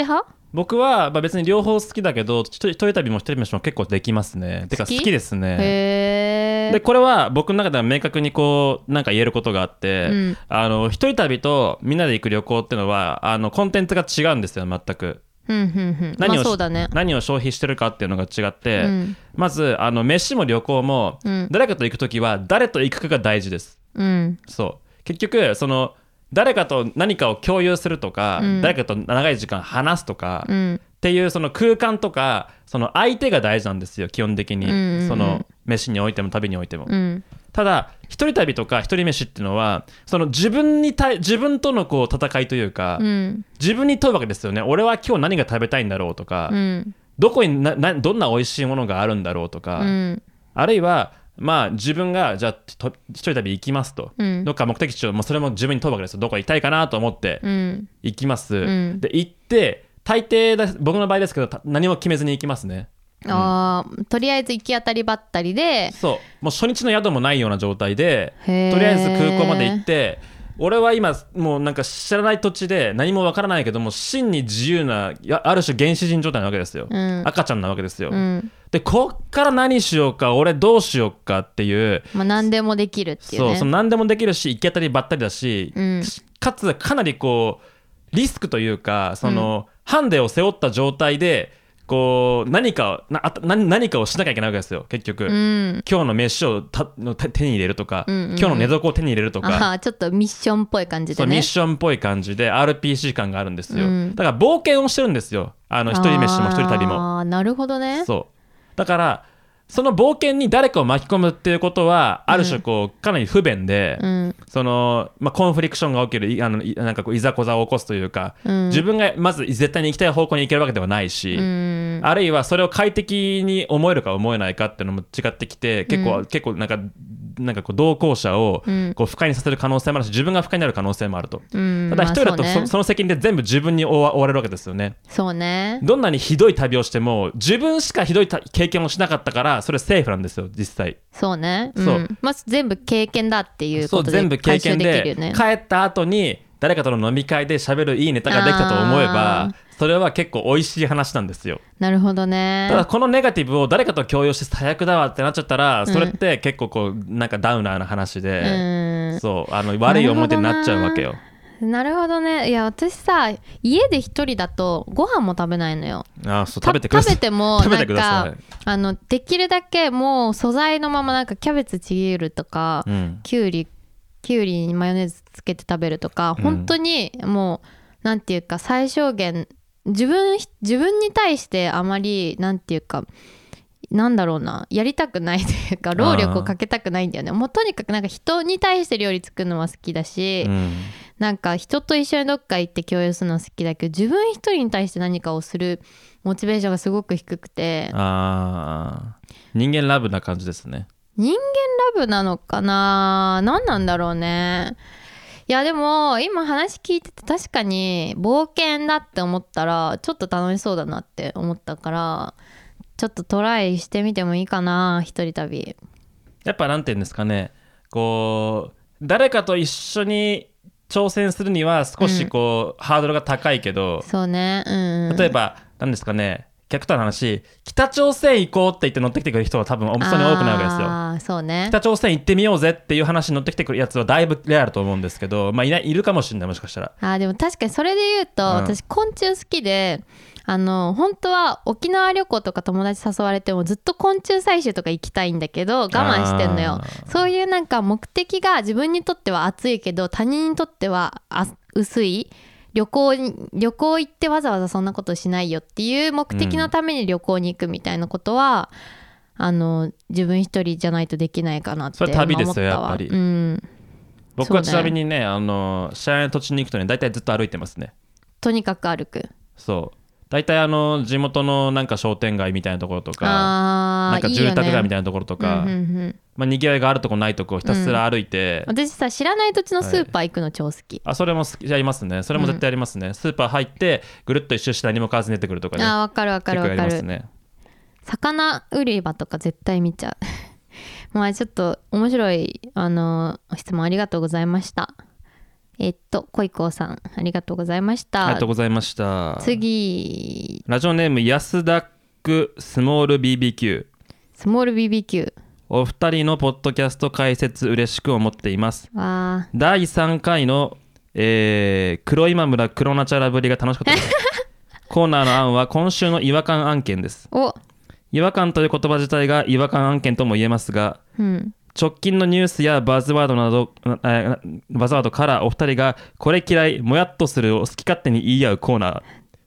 僕は、まあ、別に両方好きだけど一人旅も一人飯も結構できますね。てか好きですね。でこれは僕の中では明確にこうなんか言えることがあって、うん。あの一人旅とみんなで行く旅行っていうのはあのコンテンツが違うんですよ全く。何を何を消費してるかっていうのが違って、うん。まずあの飯も旅行も、うん。誰かと行く時は誰と行くかが大事です。うん。そう。結局その誰かと何かを共有するとか、うん。誰かと長い時間話すとか、っうん。ていうその空間とかその相手が大事なんですよ基本的に、うんうんうん。その飯においても旅においても、うん。ただ一人旅とか一人飯っていうのはその自分に対自分とのこう戦いというか、うん。自分に問うわけですよね。俺は今日何が食べたいんだろうとか、うん。どこにななどんな美味しいものがあるんだろうとか、うん。あるいはまあ自分がじゃあと一人旅行きますと、うん。どっか目的地をもうそれも自分に問うわけですよ。どこ行きたいかなと思ってうん。行きます、ん。で行って大抵だ僕の場合ですけどた何も決めずに行きますね。あーとりあえず行き当たりばったりで。そう。もう初日の宿もないような状態でとりあえず空港まで行って俺は今もうなんか知らない土地で何もわからないけども真に自由なある種原始人状態なわけですよ、うん。赤ちゃんなわけですよ、うんでこっから何しようか俺どうしようかっていうまあ何でもできるっていうそうねその何でもできるし行き当たりばったりだし、うん。かつかなりこうリスクというかその、ハンデを背負った状態でこう何かな何何かをしなきゃいけないわけですよ結局、うん。今日の飯をたの手手に入れるとか、うんうんうん。今日の寝床を手に入れるとか、ちょっとミッションっぽい感じそうミッでねションっぽい感じで RPG 感があるんですよ、うん。だから冒険をしてるんですよ。あの一人飯も一人旅も。あーなるほどね。そうだからその冒険に誰かを巻き込むっていうことはある種こうかなり不便で、うん。そのまあ、コンフリクションが起きるいあのいなんかこういざこざを起こすというか、うん。自分がまず絶対に行きたい方向に行けるわけではないし、うん。あるいはそれを快適に思えるか思えないかっていうのも違ってきて結構、うん。結構なんかなんかこう同行者をうん。こう不快にさせる可能性もあるし自分が不快になる可能性もあると。うん。ただ一人だとそ,、まあそうね。その責任で全部自分に追わ追われるわけですよね。そうね。どんなにひどい旅をしても自分しかひどいた経験をしなかったからそれセーフなんですよ実際。そうね。そう。んまあ全部経験だっていうそうこと全部経で回収験でね。帰った後に誰かとの飲み会で喋るいいネタができたと思えばあそれは結構美味しい話なんですよ。なるほどね。ただこのネガティブを誰かと共有して最悪だわってなっちゃったらそれって結構こうなんかダウナーな話うでん。そうあの悪い思い出になっちゃうわけよ。なるほどね。いや私さ家で一人だとご飯も食べないのよ。あそうた食べてください。食べても 食べてくだなんさいかあのできるだけもう素材のままなんかキャベツちぎるとか、うん。きゅうりきゅうりにマヨネーズつけて食べるとか、うん。本当にもうなんていうか最小限自分自分に対してあまりなんていうかなんだろうなやりたくないというか労力をかけたくないんだよね。もうとにかくなんか人に対して料理作るのは好きだし、うん。なんか人と一緒にどっか行って共有するのは好きだけど自分一人に対して何かをするモチベーションがすごく低くてあー。人間ラブな感じですね。人間ラブなのかな？何なんだろうねいやでも今話聞いてて確かに冒険だって思ったらちょっと楽しそうだなって思ったからちょっとトライしてみてもいいかな一人旅。やっぱなんて言うんですかね。こう誰かと一緒に挑戦するには少しこう、ハードルが高いけど。そうね。うん例えば何ですかね極端な話北朝鮮行こうって言って乗ってきてくる人は多分本当に多くないわけですよ。そうね。北朝鮮行ってみようぜっていう話に乗ってきてくるやつはだいぶレアだと思うんですけどまあいないいるかもしれないもしかしたら。あーでも確かにそれで言うと、うん。私昆虫好きであの本当は沖縄旅行とか友達誘われてもずっと昆虫採集とか行きたいんだけど我慢してんのよ。そういうなんか目的が自分にとっては熱いけど他人にとってはあ薄い旅行に旅行行ってわざわざそんなことしないよっていう目的のために旅行に行くみたいなことは、あの自分一人じゃないとできないかなってそれ旅ですよ思たわ。やっぱり。うん、僕はちなみにねあの試合の土地に行くとね大体ずっと歩いてますね。とにかく歩く。そう大体あの地元のなんか商店街みたいなところとかあなんか住宅街みたいいなところとかうんうんうん。まあ、にぎわいがあるとこないとこひたすら歩いて、私さ知らない土地のスーパー行くの超好き、あそれも好き。やりますね。それも絶対やりますね、スーパー入ってぐるっと一周して何も買わずに出てくるとかね。あーわかるわかるかる、ね。魚売り場とか絶対見ちゃう。まあちょっと面白いあの質問ありがとうございましたえっと恋いこうさんありがとうございました。ありがとうございました。次。ラジオネーム安ダックスモール BBQ スモール BBQ お二人のポッドキャスト解説嬉しく思っています。わ第3回の、えー黒今村黒ナチャラぶりが楽しかったです。コーナーの案は今週の違和感案件です。ーお。違和感という言葉自体が違和感案件とも言えますがうん直近のニュースやバズワードなどえーバズワードからお二人がこれ嫌いもやっとするを好き勝手に言い合うコーナ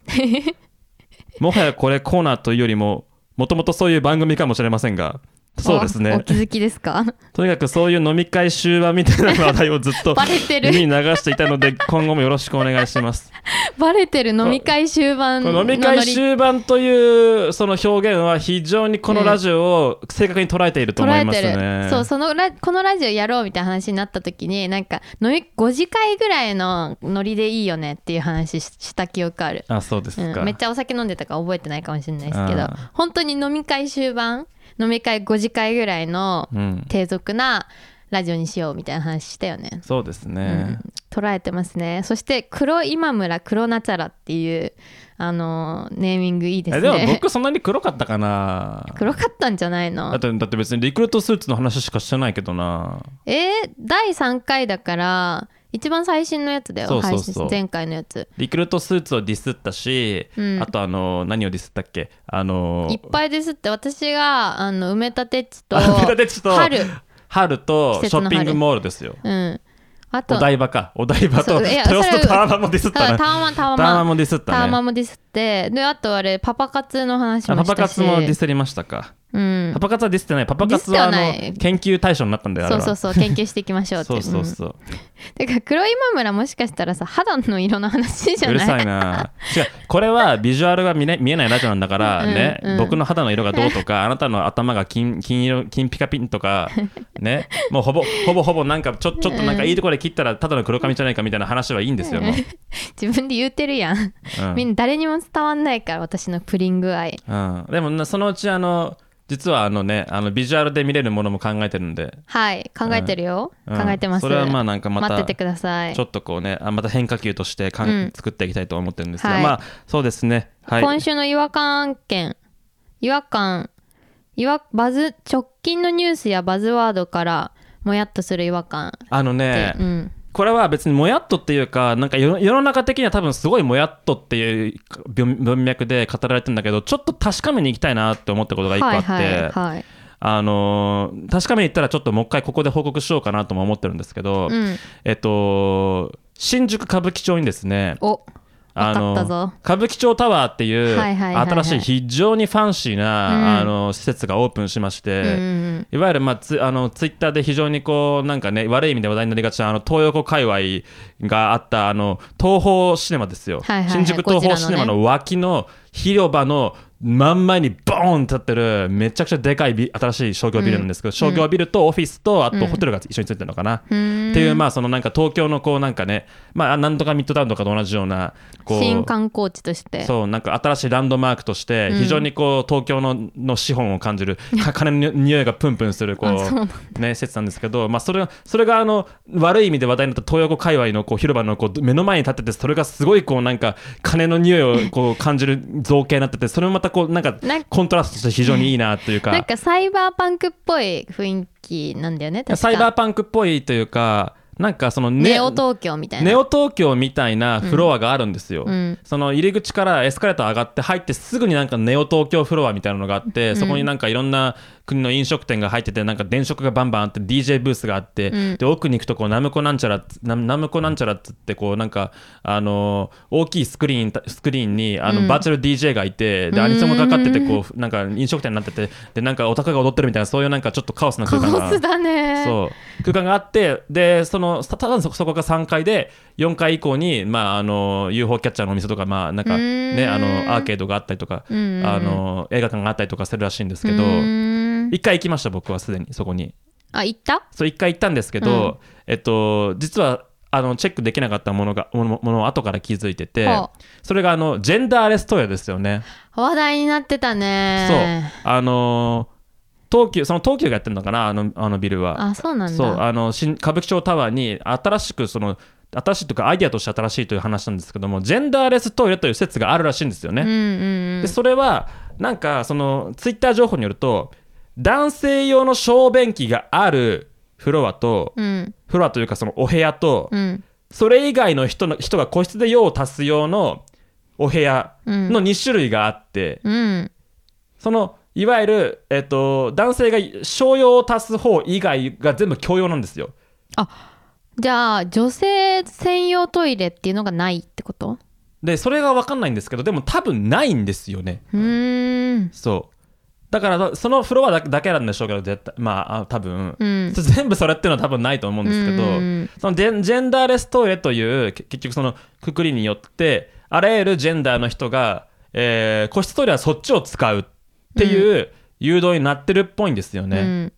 ー。もはやこれコーナーというよりももともとそういう番組かもしれませんがそうですおおね気づきですか？とにかくそういう飲み会終盤みたいな話題をずっと バレてる。耳に流していたので 今後もよろしくお願いします。バレてる飲み会終盤飲み会終盤というその表現は非常にこのラジオを正確に捉えていると思いますね。る。そうそのラこのラジオやろうみたいな話になった時になんか飲み5次会ぐらいのノリでいいよねっていう話しした記憶ある、あそうですか、うん、めっちゃお酒飲んでたから覚えてないかもしれないですけど本当に飲み会終盤飲み会5次会ぐらいのうん、低俗なラジオにしようみたいな話したよね、そうですね、捉えてますね。そして黒今村黒ナチャラっていうあのーネーミングいいですえでもね僕そんなに黒かったかな。黒かったんじゃないの？だってだって別にリクルートスーツの話しかしてないけどな。えー、第3回だから一番最新のやつだよそうそうそう。配信前回のやつ。リクルートスーツをディスったし、うん。あとあの何をディスったっけ？あのいっぱいですって私があの埋め立て地とあと春。春と季節の春。ショッピングモールですよ。うん。あとお台場か。お台場とそういや豊洲それとタワマンもディスったタワマンタワタワママンンもディスったタワマねンもディスってであとあれパパ活の話あもしたし。パパ活もディスりましたか、うん。パパ活はディスってない。パパ活はあの研究対象になったんだよそうそうそう研究していきましょうって。そうそうそう、うんてか黒今村もしかしたらさ肌の色の話じゃない？うるさいな。違う。これはビジュアルが見,、ね、見えないラジオなんだからうんね、うん。僕の肌の色がどうとか あなたの頭が金金色金ピカピンとか ね。もうほぼほぼほぼなんかちょちょっとなんかいいところで切ったらただの黒髪じゃないかみたいな話はいいんですよ 自分で言うてるやん、うん。みんな誰にも伝わんないから私のプリン具合うん、でもなそのうちあの実はあのねあのビジュアルで見れるものも考えてるんで、はい考えてるよ、うん。考えてます。それはまあなんかまた待っててください。ちょっとこうねあまた変化球としてかん、うん。作っていきたいと思ってるんですが、はい。まあそうですね。はい。今週の違和感案件。違和感。違和バズ直近のニュースやバズワードからもやっとする違和感。あのね、うん、これは別にもやっとっていうかなんか世の中的には多分すごいもやっとっていう文文脈で語られてるんだけどちょっと確かめに行きたいなって思ったことが一個あって、はいはいはい。あのー確かめに行ったらちょっともう一回ここで報告しようかなとも思ってるんですけど、うん。えっと新宿歌舞伎町にですねおあの歌舞伎町タワーっていう新しい非常にファンシーな、うん。あの施設がオープンしまして、いわゆる、まあ、ツあのツイッターで非常にこうなんかね悪い意味で話題になりがちなあの東横界隈があったあの東宝シネマですよ、新宿東宝シネマの脇の広場の真ん前にボーン立ってるめちゃくちゃでかいビ新しい商業ビルなんですけど、商業ビルとオフィスとあとホテルが一緒についてるのかな、うーん。っていうまあそのなんか東京のこうなんかねまあなんとかミッドタウンとかと同じようなこう新観光地として。そうなんか新しいランドマークとして非常にこう東京のの資本を感じるか 金の匂いがプンプンするこうね施設なんですけどまあそれそれがあの悪い意味で話題になった東横界隈のこう広場のこう目の前に立っててそれがすごいこうなんか金の匂いをこう感じる造形になっててそれもまたこうなんかコントラストとして非常にいいなというか。なんかサイバーパンクっぽい雰囲気なんだよね確か。サイバーパンクっぽいというかなんかそのねネオ東京みたいな。ネオ東京みたいなフロアがあるんですよ、うん。その入り口からエスカレーター上がって入ってすぐになんかネオ東京フロアみたいなのがあって、そこになんかいろんな国の飲食店が入っててなんか電飾がバンバンあって DJ ブースがあって、うん。で奥に行くとこうナムコなんちゃらナナムコなんちゃらっつってこうなんかあのー大きいスクリーンスクリーンにあの、うん。バーチャル DJ がいてでアニソンがかかっててこうなんか飲食店になっててでなんかオタクが踊ってるみたいなそういうなんかちょっとカオスなコ空間がそう空間があってでそのたただそそこが3階で4階以降に、まあ、あの UFO キャッチャーのお店とか,、まあなんかね、あのアーケードがあったりとか、あの映画館があったりとかするらしいんですけどうーん。1回行きました僕はすでにそこに。あ行った？そう1回行ったんですけど、えっと、実はあのチェックできなかったものがものものを後から気づいててほそれがあのジェンダーレストイレですよね。話題になってたね。そう。あの東急その東急がやってるのかな？あのあのビルは。あそうなんだ。そう。あの新歌舞伎町タワーに新しくその新しいというかアイデアとして新しいという話なんですけどもジェンダーレストイレという説があるらしいんですよね。うんうんうん。でそれはなんかそのツイッター情報によると男性用の小便器があるフロアと、うん。フロアというかそのお部屋と、うん。それ以外の人の人が個室で用を足す用のお部屋うん。の2種類があって、うん。そのいわゆる、えっと、男性が商用を足す方以外が全部共用なんですよ。じゃあ女性専用トイレっていうのがないってこと？でそれが分かんないんですけどでも多分ないんですよね。うーん。そうだからそのフロアだけだけなんでしょうけど絶対まああ多分、うん。全部それっていうのは多分ないと思うんですけど、うんそのジェンジェンダーレストイレというけ結局そのくくりによってあらゆるジェンダーの人が、えー個室トイレはそっちを使うっていう誘導になってるっぽいんですよね。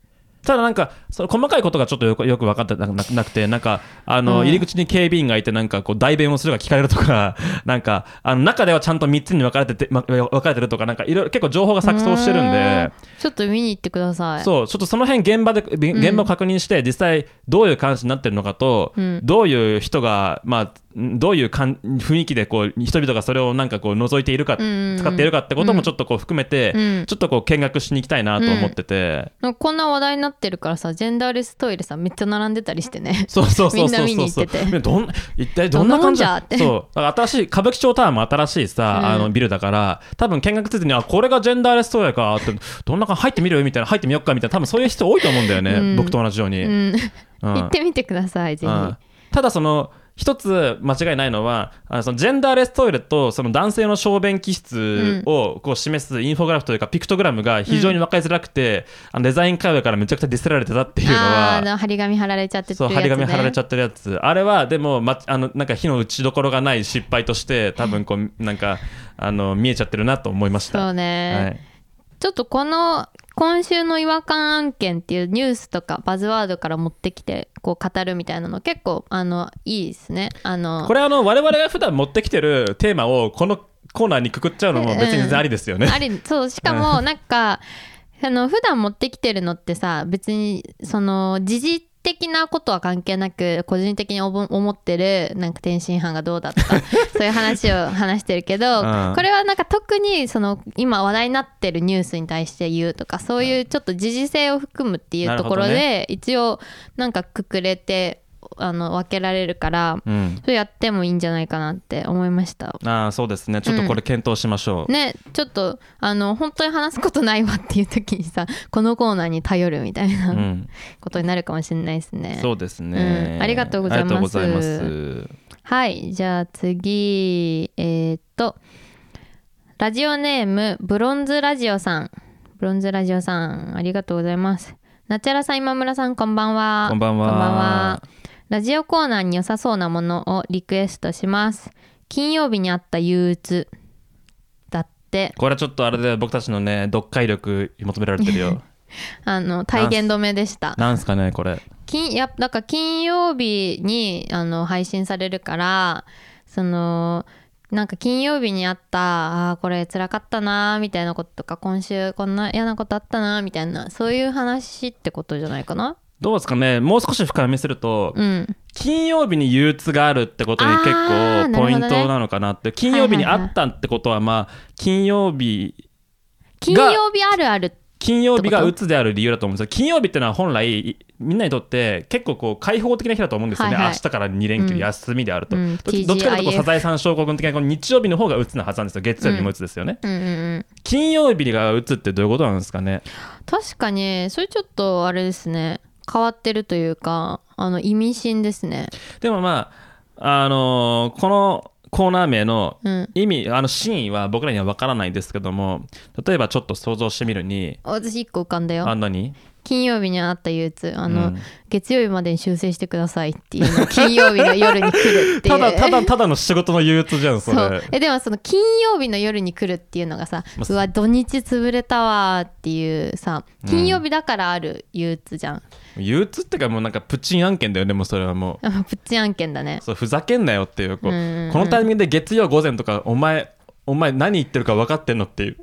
うんただなんかその細かいことがちょっとよくよく分かってなくてなんかあの、うん。入り口に警備員がいてなんかこう代弁をするが聞かれるとか なんかあの中ではちゃんと3つに分かれてて、ま、分かれてるとかなんかいろいろ結構情報が錯綜してるんで。ちょっと見に行ってください。そうちょっとその辺現場でび現場を確認して、実際どういう監視になってるのかと、うん。どういう人が、まあ、んどういうかん雰囲気でこう人々がそれをなんかこう覗いているか、うん使っているかってこともちょっとこう含めて、うん。ちょっとこう見学しに行きたいなと思ってて、なん。かこんな話題になってるからさジェンダーレストイレさめっちゃ並んでたりしてね。そうそうそうそうそう。みんな見に行ってて。どん一体どんな感じ？そう。新しい歌舞伎町タワーも新しいさ、うん。あのビルだから多分見学ついてにあこれがジェンダーレストイレかってどんな感じ入ってみる？みたいな入ってみよっかみたいな多分そういう人多いと思うんだよね、うん。僕と同じように。うん。うん。行ってみてくださいぜひ。うん。ただその一つ間違いないのはあのそのジェンダーレストイレとその男性の小便器室をこう示すインフォグラフというかピクトグラムが非常に分かりづらくて、あのデザイン界隈からめちゃくちゃディスられてたっていうのあはーあの張り紙貼られちゃってそう張り紙貼られちゃっってるやつ。あれはでも、ま、あのなんか火の打ちどころがない失敗として多分こうなんかあの見えちゃってるなと思いました。そうね、はいちょっとこの今週の違和感案件っていうニュースとかバズワードから持ってきてこう語るみたいなの結構あのいいですね。あのこれあの我々が普段持ってきてるテーマをこのコーナーにくくっちゃうのも別に全然ありですよね。ありそうしかもなんかあの普段持ってきてるのってさ別にその時事的なことは関係なく個人的に思思ってるなんか天津飯がどうだとか そういう話を話してるけど、うん。これはなんか特にその今話題になってるニュースに対して言うとかそういうちょっと時事性を含むっていうところで、一応なんかくくれてあの分けられるから、うん。それやってもいいんじゃないかなって思いました。ああそうですね。ちょっとこれ検討しましょう、ねちょっとあの本当に話すことないわっていう時にさこのコーナーに頼るみたいな、うん、ことになるかもしれないですね。そうですね、うん。ありがとうございます。ありがとうございます。はい。じゃあ次えーっとラジオネームブロンズラジオさん。ブロンズラジオさんありがとうございます。ナチャラさん今村さんこんばんは。こんばんはラジオコーナーに良さそうなものをリクエストします。金曜日にあった憂鬱。だって。これはちょっとあれで僕たちのね読解力求められてるよ。あの体言止めでした。なんすかねこれ。金やだから金曜日にあの配信されるからそのなんか金曜日にあったあーこれ辛かったなーみたいなこととか今週こんな嫌なことあったなーみたいなそういう話ってことじゃないかな？どうですかね。もう少し深読みすると、うん。金曜日に憂鬱があるってことに結構ポイントなのかなって、金曜日にあったってことはまあ金曜日金曜日あるある。金曜日が鬱である理由だと思うんですよ。金曜日ってのは本来いみんなにとって結構こう開放的な日だと思うんですよね、はいはい。明日から2連休うん休みであると、うん。どっちどっちかというとサザエさん症候群的なこの日曜日の方が鬱なはずなんですよ。月曜日も鬱ですよね、うんうんうん。金曜日が鬱ってどういうことなんですかね。確かにそれちょっとあれですね変わってるというかあの意味深ですね。でもまああのーこのコーナー名のうん。意味あの真意は僕らには分からないんですけども例えばちょっと想像してみるに私一個浮かんだよ。あんなに金曜日にあった憂鬱あの、うん。月曜日までに修正してくださいっていうの 金曜日の夜に来るっていう。ただただただの仕事の憂鬱じゃんそれ。えでもその金曜日の夜に来るっていうのがさまあうわ土日潰れたわっていうさ金曜日だからある憂鬱じゃん、憂鬱ってかもうなんかプチン案件だよねもうそれはもう。あプッチ案件だね。そうふざけんなよっていうこううんうんうん。このタイミングで月曜午前とかお前お前何言ってるか分かってんのっていう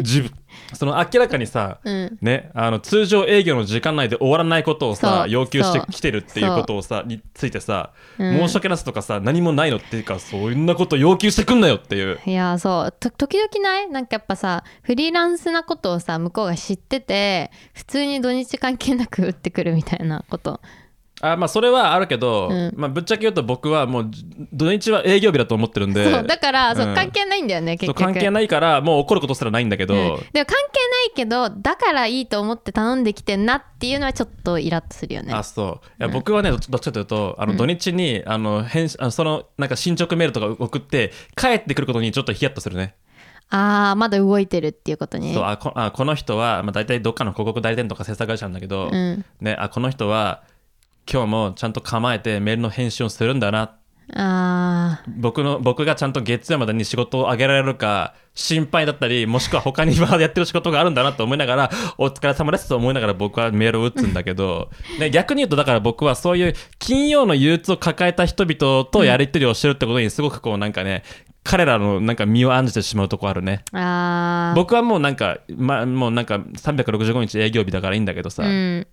自分その明らかにさうん。ね、あの通常営業の時間内で終わらないことをさそう要求してきてるっていうことをさについてさ、うん。申し訳なさとかさ何もないのっていうかそんなこと要求してくんなよっていう。いやそう。と時々ない？なんかやっぱさフリーランスなことをさ向こうが知ってて普通に土日関係なく打ってくるみたいなことあまあそれはあるけど、うん。まあ、ぶっちゃけ言うと僕はもう土日は営業日だと思ってるんでそうだから、そううん関係ないんだよね結そう局。関係ないからもう怒ることすらないんだけど、うん。でも関係ないけどだからいいと思って頼んできてんなっていうのはちょっとイラッとするよね。あそう。いや、僕はねどどっちかというとあの土日に、あの返あのそのなんか進捗メールとか送って帰ってくることにちょっとヒヤッとするね。あーまだ動いてるっていうことに。そうあこあこの人は、まあ、大体どっかの広告代理店とか制作会社なんだけど、うん。ね、あこの人は今日もちゃんと構えてメールの返信をするんだな。あ僕の僕がちゃんと月曜までに仕事をあげられるか心配だったりもしくは他に今やってる仕事があるんだなと思いながら お疲れ様ですと思いながら僕はメールを打つんだけど、ね、逆に言うとだから僕はそういう金曜の憂鬱を抱えた人々とやり取りをしてるってことにすごくこうなんかね彼らのなんか身を案じてしまうとこあるね。僕はもうなんか、ま、もうなんか365日営業日だからいいんだけどさ、うん。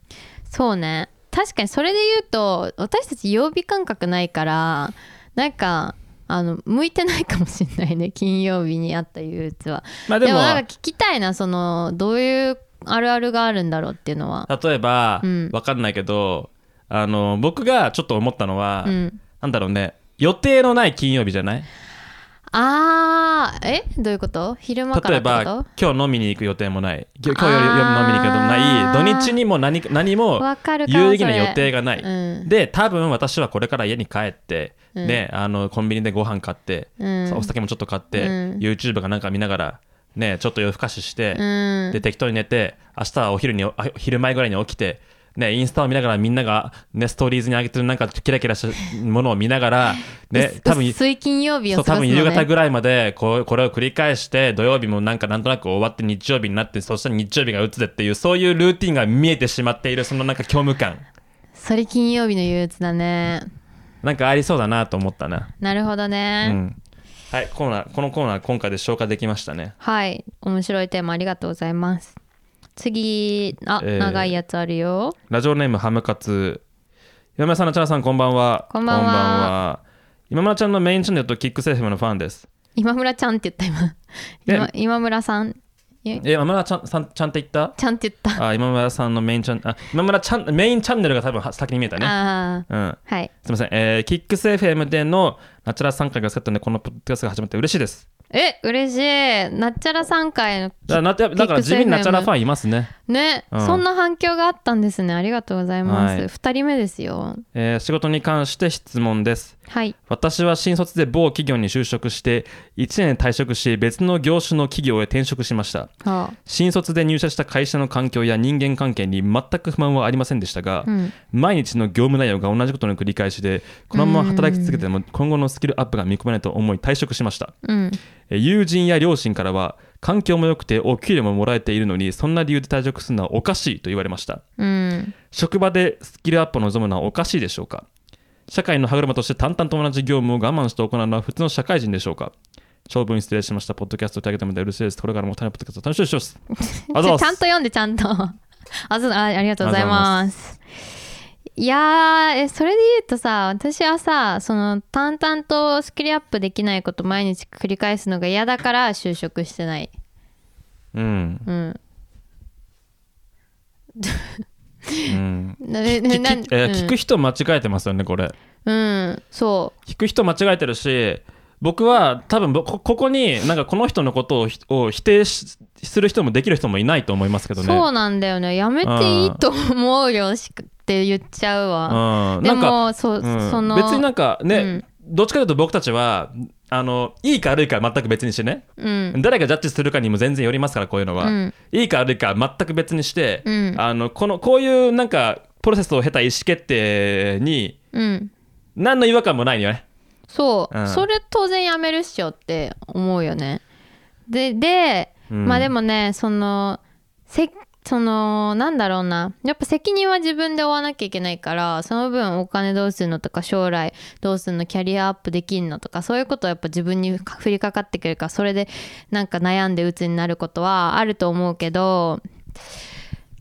そうね確かにそれで言うと私たち曜日感覚ないからなんかあの向いてないかもしれないね 金曜日にあった憂鬱は。まあでもなんか聞きたいなそのどういうあるあるがあるんだろうっていうのは。例えば、うん。わかんないけどあの僕がちょっと思ったのは、うん。なんだろうね予定のない金曜日じゃない？あーえ？どういうこと？昼間か例えらってこと？ば今日飲みに行く予定もない。今日より飲みに行く予定もない。土日にも何何も有意義な予定がない、うん。で多分私はこれから家に帰って、うん。ね、あのコンビニでご飯買って、うん。お酒もちょっと買って、うん。YouTube かなんか見ながら、ね、ちょっと夜更かしして、うん。で適当に寝て明日はお昼にあ昼前ぐらいに起きて、ね、インスタを見ながらみんなが、ね、ストーリーズに上げてるなんかキラキラしたものを見ながら、ね、多分薄い金曜日そう多分夕方ぐらいまでこうこれを繰り返して土曜日もなんかなんとなく終わって日曜日になってそしたら日曜日が打つでっていうそういうルーティンが見えてしまっているそのなんか虚無感。それ金曜日の憂鬱だね。なんかありそうだなと思ったな、なるほどうね、ん、はいコーナーこのコーナー今回で消化できましたね。はい。面白いテーマありがとうございます次あ、えー。長いやつあるよ。ラジオネームハムカツ。今村さんなちゃなさんこんばんは。こんばんは。今村ちゃんのメインチャンネルとキックセーフのファンです。今村ちゃんって言った今。今今村さん。え？え今村ちゃんさんちゃんって言った？ちゃんって言った、あ今村さんのメインチャンあ今村ちゃんメインチャンネルが多分は先に見えたね。ああうん。はい。すみません、えー、キックス FM でのナチュラ3回がセットでこのポッドキャストが始まって嬉しいです。え嬉しい。なっちゃら3回のだなだから地味にナチュラファンいますね。ね、うん。そんな反響があったんですね。ありがとうございます、はい。2人目ですよ。えー仕事に関して質問です。はい。私は新卒で某企業に就職して1年退職し別の業種の企業へ転職しました。は新卒で入社した会社の環境や人間関係に全く不満はありませんでしたが、あうん。毎日の業務内容が同じことの繰り返しでこのまま働き続けても今後のスキルアップが見込めないと思い退職しました。うん。えー友人や両親からは環境も良くてお給料ももらえているのにそんな理由で退職するのはおかしいと言われました。うん。職場でスキルアップを望むのはおかしいでしょうか？社会の歯車として淡々と同じ業務を我慢して行うのは普通の社会人でしょうか？長文失礼しました。ポッドキャストを手挙げたので嬉しいです。これからも種ポッドキャスト楽しみにしてます。あ ちゃんと読んでちゃんと。ああありがとうございます。いやーえそれで言うとさ私はさその淡々とスキルアップできないこと毎日繰り返すのが嫌だから就職してない。うん。うん聞く人間違えてますよねこれ。うんそ聞く人間違えてるし僕は多分ぼこここになんかこの人のことを否定しする人もできる人もいないと思いますけう、どね。そうなんだよね。やめていいと思うよしかって言っちゃうわ、でうん。なんかもそう、うん。その別になんかね、うん。どっちかというと僕たちはあのいいか悪いかは全く別にしてね、うん。誰がジャッジするかにも全然よりますからこういうのは、うん。いいか悪いかは全く別にして、うん。あのこのこういうなんかプロセスを経た意思決定にうん。何の違和感もないよね。そう、うん。それ当然やめるっしょって思うよね。でで、うん。まあでもねそのせそのなんだろうな。やっぱ責任は自分で負わなきゃいけないからその分お金どうするのとか将来どうするのキャリアアップできんのとかそういうことはやっぱ自分に降りかかってくるからそれでなんか悩んで鬱になることはあると思うけど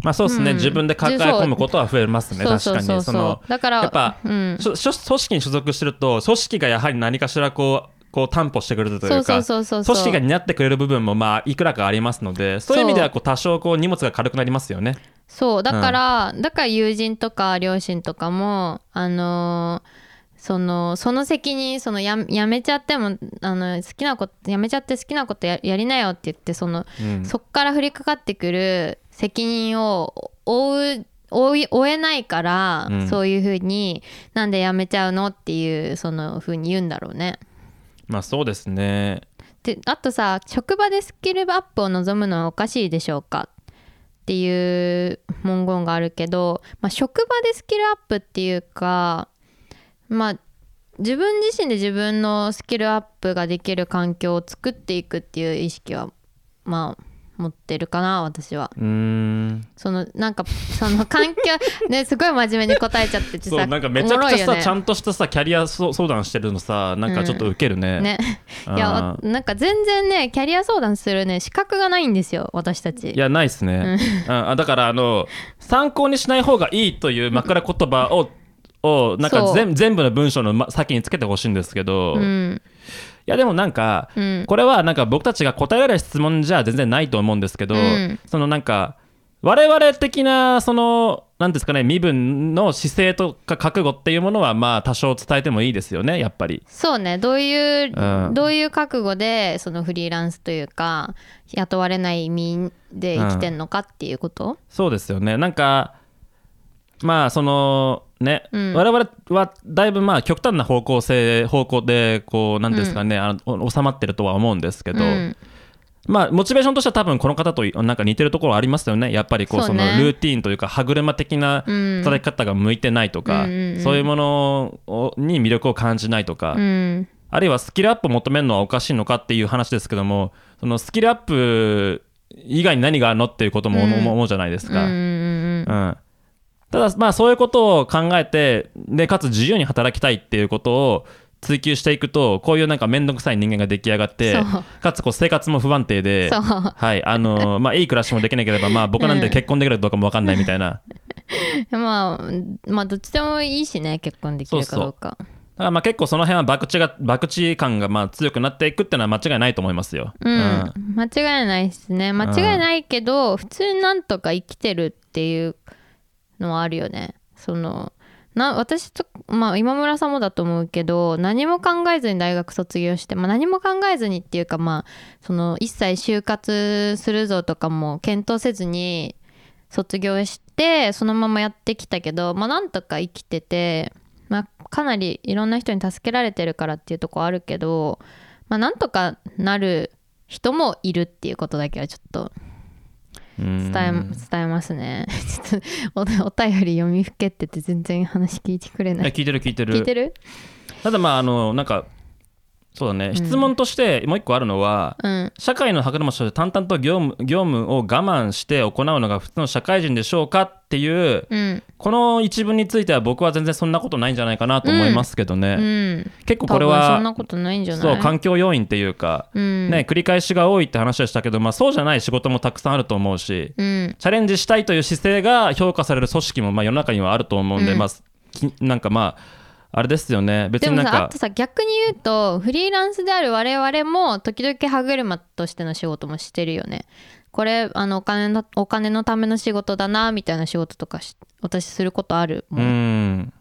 まあそうですね、うん。自分で抱え込むことは増えますね。確かに。そだからやっぱうん。組織に所属してると組織がやはり何かしらこうこう担保してくれるというか組織が担ってくれる部分もまあいくらかありますのでそういう意味ではこう多少こう荷物が軽くなりますよね。そうだから、だから友人とか両親とかもあのーそのその責任そのややめちゃってもあの好きなことやめちゃって好きなことややりなよって言ってその、うん。そっから降りかかってくる責任を負う負い負えないから、うん。そういうふうになんでやめちゃうのっていうそのふうに言うんだろうね。まあそうですね。であとさ職場でスキルアップを望むのはおかしいでしょうかっていう文言があるけど、まあ、職場でスキルアップっていうかまあ自分自身で自分のスキルアップができる環境を作っていくっていう意識はまあ持ってるかな私は。うーん。そのなんかその環境 ねすごい真面目に答えちゃっててさそうなんかめちゃくちゃさ、ね。ちゃんとしたさキャリアそ相談してるのさなんかちょっとウケるね。ね。うん。いやなんか全然ねキャリア相談するね資格がないんですよ私たち。いやないっすね、うん。あだからあの参考にしない方がいいという枕言葉ををなんか全全部の文章のま先につけてほしいんですけど、いうんやでもなんか、うん。これはなんか僕たちが答えられる質問じゃ全然ないと思うんですけど、うん。そのなんか我々的なそのなんですかね身分の姿勢とか覚悟っていうものはまあ多少伝えてもいいですよねやっぱり。そうね。どういう、うん。どういう覚悟でそのフリーランスというか雇われない移民で生きてんのかっていうこと、そうですよね。なんかまあそのね、うん。我々はだいぶまあ極端な方向性方向でこうなんですかね、あの収まってるとは思うんですけど、うん。まあモチベーションとしては多分この方となんか似てるところありますよね。やっぱりこうそのルーティーンというか歯車的なうん。働き方が向いてないとか、うんうんうん。そういうものをに魅力を感じないとか、うん。あるいはスキルアップを求めるのはおかしいのかっていう話ですけどもそのスキルアップ以外に何があるのっていうことも思う,、じゃないですか。うんうん。うんただまあそういうことを考えてでかつ自由に働きたいっていうことを追求していくとこういうなんか面倒くさい人間が出来上がってそう。かつこう生活も不安定でそう。はいあのまあいい暮らしもできなければまあ僕なんて結婚できるかどうかも分かんないみたいな、まあまあどっちでもいいしね結婚できるかどうか。だからまあ結構その辺は博打が博打感がまあ強くなっていくっていうのは間違いないと思いますよ。うん、間違いないですね。間違いないけど、普通になんとか生きてるっていうのはあるよね。そのな私とまあ今村さんもだと思うけど何も考えずに大学卒業して、まあ、何も考えずにっていうかまあその一切就活するぞとかも検討せずに卒業してそのままやってきたけどまあなんとか生きてて、まあ、かなりいろんな人に助けられてるからっていうとこあるけどまあなんとかなる人もいるっていうことだけはちょっと伝え,、伝えますね。ちょっとおお便り読みふけってて全然話聞いてくれない。え聞いてる聞いてる。聞いてる？ただまああのなんかそうだね、質問としてもう一個あるのはうん。社会の歯車として淡々と業務業務を我慢して行うのが普通の社会人でしょうかっていううん。この一文については僕は全然そんなことないんじゃないかなと思いますけどね、うん。結構これはそんなことないんじゃない？そう環境要因っていうか、うん。ね、繰り返しが多いって話でしたけど、まあ、そうじゃない仕事もたくさんあると思うしうん。チャレンジしたいという姿勢が評価される組織もまあ世の中にはあると思うんで、うん。まあ、きなんかまああれですよね。別でになんか。もさあとさ逆に言うとフリーランスである我々も時々歯車としての仕事もしてるよね。これあのお金のお金のための仕事だなみたいな仕事とかし私することあるも、うんん。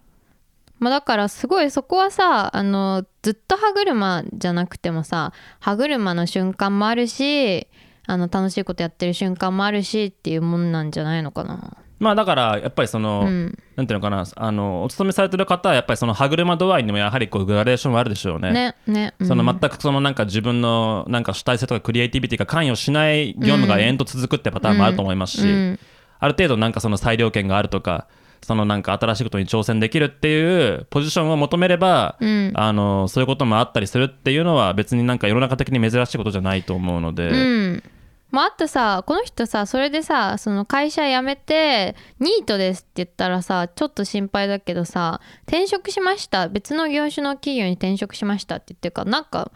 まあ、だからすごいそこはさあのずっと歯車じゃなくてもさ歯車の瞬間もあるしあの楽しいことやってる瞬間もあるしっていうもんなんじゃないのかなまあだからやっぱりその、うん。なんていうのかなあのお勤めされてる方はやっぱりその歯車度合いにもやはりこうグラデーションはあるでしょうね。ねね、うん。その全くそのなんか自分のなんか主体性とかクリエイティビティが関与しない業務が延々と続くってパターンもあると思いますし、うん。ある程度なんかその裁量権があるとかそのなんか新しいことに挑戦できるっていうポジションを求めれば、うん。あのそういうこともあったりするっていうのは別になんか世の中的に珍しいことじゃないと思うので、うんまあ、あとさこの人さそれでさその会社辞めてニートですって言ったらさちょっと心配だけどさ転職しました。別の業種の企業に転職しましたって言ってるからなんか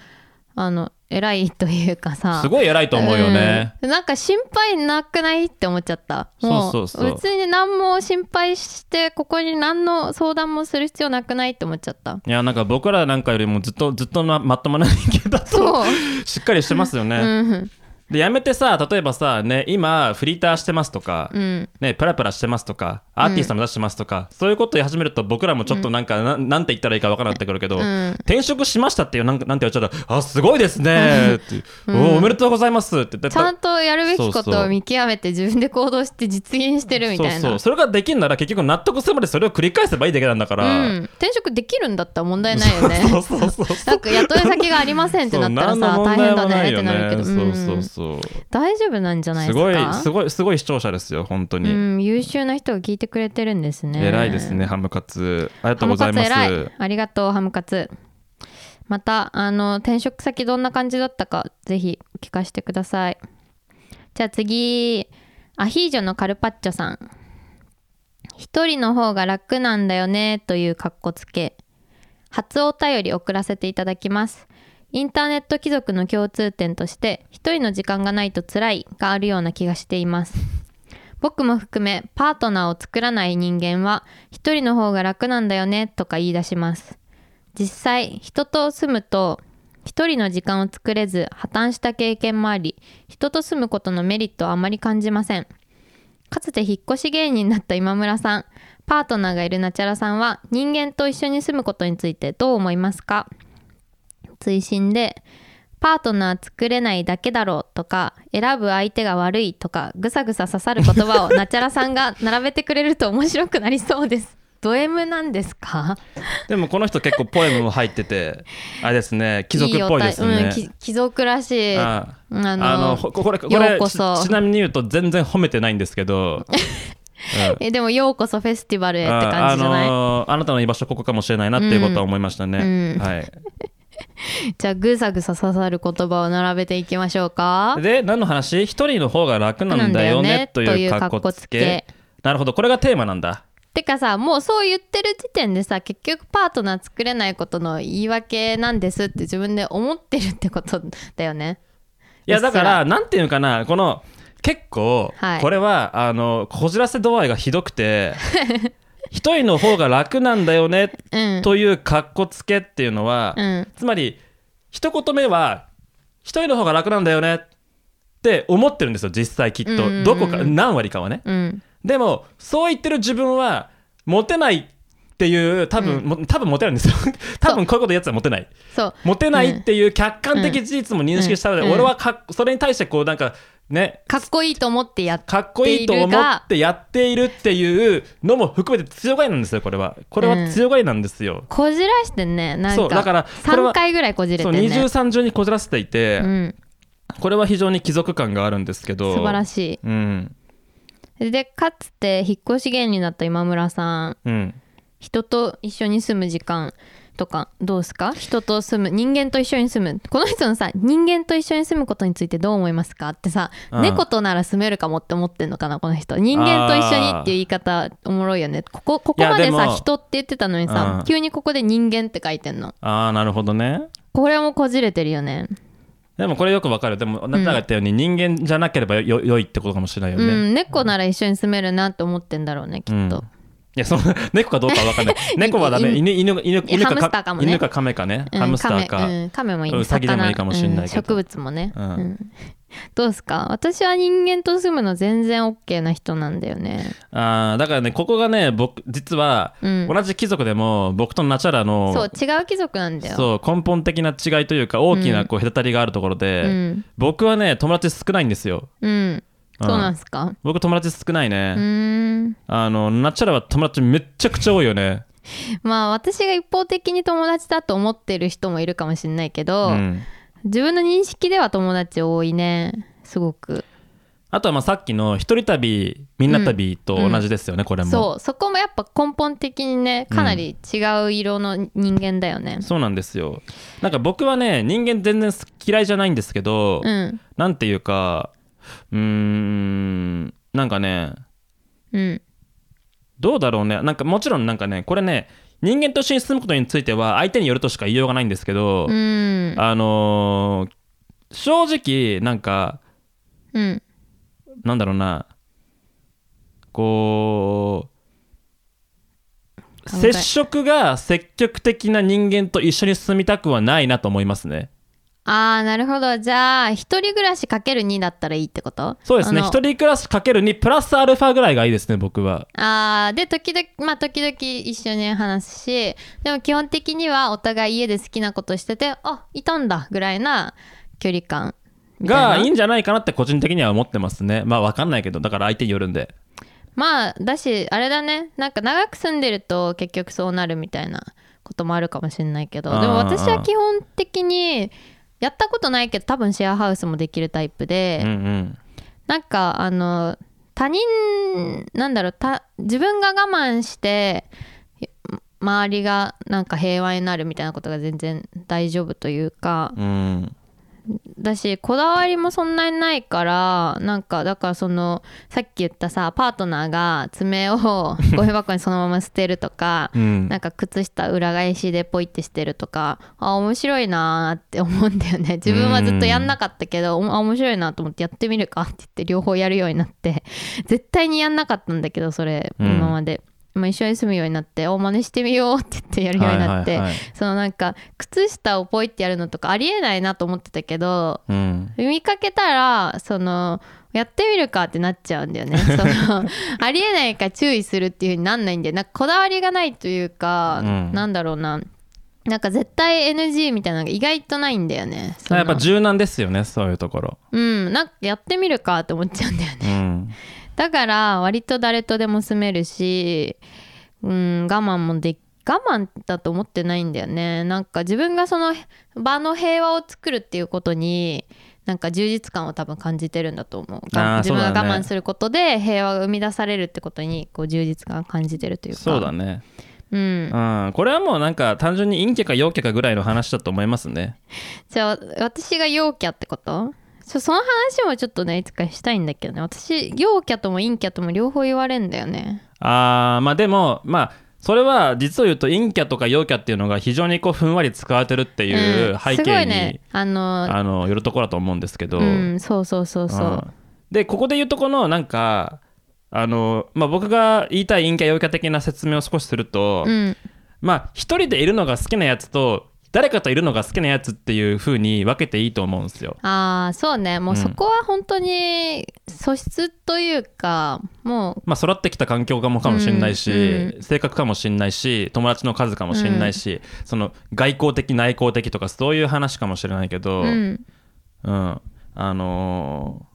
あの偉いというかさ。すごい偉いと思うよね。うん。なんか心配なくないって思っちゃった。もそうそうそう。別に何も心配してここに何の相談もする必要なくないって思っちゃった。いやなんか僕らなんかよりもずっとずっとなまともな人間だと しっかりしてますよね。うんでやめてさ例えばさね今フリーターしてますとか、うん。ね、プラプラしてますとかアーティスト目指してますとか、そういうことを言い始めると僕らもちょっとなんか、ななんて言ったらいいか分からなくなってくるけど、ん。転職しましたっていうなんかなんて言われちゃったらあすごいですねって おおおめでとうございますってちゃんとやるべきことを見極めて自分で行動して実現してるみたいな。そうそう。それができるなら結局納得するまでそれを繰り返せばいいだけなんだから、うん、転職できるんだったら問題ないよね。そうそうそうそう。なんか雇い先がありませんってなったらさ大変だねってなるけど、そうそう。うん。そう大丈夫なんじゃないですすごいかすごいすごい視聴者ですよ本当に、うん、優秀な人が聞いてくれてるんですね。偉いですねハムカツ。ありがとうございます。ハムカツ偉い。ありがとうハムカツ。またあの転職先どんな感じだったかぜひ聞かせてください。じゃあ次アヒージョのカルパッチョさん。一人の方が楽なんだよねというかっこつけ。初お便り送らせていただきます。インターネット貴族の共通点として一人の時間がないと辛いがあるような気がしています僕も含めパートナーを作らない人間は一人の方が楽なんだよねとか言い出します。実際人と住むと一人の時間を作れず破綻した経験もあり人と住むことのメリットはあまり感じません。かつて引っ越し芸人だった今村さんパートナーがいるナチャラさんは人間と一緒に住むことについてどう思いますか？追伸でパートナー作れないだけだろうとか選ぶ相手が悪いとかぐさぐさ刺さる言葉をナチャラさんが並べてくれると面白くなりそうです。ド M なんですか？でもこの人結構ポエムも入っててあれですね貴族っぽいですね。うん、き貴族らしいああのこれこよれうこそ。ちちなみに言うと全然褒めてないんですけど、うん。えでもようこそフェスティバルへって感じじゃない、あのーあなたの居場所ここかもしれないなっていうことは思いましたね、うん。はい じゃあぐさぐさ刺さる言葉を並べていきましょうか。で何の話？一人の方が楽なんだよねというかっこつけ。なるほどこれがテーマなんだ。てかさもうそう言ってる時点でさ結局パートナー作れないことの言い訳なんですって自分で思ってるってことだよね。いやだからなんていうのかなこの結構はい。これは、あのこじらせ度合いがひどくて 一人の方が楽なんだよねうん。というかっこつけっていうのは、うん。つまり一言目は一人の方が楽なんだよねって思ってるんですよ実際きっと、うんうんうん。どこか何割かはね。うん。でもそう言ってる自分はモテないっていう多分、も多分モテないんですよ。多分こういうことやつはモテない。モテないっていう客観的事実も認識したので、うん。うん。俺はかっそれに対してこうなんかね。かっこいいと思ってやっかっこいいと思ってやっているっていうのも含めて強がりなんですよこれは。これは強がりなんですよ、こじらしてねなんか。そうだからこれは3回ぐらいこじれてそうね二重三重にこじらせていて、うん、これは非常に貴族感があるんですけど。素晴らしうん。いでかつて引っ越し芸人だった今村さん。うん。人と一緒に住む時間とかどうですか？人と住む。人間と一緒に住む。この人のさ人間と一緒に住むことについてどう思いますか？ってさ、うん。猫となら住めるかもって思ってんのかな？この人。人間と一緒にっていう言い方おもろいよね。ここここまでさいやでも。人って言ってたのにさ、うん。急にここで人間って書いてんの。ああなるほどね。これもこじれてるよね。でもこれよくわかる。でもあなたが言ったように人間じゃなければよ良いってことかもしれないよね、うん猫なら一緒に住めるなって思ってんだろうねきっと、いやその 猫かどうかは分かんない。猫はダメ。犬犬犬犬ハムスターかもね。犬か亀かね、うんハムスターか、亀,、うん、亀もいい。ウサギでもいいかもしんないけど。うん植物もね、うん。うん。どうですか？私は人間と住むの全然 OK な人なんだよね。あーだからねここがね僕実はうん。同じ貴族でも僕とナチャラのそう違う貴族なんだよ。そう根本的な違いというか大きなこう隔たりがあるところで、うん。僕はね友達少ないんですよ。うんそうなんすか？僕友達少ないうね、あのナチャラは友達めっちゃくちゃ多いよね。まあ私が一方的に友達だと思ってる人もいるかもしれないけど、うん。自分の認識では友達多いね。すごく。あとはまあさっきの一人旅みんな旅と同じですよね、これも。そうそこもやっぱ根本的にねかなり違う色の人間だよね。そうなんですよ。なんか僕はね人間全然嫌いじゃないんですけど、うん。なんていうかうーんなんかねうん。どうだろうね。なんかもちろんなんかねこれね人間と一緒に住むことについては相手によるとしか言いようがないんですけど、うん。あのー正直なんかうん。なんだろうなこう考え接触が積極的な人間と一緒に住みたくはないなと思いますねあーなるほど。じゃあ一人暮らしかける2だったらいいってこと？そうですね。一人暮らしかける2プラスアルファぐらいがいいですね僕は。あーで時々まあ時々一緒に話すしでも基本的にはお互い家で好きなことしててあいたんだぐらいな距離感がいいんじゃないかなって個人的には思ってますね。まあわかんないけどだから相手によるんで。まあだしあれだね。なんか長く住んでると結局そうなるみたいなこともあるかもしれないけど。でも私は基本的にやったことないけど多分シェアハウスもできるタイプで、うんうんなんかあの他人なんだろう自分が我慢して周りがなんか平和になるみたいなことが全然大丈夫というかうん。だしこだわりもそんなにないからなんかだからそのさっき言ったさパートナーが爪を ゴミ箱にそのまま捨てるとかうん。なんか靴下裏返しでポイってしてるとかあ面白いなーって思うんだよね。自分はずっとやんなかったけどおあ面白いなと思ってやってみるかって言って両方やるようになって。絶対にやんなかったんだけどそれうん。今まで、まあ、一緒に住むようになってお真似してみようって言ってやるようになって、そのなんか靴下をポイってやるのとかありえないなと思ってたけどうん。見かけたらそのやってみるかってなっちゃうんだよね。そのありえないから注意するっていう風になんないんでなんかこだわりがないというか、うん。なんだろうな。なんか絶対 NG みたいなのが意外とないんだよね。やっぱ柔軟ですよねそういうところ。うん。なんかやってみるかって思っちゃうんだよね。うんだから割と誰とでも住めるし、うん、我慢もで我慢だと思ってないんだよね。なんか自分がその場の平和を作るっていうことになんか充実感を多分感じてるんだと思う。自分が我慢することで平和が生み出されるってことにこう充実感を感じてるというか。そうだね。うん。うん。これはもうなんか単純に陰キャか陽キャかぐらいの話だと思いますね。じゃあ私が陽キャってこと？ちょその話もちょっとねいつかしたいんだけどね。私陽キャとも陰キャとも両方言われんだよね。あーまあでもまあそれは実を言うと陰キャとか陽キャっていうのが非常にこうふんわり使われてるっていう背景に、いね。あのあのよるところだと思うんですけど、うんそうそうそうそう、うん。でここで言うとこのなんかあの、まあ、僕が言いたい陰キャ陽キャ的な説明を少しすると、うん。まあ一人でいるのが好きなやつと誰かといるのが好きなやつっていう風に分けていいと思うんですよ。ああそうね。もうそこは本当に素質というか、もまあ育ってきた環境かもかもしれないし、うん性格かもしれないし友達の数かもしれないし、その外交的内向的とかそういう話かもしれないけど、う、うん、うん。あの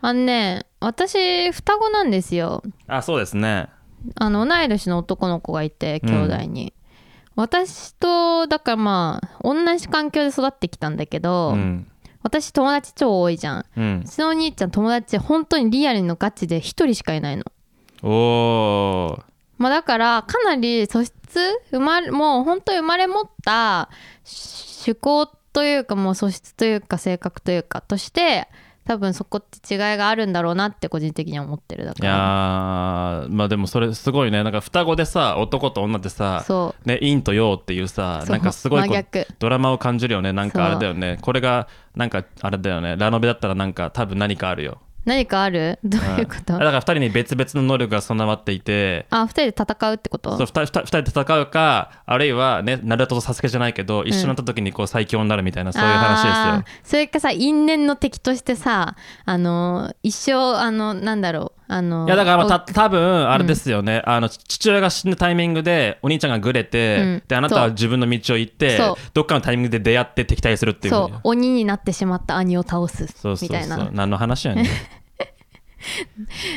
あのね私双子なんですよ。ーあそうですね。あの同い年の男の子がいて兄弟に、私とだからまあ同じ環境で育ってきたんだけど、うん私友達超多いじゃん。うん。うちのお兄ちゃん友達本当にリアルのガチで一人しかいないの。おー。まあだからかなり素質生まれもう本当に生まれ持った趣向というかもう素質というか性格というかとして多分そこって違いがあるんだろうなって個人的には思ってるだいやからーまあでもそれすごいね。なんか双子でさ男と女でさそね、陰と陽っていうさなんかすごいドラマを感じるよね。なんかあれだよね。これがなんかあれだよね。ラノベだったらなんか多分何かあるよ。う何かある？どういうこと、だから2人に別々の能力が備わっていて。あ二人で戦うってこと？そう 2, 人二人で戦うかあるいはねナルトとサスケじゃないけど一緒になった時にこう最強になるみたいな、そういう話ですよ。それかさ因縁の敵としてさあの一生あのなんだろう？あのいやだからまあおた多分あれですよね、あの父親が死ぬタイミングでお兄ちゃんがグレて、うん。であなたは自分の道を行ってそう。どっかのタイミングで出会って敵対するっていうそう。鬼になってしまった兄を倒すそうそうみたいな。そう何の話やねん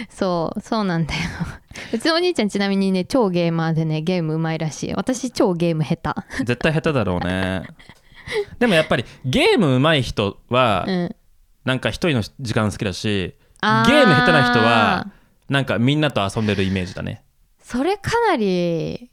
そうそうなんだよ。うちのお兄ちゃんちなみにね超ゲーマーでねゲームうまいらしい私超ゲーム下絶対下手だろうね。でもやっぱりゲーム上手い人は、手うん。なんか一人の時間好きだしゲーム下手な人はなんかみんなと遊んでるイメージだね。それかなり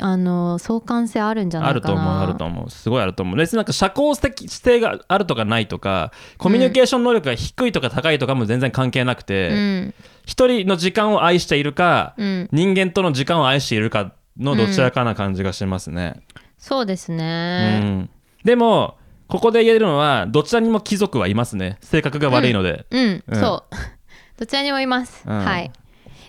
あの相関性あるんじゃないかな。あると思うあると思う。すごいあると思う。別になんか社交的性があるとかないとかコミュニケーション能力が低いとか高いとかも全然関係なくて、うん。一人の時間を愛しているか、うん。人間との時間を愛しているかのどちらかな感じがしますね、そうですうね、ん。でもここで言えるのはどちらにも貴族はいますね。性格が悪いので、うん、うん。そう。どちらにもいます、うん。はい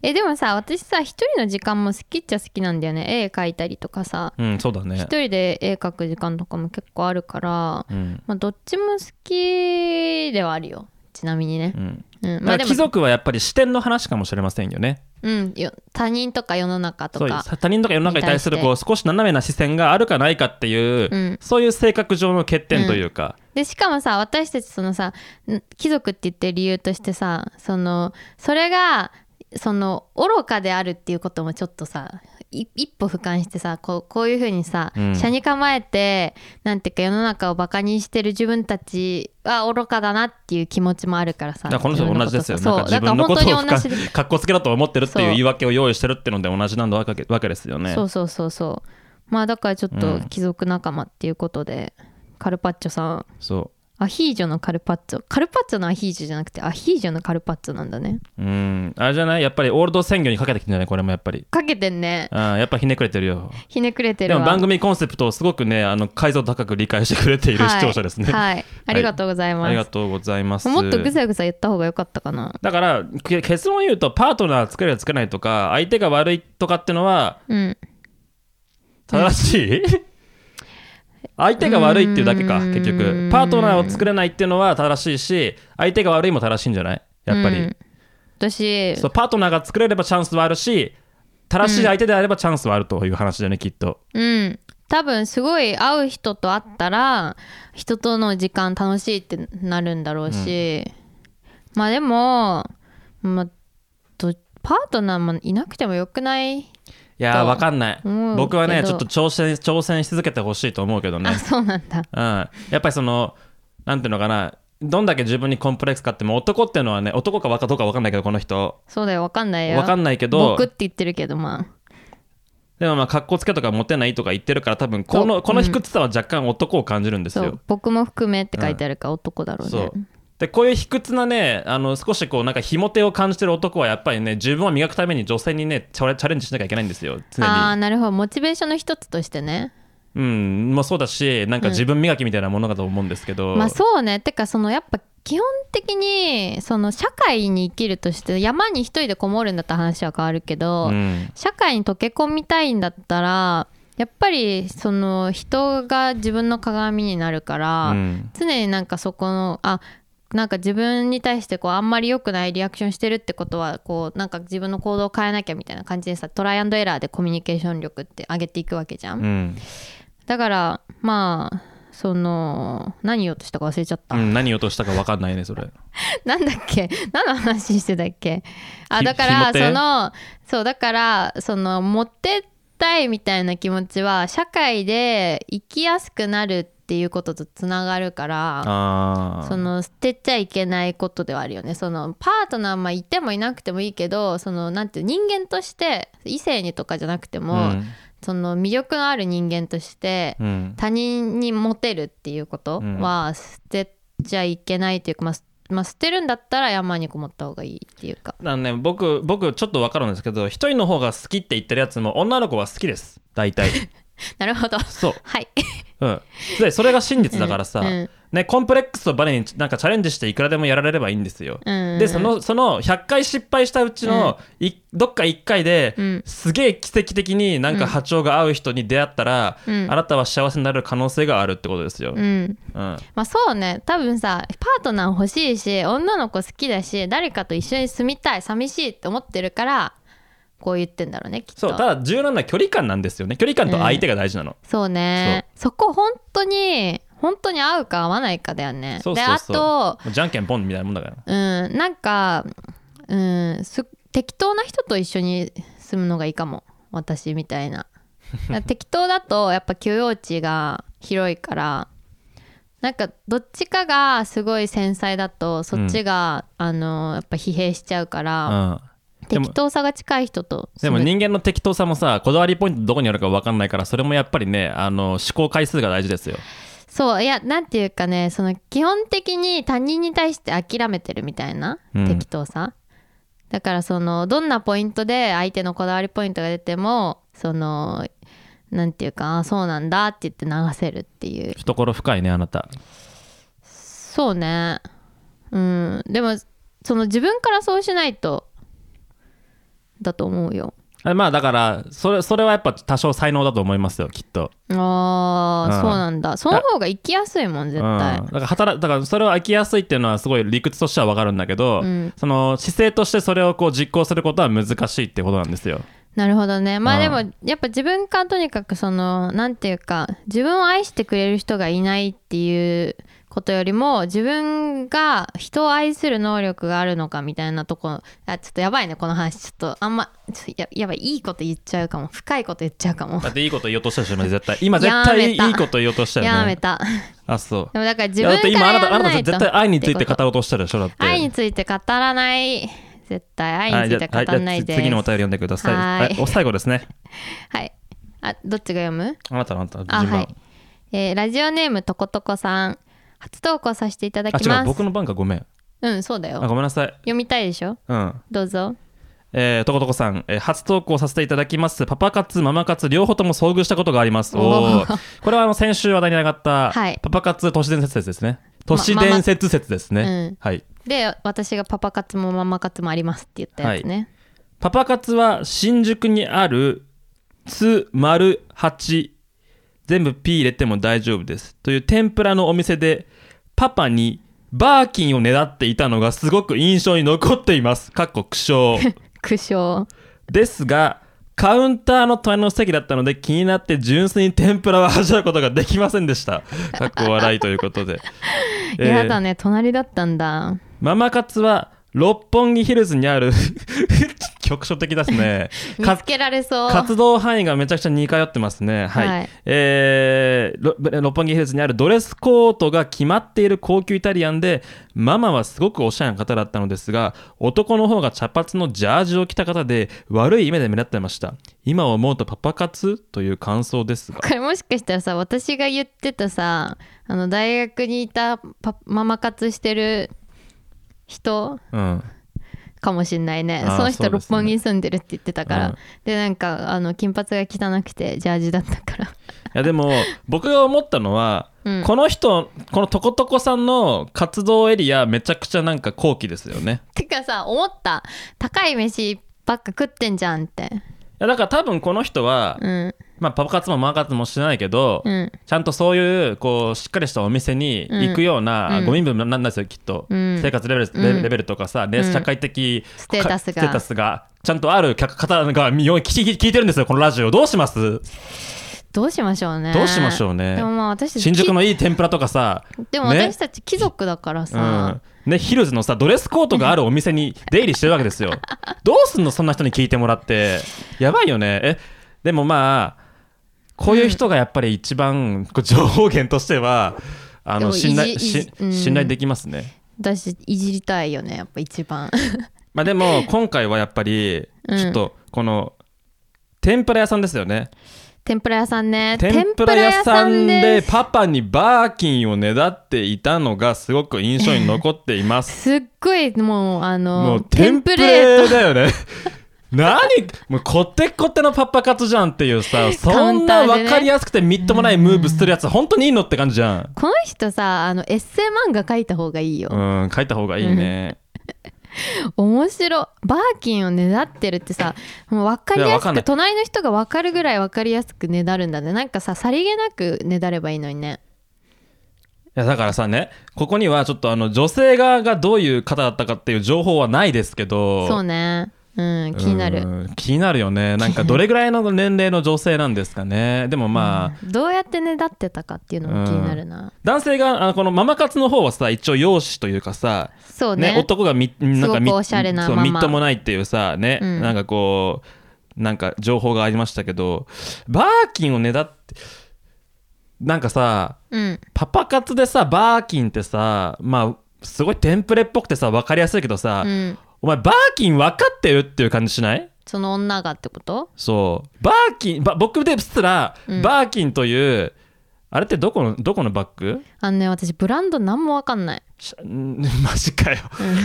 えでもさ私さ一人の時間も好きっちゃ好きなんだよね。絵描いたりとかさ。うんそうだね。一人で絵描く時間とかも結構あるから、うん。まあ、どっちも好きではあるよ。ちなみにね。う、ん。うん、ままあ、貴族はやっぱり視点の話かもしれませんよね。うん、よ他人とか世の中とか他人とか世の中に対するこう少し斜めな視線があるかないかっていう、うん。そういう性格上の欠点というか、でしかもさ私たちそのさん貴族って言ってる理由としてさそのそれがその愚かであるっていうこともちょっとさい一歩俯瞰してさこうこういうふうにさ、うん。車に構えてなんていうか世の中をバカにしてる自分たちは愚かだなっていう気持ちもあるからさ。だからこの人同じですよ。自分なんか自のこと分のことをかっこ つけだと思ってるっていうそう。言い訳を用意してるっていうので同じなんだわけわけですよね。そうそうそうそう。まあだからちょっとうん。貴族仲間っていうことで、カルパッチョさん。そアヒージョのカルパッチョカルパッチョのアヒージョじゃなくてアヒージョのカルパッチョなんだねう。うん。あれじゃない？やっぱりオールド鮮魚にかけてきてんじゃないこれもやっぱり。かけてんねあやっぱひねくれてるよ。ひねくれてるわでも番組コンセプトをすごくね、あの解像度高く理解してくれている視聴者ですね。はい、はいありがとうございます、ありがとうございます。もっとぐさぐさ言った方が良かったかなだからけ結論を言うとパートナー作れる作れないとか相手が悪いとかってのはうん正しい、相手が悪いっていうだけか結局。パートナーを作れないっていうのは正しいし相手が悪いも正しいんじゃない？やっぱり、うん。私そうパートナーが作れればチャンスはあるし正しい相手であればチャンスはあるという話だよねきっと。うん。多分すごい会う人と会ったら人との時間楽しいってなるんだろうし、まあでも、まあ、どパートナーもいなくてもよくないいやーと。わかんない。思う僕はねちょっと挑戦挑戦し続けてほしいと思うけどね。あそうなんだ。うん、やっぱりそのなんていうのかな。どんだけ自分にコンプレックスかっても男っていうのはね男か若どうか分かんないけどこの人。そうだよわかんないよ。分かんないけど。僕って言ってるけどまあ。でもまあ格好つけとかモテないとか言ってるから多分こそう。のこの卑屈さは若干男を感じるんですう。僕も含めって書いてあるから男だろうね、そうでこういう卑屈なねあの少しこうなんかひも手を感じてる男はやっぱりね自分を磨くために女性にねチャレンジしなきゃいけないんですよ常に。ああなるほど。モチベーションの一つとしてね。うんもうそうだしなんか自分磨きみたいなものだと思うんですけど、まあそうね。てかそのやっぱ基本的にその社会に生きるとして山に一人でこもるんだったら話は変わるけど、うん。社会に溶け込みたいんだったらやっぱりその人が自分の鏡になるから、うん。常になんかそこのあなんか自分に対してこうあんまり良くないリアクションしてるってことはこうなんか自分の行動を変えなきゃみたいな感じでさトライアンドエラーでコミュニケーション力って上げていくわけじゃん、うん。だからまあその何言おうとしたか忘れちゃった、うん、何言おうとしたか分かんないねそれ。なんだっけ？何の話してたっけ？あひだからそのそうだからその持ってったいみたいな気持ちは社会で生きやすくなるっていうこととつながるからあその捨てちゃいけないことではあるよね。そのパートナーまあいてもいなくてもいいけどそのなんていう人間として異性にとかじゃなくても、うん。その魅力のある人間としてうん。他人にモテるっていうことは捨てちゃいけないというか、まあ、まあ捨てるんだったら山にこもった方がいいっていうか。あのね、僕僕ちょっと分かるんですけど一人の方が好きって言ってるやつも女の子は好きです。大体 なるほど。そう。はい。うん、でそれが真実だからさ、うん。うん。ね、コンプレックスをバネになんかチャレンジしていくらでもやられればいいんですよ。うん。でそのその100回失敗したうちの、いどっか1回で、うん。すげえ奇跡的になんか波長が合う人に出会ったら、うん。あなたは幸せになれる可能性があるってことですよ。うん。うん。まあそうね。多分さパートナー欲しいし女の子好きだし誰かと一緒に住みたい寂しいって思ってるからこう言ってんだろうねきっと。そうただ重要なのは距離感なんですよね。距離感と相手が大事なの。そうね。そこ本当に本当に合うか合わないかだよね。そうそうそう。であとじゃんけんポンみたいなもんだから。うんなんかうんす適当な人と一緒に住むのがいいかも。私みたいな。適当だとやっぱ許容値が広いからなんかどっちかがすごい繊細だとそっちが、あのやっぱ疲弊しちゃうから、うん適当さが近い人とでも人間の適当さもさこだわりポイントどこにあるか分かんないからそれもやっぱりねあの思考回数が大事ですよ。そういやなんていうかねその基本的に他人に対して諦めてるみたいなうん。適当さ、だからそのどんなポイントで相手のこだわりポイントが出てもそのなんていうかあそうなんだって言って流せるっていう。懐深いねあなた。そうね。うん。でもその自分からそうしないとだと思うよ。あまあだからそれそれはやっぱ多少才能だと思いますよきっと。あー、うん。そうなんだ。その方が生きやすいもん絶対。うん、だから働だからそれを飽きやすいっていうのはすごい理屈としては分かるんだけど、うん。その姿勢としてそれをこう実行することは難しいってことなんですよ。なるほどね。まあうん。でもやっぱ自分からとにかくそのなんていうか自分を愛してくれる人がいないっていうことよりも自分が人を愛する能力があるのかみたいなとこあちょっとやばいねこの話。ちょっとあんまややばいいいこと言っちゃうかも。深いこと言っちゃうかも。だっていいこと言おうとしたでし絶対。今絶対いいこと言おうとしたよね。やめた。あそう。でもだから自いやだって今あ分からなたあなたやらないと。絶対愛について語ろうとしたでしょだって。愛について語らない。絶対愛について語らないで。すはい次のお便り読んでください。はい。お最後ですね。はい。あどっちが読む？あなたあなたあ順番は。い、えーラジオネームとことこさん初投稿させていただあ違うきます僕の番かごめん。うんそうだあよごめんなさい。読みたいでしょ？うん。どうぞえー、とことこさん、えー初投稿させていただきます。パパ活、ママ活、両方とも遭遇したことがあります。おおーこれはあの先週話題に上がった、はいパパ活都市伝説説ですね。都市伝説説ですね。うんはい。で私がパパ活もママ活もありますって言ったやつね、パパ活は新宿にあるつ丸八全部 P 入れても大丈夫ですという天ぷらのお店でパパにバーキンを狙っていたのがすごく印象に残っています。かっこ苦笑。苦笑ですがカウンターの隣の席だったので気になって純粋に天ぷらを味わうことができませんでした。かっこ笑いということで。え ーやだね隣だったんだママ活は六本木ヒルズにある 局所的ですね。か 見つけられそう活動範囲がめちゃくちゃ似通ってますね。はい。はいえーろ六本木ヒルズにあるドレスコートが決まっている高級イタリアンで、ママはすごくおしゃれな方だったのですが、男の方が茶髪のジャージを着た方で、悪い目で目立ってました。今思うとパパ活という感想ですが こ。れもしかしたらさ私が言ってたさあの大学にいたパママ活してる人うん。かもしんないね。あーその人そうですね。六本木に住んでるって言ってたから、うん。でなんかあの金髪が汚くてジャージだったから。いやでも僕が思ったのは、うん。この人このトコトコさんの活動エリアめちゃくちゃなんか高貴ですよね。てかさ思った。高い飯ばっか食ってんじゃんって。いやだから多分この人は、うん。まあパパ活もママ活もしてないけど、うん。ちゃんとそういうこうしっかりしたお店に行くような、うん。ご身分なんですよきっと、うん。生活レベル,レ、うん。レベルとかさ、ねうん。社会的ステータスが。かステータスがちゃんとある客方が見よう聞き聞いてるんですよこのラジオ。どうします？どうしましょうね。どうしましょうね。でもまあ私たち新宿のいい天ぷらとかさでもね。私たち貴族だからうさん、ね、ヒルズのさドレスコートがあるお店に 出入りしてるわけですよ。どうすんのそんな人に聞いてもらって。やばいよね。えでもまあこういう人がやっぱり一番情報源としてはあでもの信頼しうん。信頼できますね、私いじりたいよねやっぱ一番。まあでも今回はやっぱりうん。ちょっとこの天ぷら屋さんですよね天ぷら屋さんね。天ぷら屋さんでパパにバーキンをねだっていたのがすごく印象に残っています。すっごいもうあのもうテンプレートレだよね 何?もうコテコテのパパ活じゃんっていうさ そんな分かりやすくてみっともないムーブするやつ本当にいいのって感じじゃん。この人さあのエッセイ漫画書いた方がいいよ、うん書いた方がいいね面白バーキンをねだってるってさもう分かりやすく隣の人が分かるぐらい分かりやすくねだるんだね。なんかささりげなくねだればいいのにね。いやだからさねここにはちょっとあの女性側がどういう方だったかっていう情報はないですけど。そうねうん気になる。うん気になるよね。なんかどれぐらいの年齢の女性なんですかね。でもまあ、どうやってねだってたかっていうのも気になるな、男性があのこのママ活の方はさ一応容姿というかさそうね。ね、男がみなんかみおしゃれなみっともないっていうさね、うん。なんかこうなんか情報がありましたけどバーキンをねだってなんかさうん。パパ活でさバーキンってさまあすごいテンプレっぽくてさ分かりやすいけどさ、うんお前バーキン分かってるっていう感じしない？その女がってこと？そう。バーキンば僕ですら、うん。バーキンというあれってどこのどこのバッグあのね私ブランド何も分かんない。シャん マジかよ、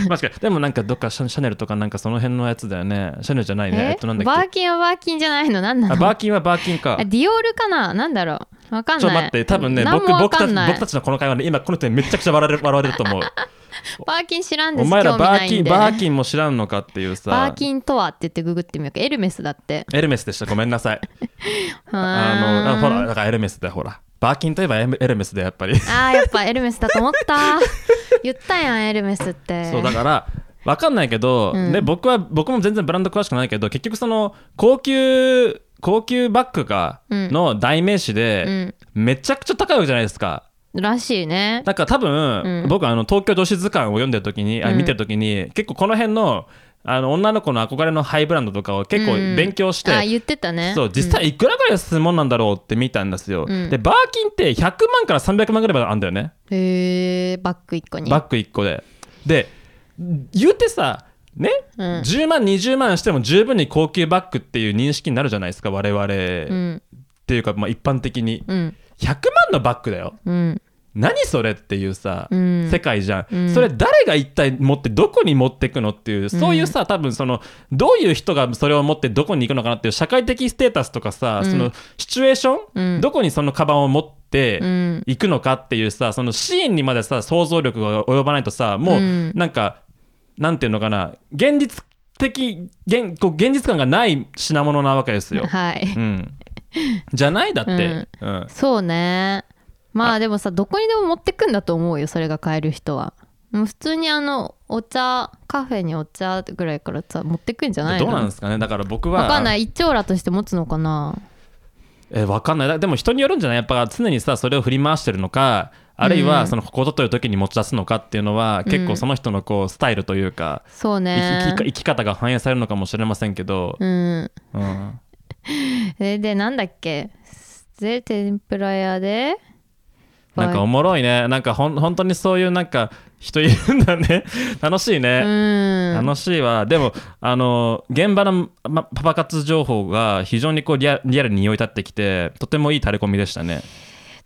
マジかよ。でもなんかどっかシャシャネルとかなんかその辺のやつだよね。シャネルじゃないね。え？えっとなんだっけ？バーキンはバーキンじゃないの？何なの？あバーキンはバーキンか。あディオールかな？なんだろう？分かんない。ちょっと待って多分ね何も分僕僕たんない。僕たちのこの会話で今この人にめちゃくちゃ笑われる笑われると思う バーキン知らんですお前らバーキンバーキンも知らんのかっていうさ。バーキンとはって言ってググってみよう。かエルメスだって。エルメスでした。ごめんなさい。ああのあほらだからエルメスだよほら。バーキンといえばエルメスでやっぱり。あーやっぱエルメスだと思った。言ったやんエルメスって。そうだから分かんないけど、うん。ね、僕は僕も全然ブランド詳しくないけど結局その高級高級バッグがうん。の代名詞で、めちゃくちゃ高いわけじゃないですか。らしいね。だから多分、うん。僕あの東京女子図鑑を読んでる時に、あうん。見てる時に結構この辺のあの女の子の憧れのハイブランドとかを結構うん。勉強して、あ言ってたね。そう実際いくらぐらいするもんなんだろうって見たんですよ、うん。でバーキンって100万から300万ぐらいまであるんだよね。うんへえバッグ1個に。バッグ1個で。で言うてさね、うん。10万20万しても十分に高級バッグっていう認識になるじゃないですか我々、うっんていうか、まあ、一般的に。うん。100万のバッグだよ。うん何それっていうさ、うん。世界じゃん、うん。それ誰が一体持ってどこに持ってくのっていうそういうさ多分そのどういう人がそれを持ってどこに行くのかなっていう社会的ステータスとかさ、うん。そのシチュエーション、うん。どこにそのカバンを持ってうん。行くのかっていうさそのシーンにまでさ想像力が及ばないとさもううん。なんか、なんていうのかな現実的現こう現実感がない品物なわけですよ。はい。うん、じゃない？だって、うん。そうねまあでもさどこにでも持ってくんだと思うよそれが買える人は。もう普通にあのお茶カフェにお茶ぐらいからさ持ってくんじゃないの？どうなんですかね？だから僕はわかんない。一丁羅として持つのかな？えわかんない。だでも人によるんじゃない？やっぱ常にさそれを振り回してるのかあるいうん。はそのことという時に持ち出すのかっていうのは、結構その人のこうスタイルというか、そう生ねき生き生き方が反映されるのかもしれませんけど、うん。うん。ででなんだっけ？で天ぷら屋で？なんかおもろいね。なんかほん本当にそういうなんか人いるんだね。楽しいうね、ん。楽しいわ。でもあの現場の、ま、パパ活情報が非常にこうリアリアルに匂い立ってきてとてもいいタレコミでしたね。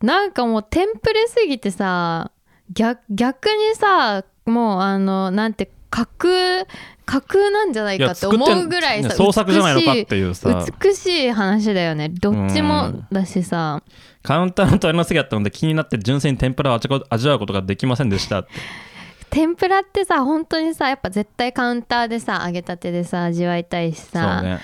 なんかもうテンプレすぎてさ逆逆にさもうあのなんて架空架空なんじゃないかって思うぐらいさね創作じゃないのかっていうさ。美しい話だよね。どっちもだしさ。カウンターの隣の席だったので気になって純粋に天ぷらを味わうことができませんでしたって。天ぷらってさ本当にさやっぱ絶対カウンターでさ揚げたてでさ味わいたいしさ、ね。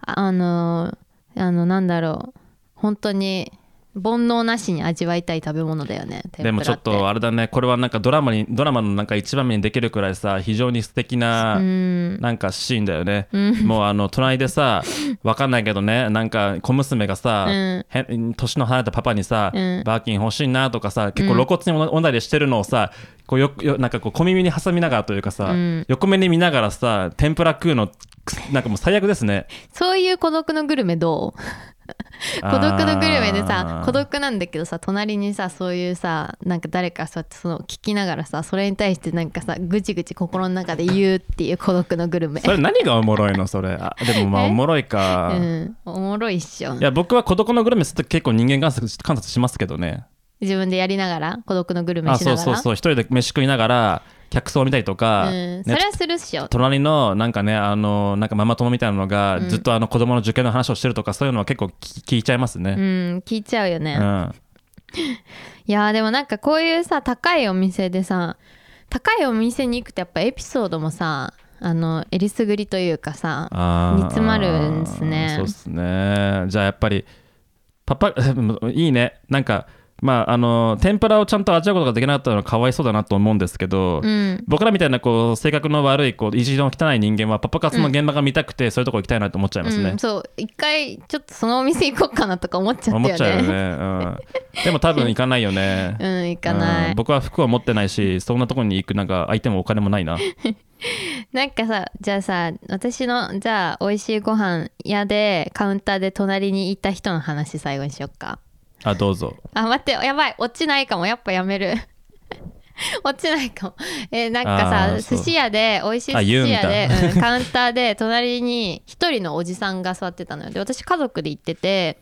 あのあのなんだろう。本当に煩悩なしに味わいたい食べ物だよねでもちょっとあれだね。これはなんかドラマにドラマのなんか一場面にできるくらいさ非常に素敵な、うん。なんかシーンだよね、うん。もうあの隣でさ わかんないけどねなんか小娘がさ、うん。へ年の離れたパパにさ、うん。バーキン欲しいなとかさ結構露骨におねだりしてるのをさこうよよなんかこう小耳に挟みながらというかさ、うん。横目に見ながらさ天ぷら食うのくなんかもう最悪ですね。そういう孤独のグルメどう？孤独のグルメでさ孤独なんだけどさ隣にさそういうさなんか誰かそうやってその聞きながらさそれに対してなんかさぐちぐち心の中で言うっていう孤独のグルメ。それ何がおもろいの？それ。あでもまあえ？おもろいか、うん。おもろいっしょ。いや僕は孤独のグルメすると結構人間観察観察しますけどね。自分でやりながら孤独のグルメあしながら？そうそうそう。一人で飯食いながら客層を見たりとか、うん、そねれはするっしょ。隣のなんかねあのなんかママ友みたいなのがうん。ずっとあの子供の受験の話をしてるとか、そういうのは結構聞聞いちゃいますうね。ん聞いちゃうよね、うん。いやーでもなんかこういうさ高いお店でさ高いお店に行くとやっぱエピソードもさあのえりすぐりというかさ煮詰まるんですね。そうっすね。じゃあやっぱりパパ いいね。なんかまああの天ぷらをちゃんと味わうことができなかったのはかわいそうだなと思うんですけど、うん。僕らみたいなこう性格の悪いこう意地の汚い人間はパパ活の現場が見たくて、そういうとこ行きたいなと思っちゃいますね。うん、。そう一回ちょっとそのお店行こうかなとか思っちゃったよね。思っちゃうよね、うん、でも多分行かないよね。うん行かない、うん。僕は服を持ってないしそんなとこに行くなんか相手もお金もないな。なんかさじゃあさ私のじゃあ美味しいご飯屋でカウンターで隣にいた人の話最後にしよっかあどうぞ。あ待ってやばい。落ちないかも。やっぱやめる。落ちないかも。えーなんかさ寿司屋で美味しいあ寿司屋で言うんうんカウンターで隣に一人のおじさんが座ってたのよ。で私家族で行ってて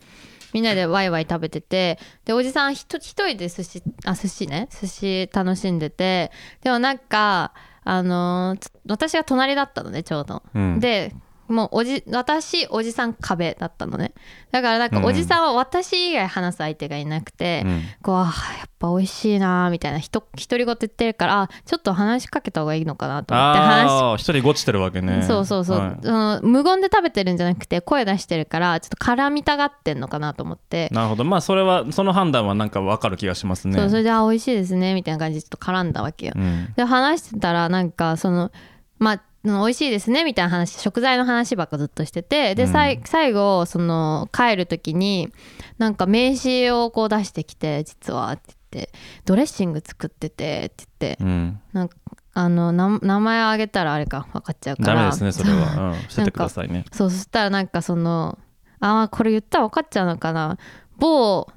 みんなでワイワイ食べててでおじさん一人で寿司あ寿司ね。寿司楽しんでて。でもなんかあのーつ私が隣だったのねちょうど、うん。でもうおじ私おじさん壁だったのね。だからなんかうん。おじさんは私以外話す相手がいなくて、うん。こうあーやっぱ美味しいなーみたいな独り言言ってるからあちょっと話しかけた方がいいのかなと思って話ああ一人ごちてるわけね。そうそうそう、はい。その無言で食べてるんじゃなくて声出してるからちょっと絡みたがってんのかなと思って、なるほど。まあそれはその判断はなんか分かる気がしますね。そうそれであ美味しいですねみたいな感じでちょっと絡んだわけよ、うん。で話してたらなんかそのまあうん美味しいですねみたいな話食材の話ばっかずっとしててで、うん。さい最後その帰る時になんか名刺をこう出してきて実はって言ってドレッシング作っててって言ってうん。なんかあのな名前あげたらあれか分かっちゃうから。ダメですねそれは、うん、しててくださいね。そうそしたらなんかそのあーこれ言ったら分かっちゃうのかな。某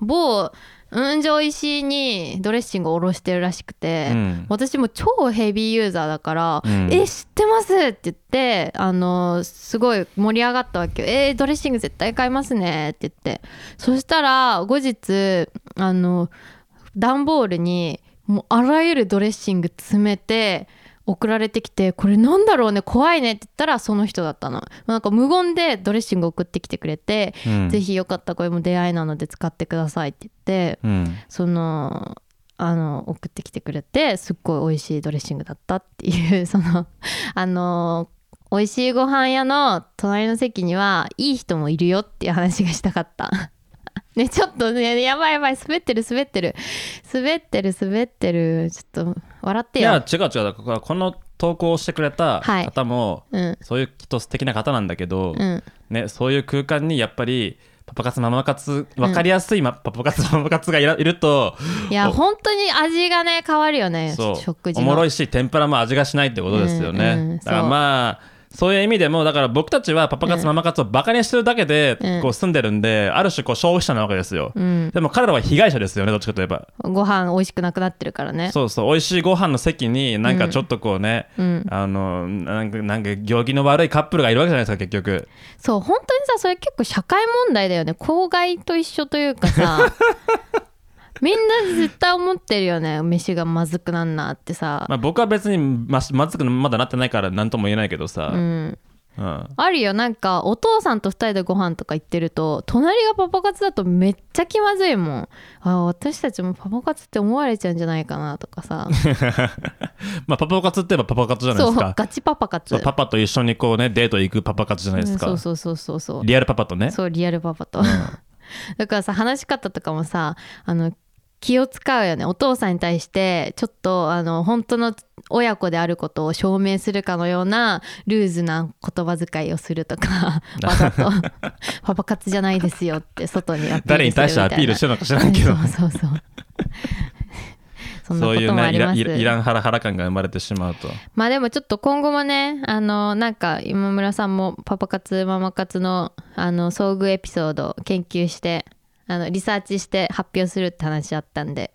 某雲上石にドレッシングをおろしてるらしくて、うん。私も超ヘビーユーザーだから「うん。え知ってます!」って言ってあのすごい盛り上がったわけよ「えードレッシング絶対買いますね」って言ってそしたら後日あの段ボールにもうあらゆるドレッシング詰めて送られてきてこれなんだろうね怖いねって言ったらその人だったの。なんか無言でドレッシング送ってきてくれて、うん。ぜひよかったこれも出会いなので使ってくださいって言ってうん。そのあの送ってきてくれてすっごい美味しいドレッシングだったっていう そのあの美味しいご飯屋の隣の席にはいい人もいるよっていう話がしたかった。ねちょっとねやばいやばい滑ってる滑ってる。滑ってる滑ってる。ちょっと笑っていやよ。違う違う。だからこの投稿をしてくれたはい。方も、うん。そういう人素敵な方なんだけど、うん。ね、そういう空間にやっぱりパパ活ママ活分かりやすい、まパパ活ママ活がいらいるといやお本当に味がね変わるよねそう。食事の。おもろいし天ぷらも味がしないってことですよね、うんうんだからまあそういう意味でもだから僕たちはパパ活、うんママ活をバカにしてるだけでうんこう住んでるんで、ある種こう消費者なわけですよ、うん、でも彼らは被害者ですよねどっちかといえば。ご飯美味しくなくなってるからね。そうそう。美味しいご飯の席になんかちょっとこうね、うん。あのなんかなんか行儀の悪いカップルがいるわけじゃないですか結局。そう本当にさそれ結構社会問題だよね。公害と一緒というかさ みんな絶対思ってるよね。飯がまずくなんなってさ、まあ、僕は別にままずくまだなってないから何とも言えないけどさ、うん。うん。あるよ。なんかお父さんと2人でご飯とか行ってると隣がパパ活だとめっちゃ気まずいもん。あ私たちもパパ活って思われちゃうんじゃないかなとかさ。まあパパ活って言えばパパ活じゃないそうですか。ガチパパ活。そうパパと一緒にこうねデート行くパパ活じゃないですか、うんそうそうそうそうそう。リアルパパとね。そうリアルパパと、だからさ話し方とかもさあの気を使うよね。お父さんに対してちょっとあの本当の親子であることを証明するかのようなルーズな言葉遣いをするとか わざとパパ活じゃないですよって外にアピールするみたいな。誰に対してアピールしてるのか知らんけど。そうそうそうそう。いうねいらんハラハラ感が生まれてしまうと。まあでもちょっと今後もねあのなんか今村さんもパパ活ママ活のあの遭遇エピソードを研究してあのリサーチして発表するって話あったんで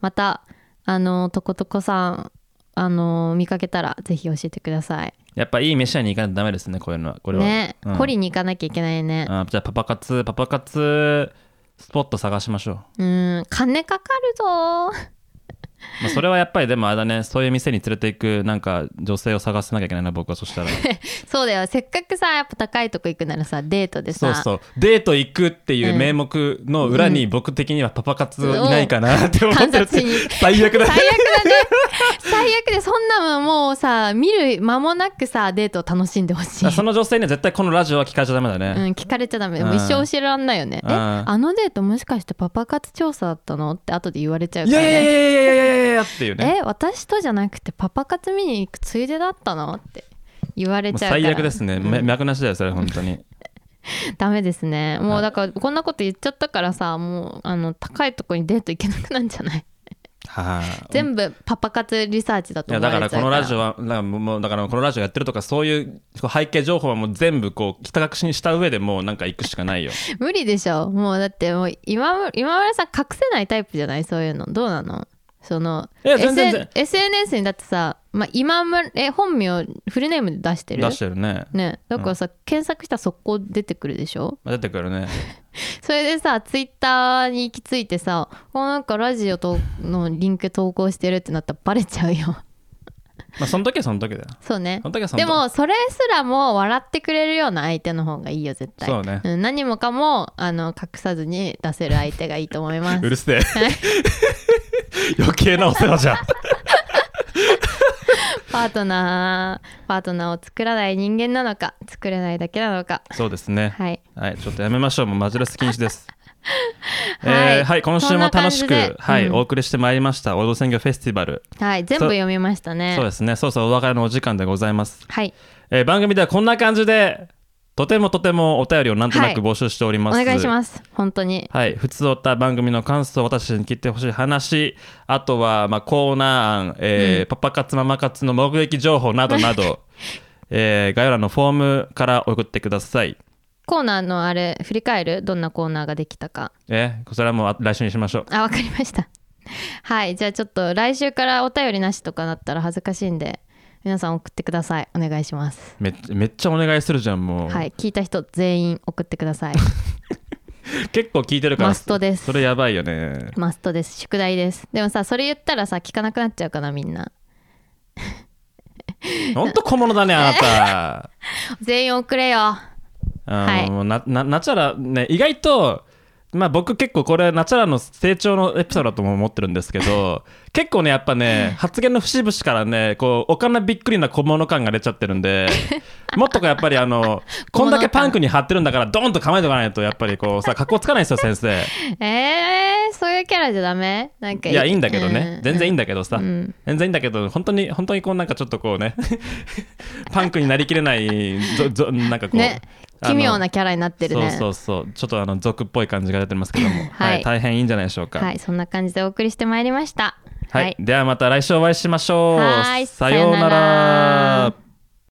またあのとことこさんあの見かけたらぜひ教えてください。やっぱいい飯屋に行かないとダメですねこういうのは。これは。ね、うん。掘りに行かなきゃいけないね。あじゃあパパ活パパ活スポット探しましょう。うん金かかるぞ まあそれはやっぱりでもあれだね。そういう店に連れて行くなんか女性を探さなきゃいけないな僕はそしたら。そうだよ。せっかくさやっぱ高いとこ行くならさデートでさ。そうそう。デート行くっていう名目の裏に僕的にはパパ活いないかなって思ってるって観察に。最悪だね。最悪だね。最悪でそんなのもうさ見る間もなくさデートを楽しんでほしい。その女性には絶対このラジオは聞かれちゃダメだね、うん、聞かれちゃダメでもうん。一生教えらんないよね、うん。えあのデートもしかしてパパ活調査だったの？って後で言われちゃういやいやいからねやいやいやいやいやっていうね。え私とじゃなくてパパ活見に行くついでだったのって言われちゃうから。最悪ですね、めうん。脈なしだよそれ本当に。ダメですね。もうだからこんなこと言っちゃったからさもうあの高いとこにデート行けなくなんじゃない？はい。全部パパ活リサーチだといや思われちゃうだからこのラジオはなんかもうだからこのラジオやってるとかそういう背景情報はもう全部こうひた隠しにした上でもうなんか行くしかないよ。無理でしょ。もうだってもう今村今村さん隠せないタイプじゃない？そういうの。どうなの？その SN SNS にだってさ、まあ、今村え本名フルネームで出してる？出してるね、ね。だからさ、検索したら速攻出てくるでしょ？まあ出てくるね。それでさツイッターに行き着いてさこうなんかラジオとのリンク投稿してるってなったらバレちゃうよまあその時はその時だよ。そうね。その時はその時。でもそれすらも笑ってくれるような相手の方がいいよ絶対。そうね。ん、何もかもあの隠さずに出せる相手がいいと思います。うるせえ。余計なお世話じゃん。パートナーパートナーを作らない人間なのか作れないだけなのか。そうですね。はい。はい、ちょっとやめましょう。もうマジレス禁止です。はいえーはい、今週も楽しくはい、うん。お送りしてまいりました。オード鮮魚フェスティバル。はい全部読みましたね。そうですね、そうそうお別れのお時間でございます。はい。えー番組ではこんな感じで、とてもとてもお便りをなんとなく募集しておりおます。願いします。本当に。はい、普通おった番組の感想、私に聞いてほしい話、あとは、まあ、コーナー案、えーパパ活、ママ活の目撃情報などなど、えー概要欄のフォームから送ってください。コーナーのあれ振り返る？どんなコーナーができたか。えー、それはもうあ来週にしましょう。あわかりました。はいじゃあちょっと来週からお便りなしとかなったら恥ずかしいんで皆さん送ってください。お願いします。めっめっちゃお願いするじゃん、もう。はい聞いた人全員送ってください。結構聞いてるから。マストです。それやばいよね。マストです。宿題です。でもさそれ言ったらさ聞かなくなっちゃうかなみんな。ほんと小物だねあなた。全員送れよ。あはい。のもうななナチャラね意外とまあ僕結構これナチャラの成長のエピソードだとも思ってるんですけど 結構ねやっぱね発言の節々からねこうおかなびっくりな小物感が出ちゃってるんで もっとやっぱりあのこんだけパンクに張ってるんだからドンと構えておかないとやっぱりこうさ格好つかないですよ先生。えー、そういうキャラじゃダメ？なんかいやいいんだけどね、うん。全然いいんだけどさ、うん。全然いいんだけど本当に本当にこうなんかちょっとこうね パンクになりきれないぞぞなんかこう、奇妙なキャラになってるね。そうそうそう。ちょっとあの俗っぽい感じが出てますけども、はい。はい、大変いいんじゃないでしょうか。はいそんな感じでお送りしてまいりました。はい、ではまた来週お会いしましょう。はい。さようなら